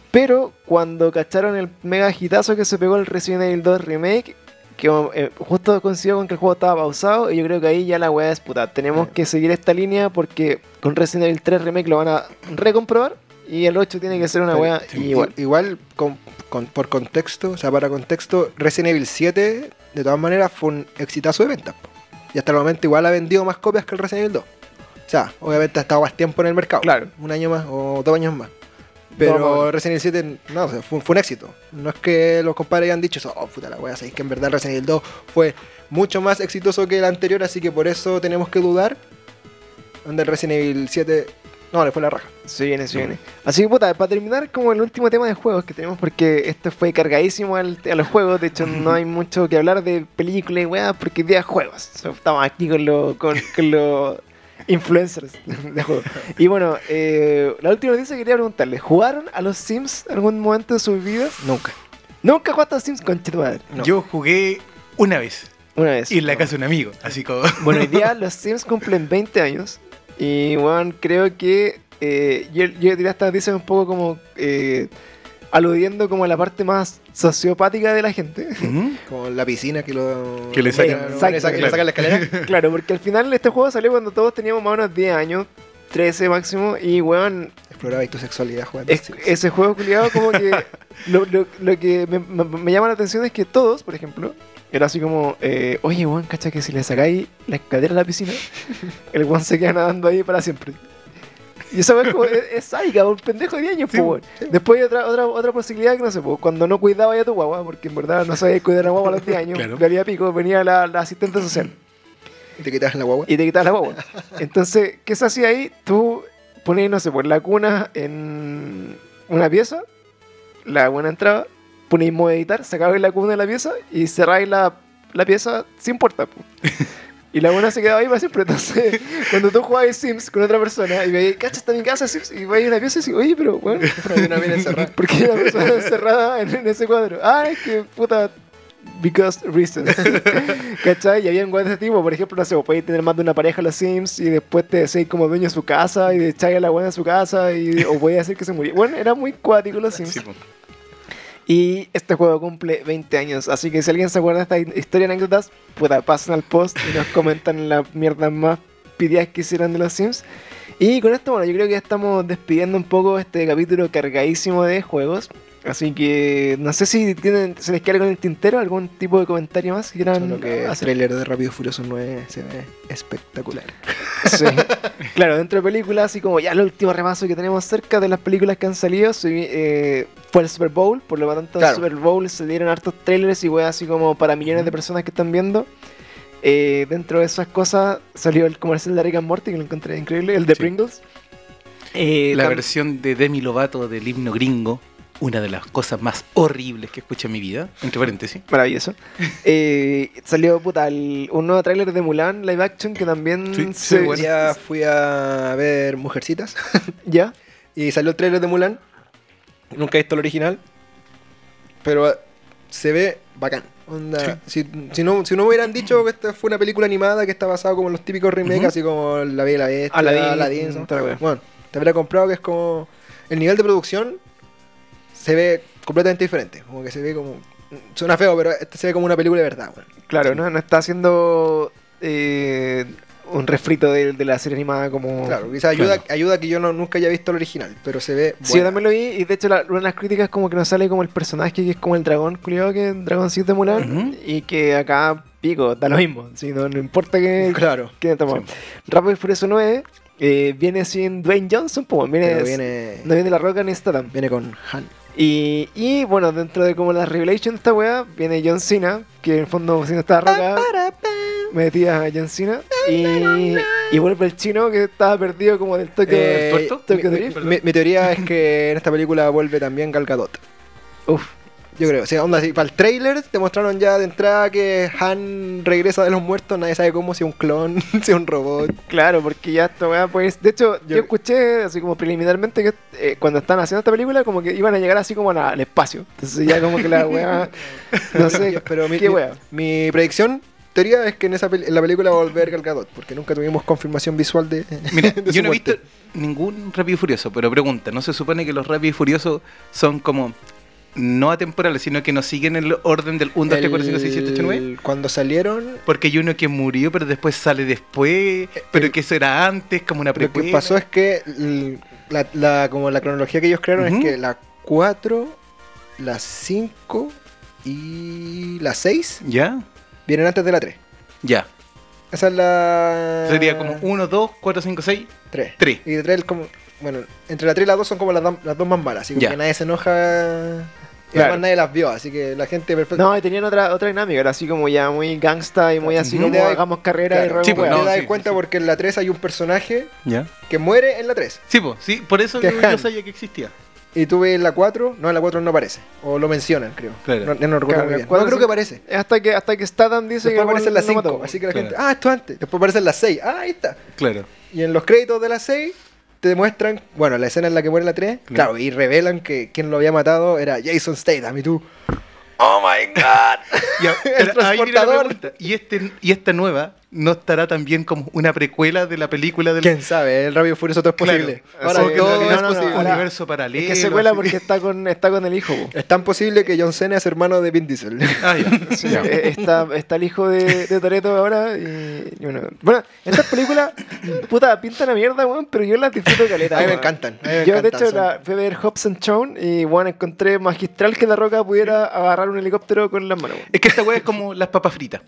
Pero cuando cacharon el mega hitazo que se pegó el Resident Evil 2 Remake, que eh, justo coincidió con que el juego estaba pausado, y yo creo que ahí ya la weá es puta. Tenemos Sí. que seguir esta línea porque con Resident Evil 3 Remake lo van a recomprobar. Y el 8 tiene que ser una weá sí, igual. Igual, con- con- por contexto, o sea, para contexto, Resident Evil 7, de todas maneras, fue un exitazo de ventas. Y hasta el momento igual ha vendido más copias que el Resident Evil 2. O sea, obviamente ha estado más tiempo en el mercado. Claro. Un año más o dos años más. Pero Vamos. Resident Evil 7, no, o sea, fue, fue un éxito. No es que los compadres hayan dicho, oh, puta la wea, sabéis que en verdad Resident Evil 2 fue mucho más exitoso que el anterior, así que por eso tenemos que dudar. Donde el Resident Evil 7, no, le fue la raja. Se viene, se viene. Así que puta, para terminar como el último tema de juegos que tenemos, porque este fue cargadísimo al- a los juegos, de hecho no hay mucho que hablar de películas y weas, porque día juegos. O sea, estamos aquí con los con, con los influencers de juegos. Y bueno, eh, la última noticia que quería preguntarle, ¿jugaron a los Sims en algún momento de sus vidas? Nunca. Nunca jugaste a los Sims con madre. No. Yo jugué una vez Una vez. y en la casa de un amigo, así como... Bueno, hoy día los Sims cumplen 20 años. Y bueno, creo que eh, yo, yo diría esta noticia un poco como eh, aludiendo como a la parte más sociopática de la gente. Como la piscina que lo. Que le sacan- le sacan, le sacan la escalera. claro, porque al final este juego salió cuando todos teníamos más o menos 10 años, 13 máximo. Y weón, Explorabais tu sexualidad jugando. es- ese juego culiado como que lo, lo- lo que me, me- me llama la atención es que todos, por ejemplo, era así como, eh, oye, weón, cacha que si le sacáis la escalera a la piscina, el weón se queda nadando ahí para siempre. Y esa weón es es, sádica, un pendejo de 10 años, Sí, po, weón. sí. Después hay otra, otra, otra posibilidad que no sé, po, cuando no cuidaba ya tu guagua, porque en verdad no sabías cuidar a la guagua a los 10 años, Claro. valía pico, venía la, la asistente social Y te quitas la guagua. y te quitabas la guagua. Entonces, ¿qué se hacía ahí? Tú ponías, no sé, por la cuna en una pieza, la buena entraba, ponías modo editar, sacabais la cuna de la pieza y cerráis la, la pieza sin puerta. po. Y la buena se quedaba ahí para siempre. Entonces, cuando tú jugabas Sims con otra persona y veías, cacha, está mi casa Sims, y a una pieza y oye, pero bueno, Pero una mina encerrada. ¿por qué una persona encerrada en, en ese cuadro? Ah, es que puta. Because reasons. ¿Cachai? Y había un de ese tipo, por ejemplo, no sé, podéis tener más de una pareja en los Sims y después te decís como dueño de su casa y echáis a la buena de su casa y, o podéis hacer que se muriera. Bueno, era muy cuático los Sims. Sí. Y este juego cumple 20 años, así que si alguien se acuerda de esta historia anécdotas, pueda pasen al post y nos comentan las mierdas más pidias que hicieron de los Sims. Y con esto, bueno, yo creo que ya estamos despidiendo un poco este capítulo cargadísimo de juegos. Así que no sé si tienen, se les queda con el tintero algún tipo de comentario más que quieran Solo que el hacer. trailer de Rápido Furioso 9 se ve espectacular. Sí. claro, dentro de películas, así como ya el último repaso que tenemos cerca de las películas que han salido, eh, fue el Super Bowl, por lo tanto Claro. el Super Bowl se dieron hartos trailers y weas así como para millones de personas que están viendo. Eh, dentro de esas cosas salió el comercial de Rick and Morty, que lo encontré increíble, el de Sí. Pringles. Eh, La versión de Demi Lovato del himno gringo, una de las cosas más horribles que escuché en mi vida, entre paréntesis. Maravilloso. Eh, salió puta, el- un nuevo tráiler de Mulan live action que también Sí, se sí, bueno. Ya fui a ver Mujercitas ya. y salió el trailer de Mulan. Nunca he visto el original, pero se ve bacán. Onda, si, si no, si no me hubieran dicho que esta fue una película animada que está basada como en los típicos remakes, Ujú. así como La Bella y la Bestia, Aladdin, Aladdin, wea. Bueno, te habría comprado que es como el nivel de producción se ve completamente diferente. Como que se ve como. Suena feo, pero este se ve como una película de verdad, weón. Claro, ¿no? No está haciendo eh, un refrito de, de la serie animada como... Claro, quizás ayuda, Claro. ayuda a que yo no, nunca haya visto el original, pero se ve. Sí, yo buena. también lo vi y de hecho la- una de las críticas como que nos sale como el personaje que es como el dragón culiado que es el dragoncito de Mulan y que acá pico, da lo mismo, sí, no, no importa que, Claro. que estamos. Rápido y Furioso 9 eh, viene sin Dwayne Johnson, pues viene, viene, no viene de la roca ni Statham. viene con Han. Y, y bueno, dentro de como la revelation de esta wea, viene John Cena, que en el fondo si no está roca, metía a John Cena. Y, y vuelve el chino que estaba perdido como del toque. Eh, Drift. mi- mi teoría es que en esta película vuelve también Gal Gadot. Uf, Yo creo, o sea, onda así, para el trailer te mostraron ya de entrada que Han regresa de los muertos, nadie sabe cómo, si es un clon, si es un robot. claro, porque ya esta wea pues. De hecho, yo, Yo- escuché así como preliminarmente que eh, cuando estaban haciendo esta película, como que iban a llegar así como al espacio. Entonces ya como que la wea. No sé, pero mi, qué mi- wea. mi predicción, teoría, es que en, esa en la película va a volver Gal Gadot, porque nunca tuvimos confirmación visual de, Mira, de su yo no he visto ningún Rápido y Furioso, pero pregunta, ¿no se supone que los Rápido y Furiosos son como no atemporales, sino que no siguen el orden del 1, 2, 3, 4, 5, 6, 7, 8, 9? El- Cuando salieron, Porque hay uno que murió, pero después sale después, pero que eso era antes, como una lo que precuela. pasó es que la, la- como la cronología que ellos crearon Ujú. es que la 4, la 5 y la 6 ¿Ya? vienen antes de la 3. Ya. Esa es la... Sería como 1, 2, 4, 5, 6, 3. 3. Y de 3 como... Bueno, entre la 3 y la 2 son como las, las dos más malas, así que nadie se enoja... Y Claro. además nadie las vio, así que la gente perfecta... No, y tenían otra, otra dinámica, era así como ya muy gangsta y muy así como Te das- hagamos carrera y Claro, robemos Sí, pues, weas. te no, das sí, cuenta sí. porque en la 3 hay un personaje ¿Ya? que muere en la 3. Sí, pues, sí, por eso Que yo, yo sabía que existía. Y tú ves en la 4, no, en la 4 no aparece. O lo mencionan, creo. Claro. No, no recuerdo Claro, bien. cuatro, No creo que aparece. Hasta que, hasta que Statham dice Después que aparece en la el weón lo 5, mató. así que la Claro. gente, ah, esto antes. Después aparece en la 6, ah, ahí está. Claro. Y en los créditos de la 6 te demuestran, bueno, la escena en la que muere la 3, Claro. claro, y revelan que quien lo había matado era Jason Statham y tú, oh my god. El transportador. ¿Y, este, ¿Y esta nueva no estará también como una precuela de la película del ¿Quién sabe? El y Furioso todo es Claro. posible. O Ahora todo no, es no, no, posible. ahora- universo paralelo. Es que se cuela porque está con, está con el hijo. po. Es tan posible que John Cena es hermano de Vin Diesel. Ah, ya. Sí, Ya. eh, está, está el hijo de, de Toreto ahora y, y bueno. Bueno, estas películas, puta, pintan a mierda, weón, pero yo las disfruto caleta. A mí me encantan. a mí me Yo, de encantan, hecho, son- la, fui a ver Hobbs and Shaw y, bueno, encontré magistral que La Roca pudiera agarrar un helicóptero con las manos. weón. Es que esta weá es como las papas fritas.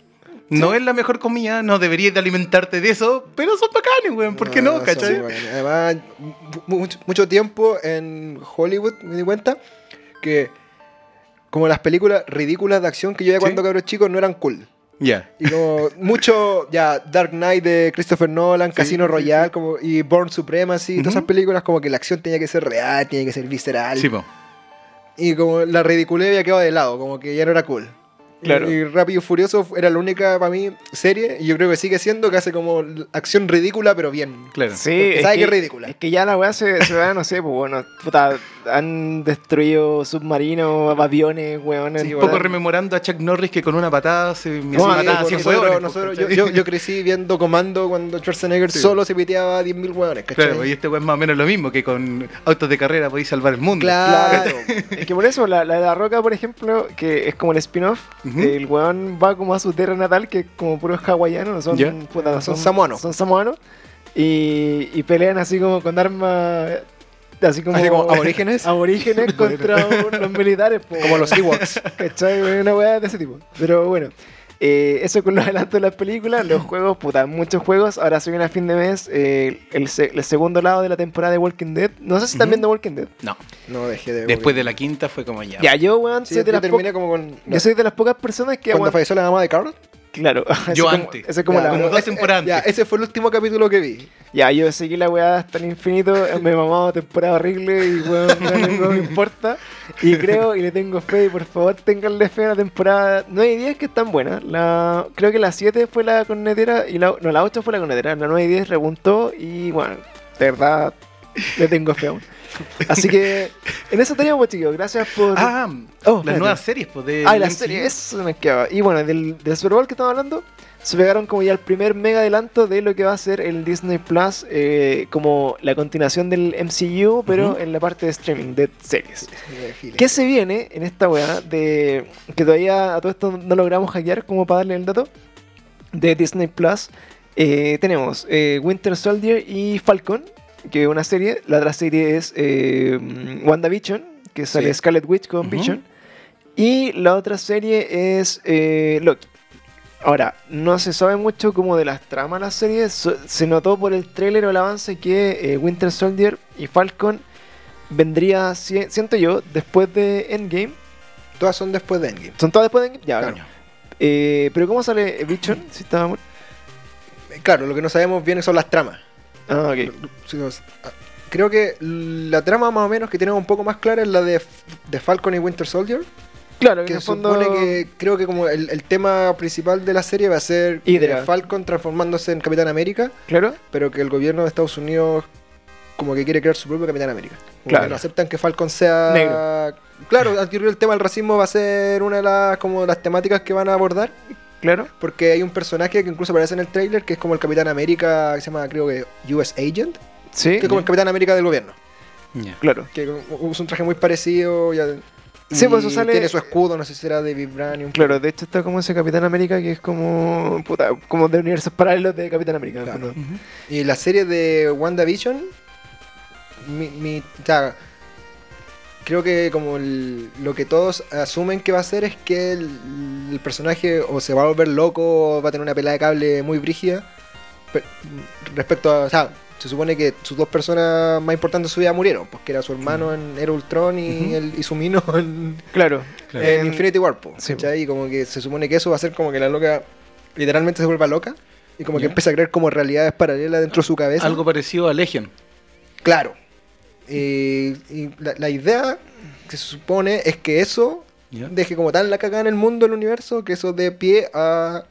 No es la mejor comida, no deberías de alimentarte de eso, pero son bacanes, weón. ¿Por qué no, son cachai? Además, mu- mucho, mucho tiempo en Hollywood me di cuenta que como las películas ridículas de acción que yo veía Sí. cuando cabros chicos no eran cool. Ya. Y como mucho, ya, Dark Knight de Christopher Nolan, Sí, Casino sí, Royale como, y Born Supremacy, Ujú. todas esas películas como que la acción tenía que ser real, tenía que ser visceral. Sí, po. Y como la ridiculez había quedado de lado, como que ya no era cool. Claro. Y, Rápido y Furioso era la única para mí serie, y yo creo que sigue siendo que hace como acción ridícula, pero bien. Claro. Sí, Porque es sabe que, que es ridícula. Es que ya la weá se, se va, no sé, pues bueno, puta, han destruido submarinos, aviones, weón. Sí, Un poco rememorando a Chuck Norris que con una patada se No, hace sí, matar a 100 nosotros, hueones, nosotros- po, yo, ¿cachai? yo- yo crecí viendo Comando cuando Schwarzenegger Sí. solo se piteaba a 10.000 hueones, ¿cachai? Claro, y este weón es más o menos lo mismo, que con autos de carrera podéis salvar el mundo. Claro. Es que por eso, la, la de La Roca, por ejemplo, que es como el spin-off, el weón va como a su tierra natal, que es como puro hawaiano, no son, Ya. puta, Son samoanos. Son samoanos. Y, y pelean así como con armas, así como, Así como aborígenes. aborígenes contra un- los militares. po, Como los Ewoks. ¿Cachai? Una weá de ese tipo. Pero bueno, eh, eso con los adelantos de las películas, los juegos, puta, muchos juegos. Ahora se viene a fin de mes eh, el, se- el segundo lado de la temporada de Walking Dead. No sé si están viendo Walking Dead. No. No, dejé de Después de la quinta fue como ya. Ya, yo, weón, Sí, soy, yo de las terminé como con... yo soy de las pocas personas que Cuando falleció la mamá de Carl. Claro, Yo como- antes. Esa es como Ya, la. como dos ese- temporadas Ya, antes. ese fue el último capítulo que vi. Ya, yo seguí la weá hasta el infinito. Me he mamado temporada horrible y weón, no, no me importa. Y creo y le tengo fe. Y por favor, tenganle fe a la temporada. No hay 10 que están buenas. La, creo que la 7 fue la cornetera. Y la, no, la 8 fue la cornetera. La 9 y 10 repuntó. Y bueno, de verdad, le tengo fe aún. Así que en eso teníamos, pues, chicos. Gracias por. Ah, Oh, las espérate. nuevas series, pues, de. Ah, y la MCU. serie, eso me quedaba. Y bueno, del, del Super Bowl que estamos hablando, se pegaron como ya el primer mega adelanto de lo que va a ser el Disney Plus, eh, como la continuación del MCU, pero Ujú. en la parte de streaming, de series. ¿Qué se viene en esta weá de que todavía a todo esto no logramos hackear como para darle el dato? De Disney Plus. Eh, tenemos eh, Winter Soldier y Falcon, que una serie. La otra serie es eh, WandaVision, que sale Sí. Scarlet Witch con Ujú. Vision. Y la otra serie es eh, Loki. Ahora, no se sabe mucho como de las tramas de las series. so- se notó por el tráiler o el avance que eh, Winter Soldier y Falcon vendría, si- siento yo, después de Endgame. Todas son después de Endgame. ¿Son todas después de Endgame? Ya, Claro. Eh, pero ¿cómo sale Vision? Si está Claro, lo que no sabemos bien son las tramas. Ah, ok. Sea, Creo que la trama más o menos que tenemos un poco más clara es la de, de Falcon y Winter Soldier. Claro, que en el fondo... supone que creo que como el, el tema principal de la serie va a ser Hydra. eh, Falcon transformándose en Capitán América, Claro. pero que el gobierno de Estados Unidos como que quiere crear su propio Capitán América. Como Claro. que no aceptan que Falcon sea Negro. Claro, el tema del racismo va a ser una de las como las temáticas que van a abordar, Claro. porque hay un personaje que incluso aparece en el trailer que es como el Capitán América, que se llama creo que US Agent, Sí. que es como el Capitán América del gobierno. Ya. Claro. que usa un traje muy parecido. Ya, Sí, pues eso sale- Tiene su escudo, no sé si será de Vibranium. Claro, de hecho está como ese Capitán América que es como... Puta, como de universos paralelos de Capitán América. Claro. Y la serie de WandaVision, mi, mi, o sea, creo que como el- lo que todos asumen que va a ser es que el, el personaje o se va a volver loco o va a tener una pelea de cable muy brígida. pe- Respecto a, o sea, se supone que sus dos personas más importantes de su vida murieron, pues que era su hermano en Era Ultron y, el, y su mino en, Claro. Claro. en Infinity War, po, sí, ¿cachai? Y como que se supone que eso va a ser como que la loca literalmente se vuelva loca y como que empieza a creer como realidades paralelas dentro de su cabeza. Algo parecido a Legion. Claro. Y la, la idea que se supone es que eso deje como tal la cagada en el mundo, el universo, que eso dé pie a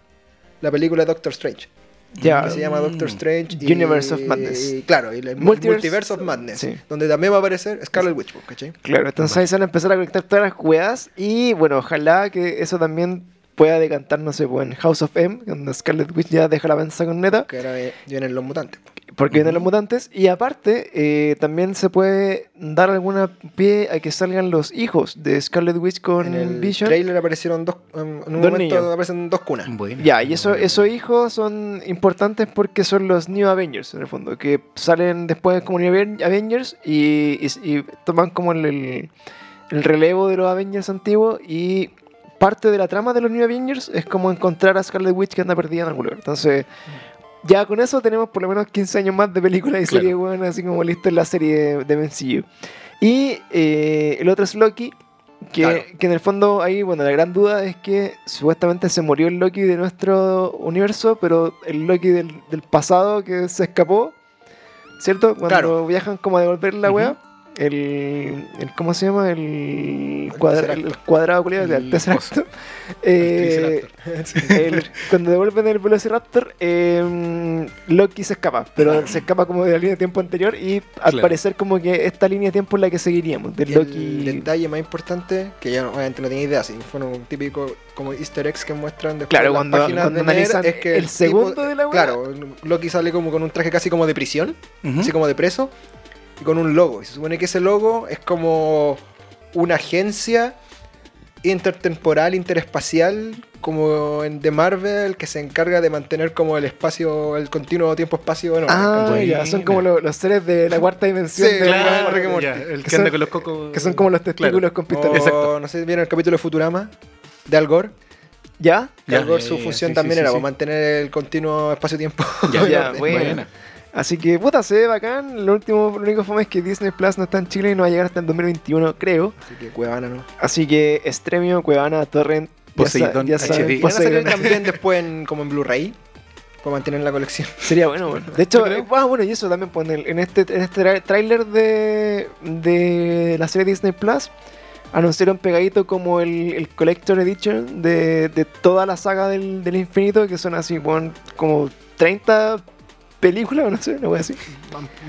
la película Doctor Strange. Ya. que se llama Doctor Mm. Strange. Universe of Madness. y- claro, y el Multiverse- Multiverse, of Madness. sí. Donde también va a aparecer Scarlet Witch, ¿cachai? Claro, entonces ahí se van a empezar a conectar todas las juegas y bueno, ojalá que eso también pueda decantar, no sé, pues, en House of M, donde Scarlet Witch ya deja la venza con Neta, Que ahora vienen los mutantes. Po. porque vienen los mutantes, y aparte eh, también se puede dar alguna pie a que salgan los hijos de Scarlet Witch con en el Vision. trailer aparecieron dos. En un Dos momento niños. aparecen dos cunas. Bueno. Ya, y eso, esos hijos son importantes porque son los New Avengers, en el fondo, que salen después como New Aven- Avengers y, y- y toman como el, el- el relevo de los Avengers antiguos y parte de la trama de los New Avengers es como encontrar a Scarlet Witch que anda perdida en algún lugar. Entonces, ya con eso tenemos por lo menos 15 años más de películas y Claro. series, weón, así como listo en la serie de, de MCU. Y eh, el otro es Loki, que, Claro. que en el fondo ahí, bueno, la gran duda es que supuestamente se murió el Loki de nuestro universo, pero el Loki del, del pasado que se escapó, ¿cierto? Cuando Claro. viajan como a devolver la Ujú. wea. El, el- ¿Cómo se llama? El, cuadra- el cuadrado culiado del El Tesseracto. El Eh, el- cuando devuelven el Velociraptor, eh, Loki se escapa, pero se escapa como de la línea de tiempo anterior y al Claro. parecer como que esta línea de tiempo es la que seguiríamos, de Loki. El detalle más importante, que yo no- obviamente no tenía idea, si fueron un típico como easter eggs que muestran después Claro, las cuando- cuando de analizan es que el tipo- segundo de la wea. Claro, Loki sale como con un traje casi como de prisión, así como de preso, y con un logo. Y se supone que ese logo es como una agencia intertemporal, interespacial, como en The Marvel, que se encarga de mantener como el espacio, el continuo tiempo-espacio. Bueno, Ah, ya, son como los, seres de la cuarta dimensión. Sí, de claro, Rick and Morty. ya, el Que que anda son- con los cocos. que son como los testículos Claro. con pistolas. Exacto. no sé si vieron el capítulo de Futurama, de Al Gore. ¿Ya? Que Ya, Al Gore ya, su ya, función sí, también sí, era sí, sí. mantener el continuo espacio-tiempo. Ya, Ya. Buena. Así que, puta, se ve bacán. Lo último, lo único fome es que Disney Plus no está en Chile y no va a llegar hasta el 2021, creo. Así que Cuevana, ¿no? Así que Estremio, Cuevana, Torrent, ya, sa- ya HD. van a salir también después en- como en Blu-ray. Para mantener la colección. Sería bueno, bueno. De hecho, eh, ah, bueno, y eso también en este, en este tráiler de, de la serie Disney Plus. Anunciaron pegadito como el, el Collector Edition de, de toda la saga del, del infinito, que son así, bueno, como 30 películas, o no sé, una wea así.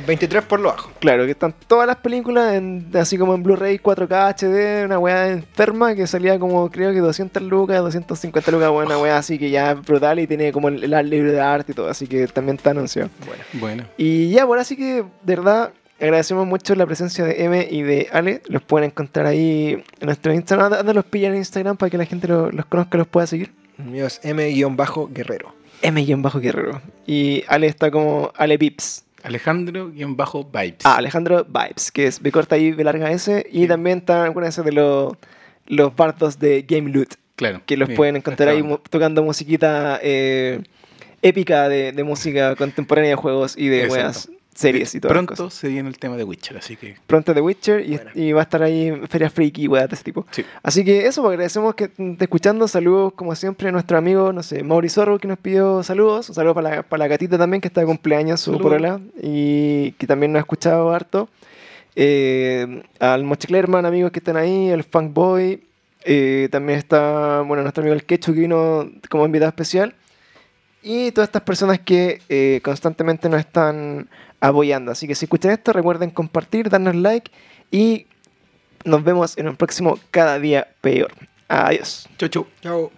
23 por lo bajo. Claro, que están todas las películas en- así como en Blu-ray 4K HD, una weá enferma que salía como creo que 200 lucas, 250 lucas, weá, una weá así que ya es brutal y tiene como el, el libro de arte y todo, así que también está anunciado. Bueno. Bueno. Y ya, por así que de verdad agradecemos mucho la presencia de M y de Ale. Los pueden encontrar ahí en nuestro Instagram. ¿Dónde los pillan en Instagram para que la gente lo- los conozca y los pueda seguir? El mío es M-Guerrero. M-Guerrero. Y Ale está como Ale Pips. Alejandro-Vibes. Ah, Alejandro Vibes, que es B corta I, B larga S. Y también están acuérdense de los, los bardos de Game Loot, Claro. que los pueden encontrar ahí tocando musiquita eh, épica de, de música contemporánea de juegos y de Exacto. weas, series y todo. Pronto se viene el tema de Witcher, así que. Pronto The Witcher y, va a estar ahí en Feria Freaky y weas de ese tipo. Sí. Así que eso, pues, agradecemos que esté escuchando. Saludos, como siempre, a nuestro amigo, no sé, Mauri Zorro, que nos pidió saludos. Un saludo para la, para la gatita también, que está de cumpleaños, su porola, y que también nos ha escuchado harto. Eh, al Moche Clerman, amigos que están ahí, el Funk Boy. eh, también está, bueno, nuestro amigo el Quechu, que vino como invitado especial. Y todas estas personas que eh, constantemente nos están apoyando. Así que si escuchan esto, recuerden compartir, darnos like y nos vemos en un próximo Cada Día Peor. Adiós. Chau, chau. Chao.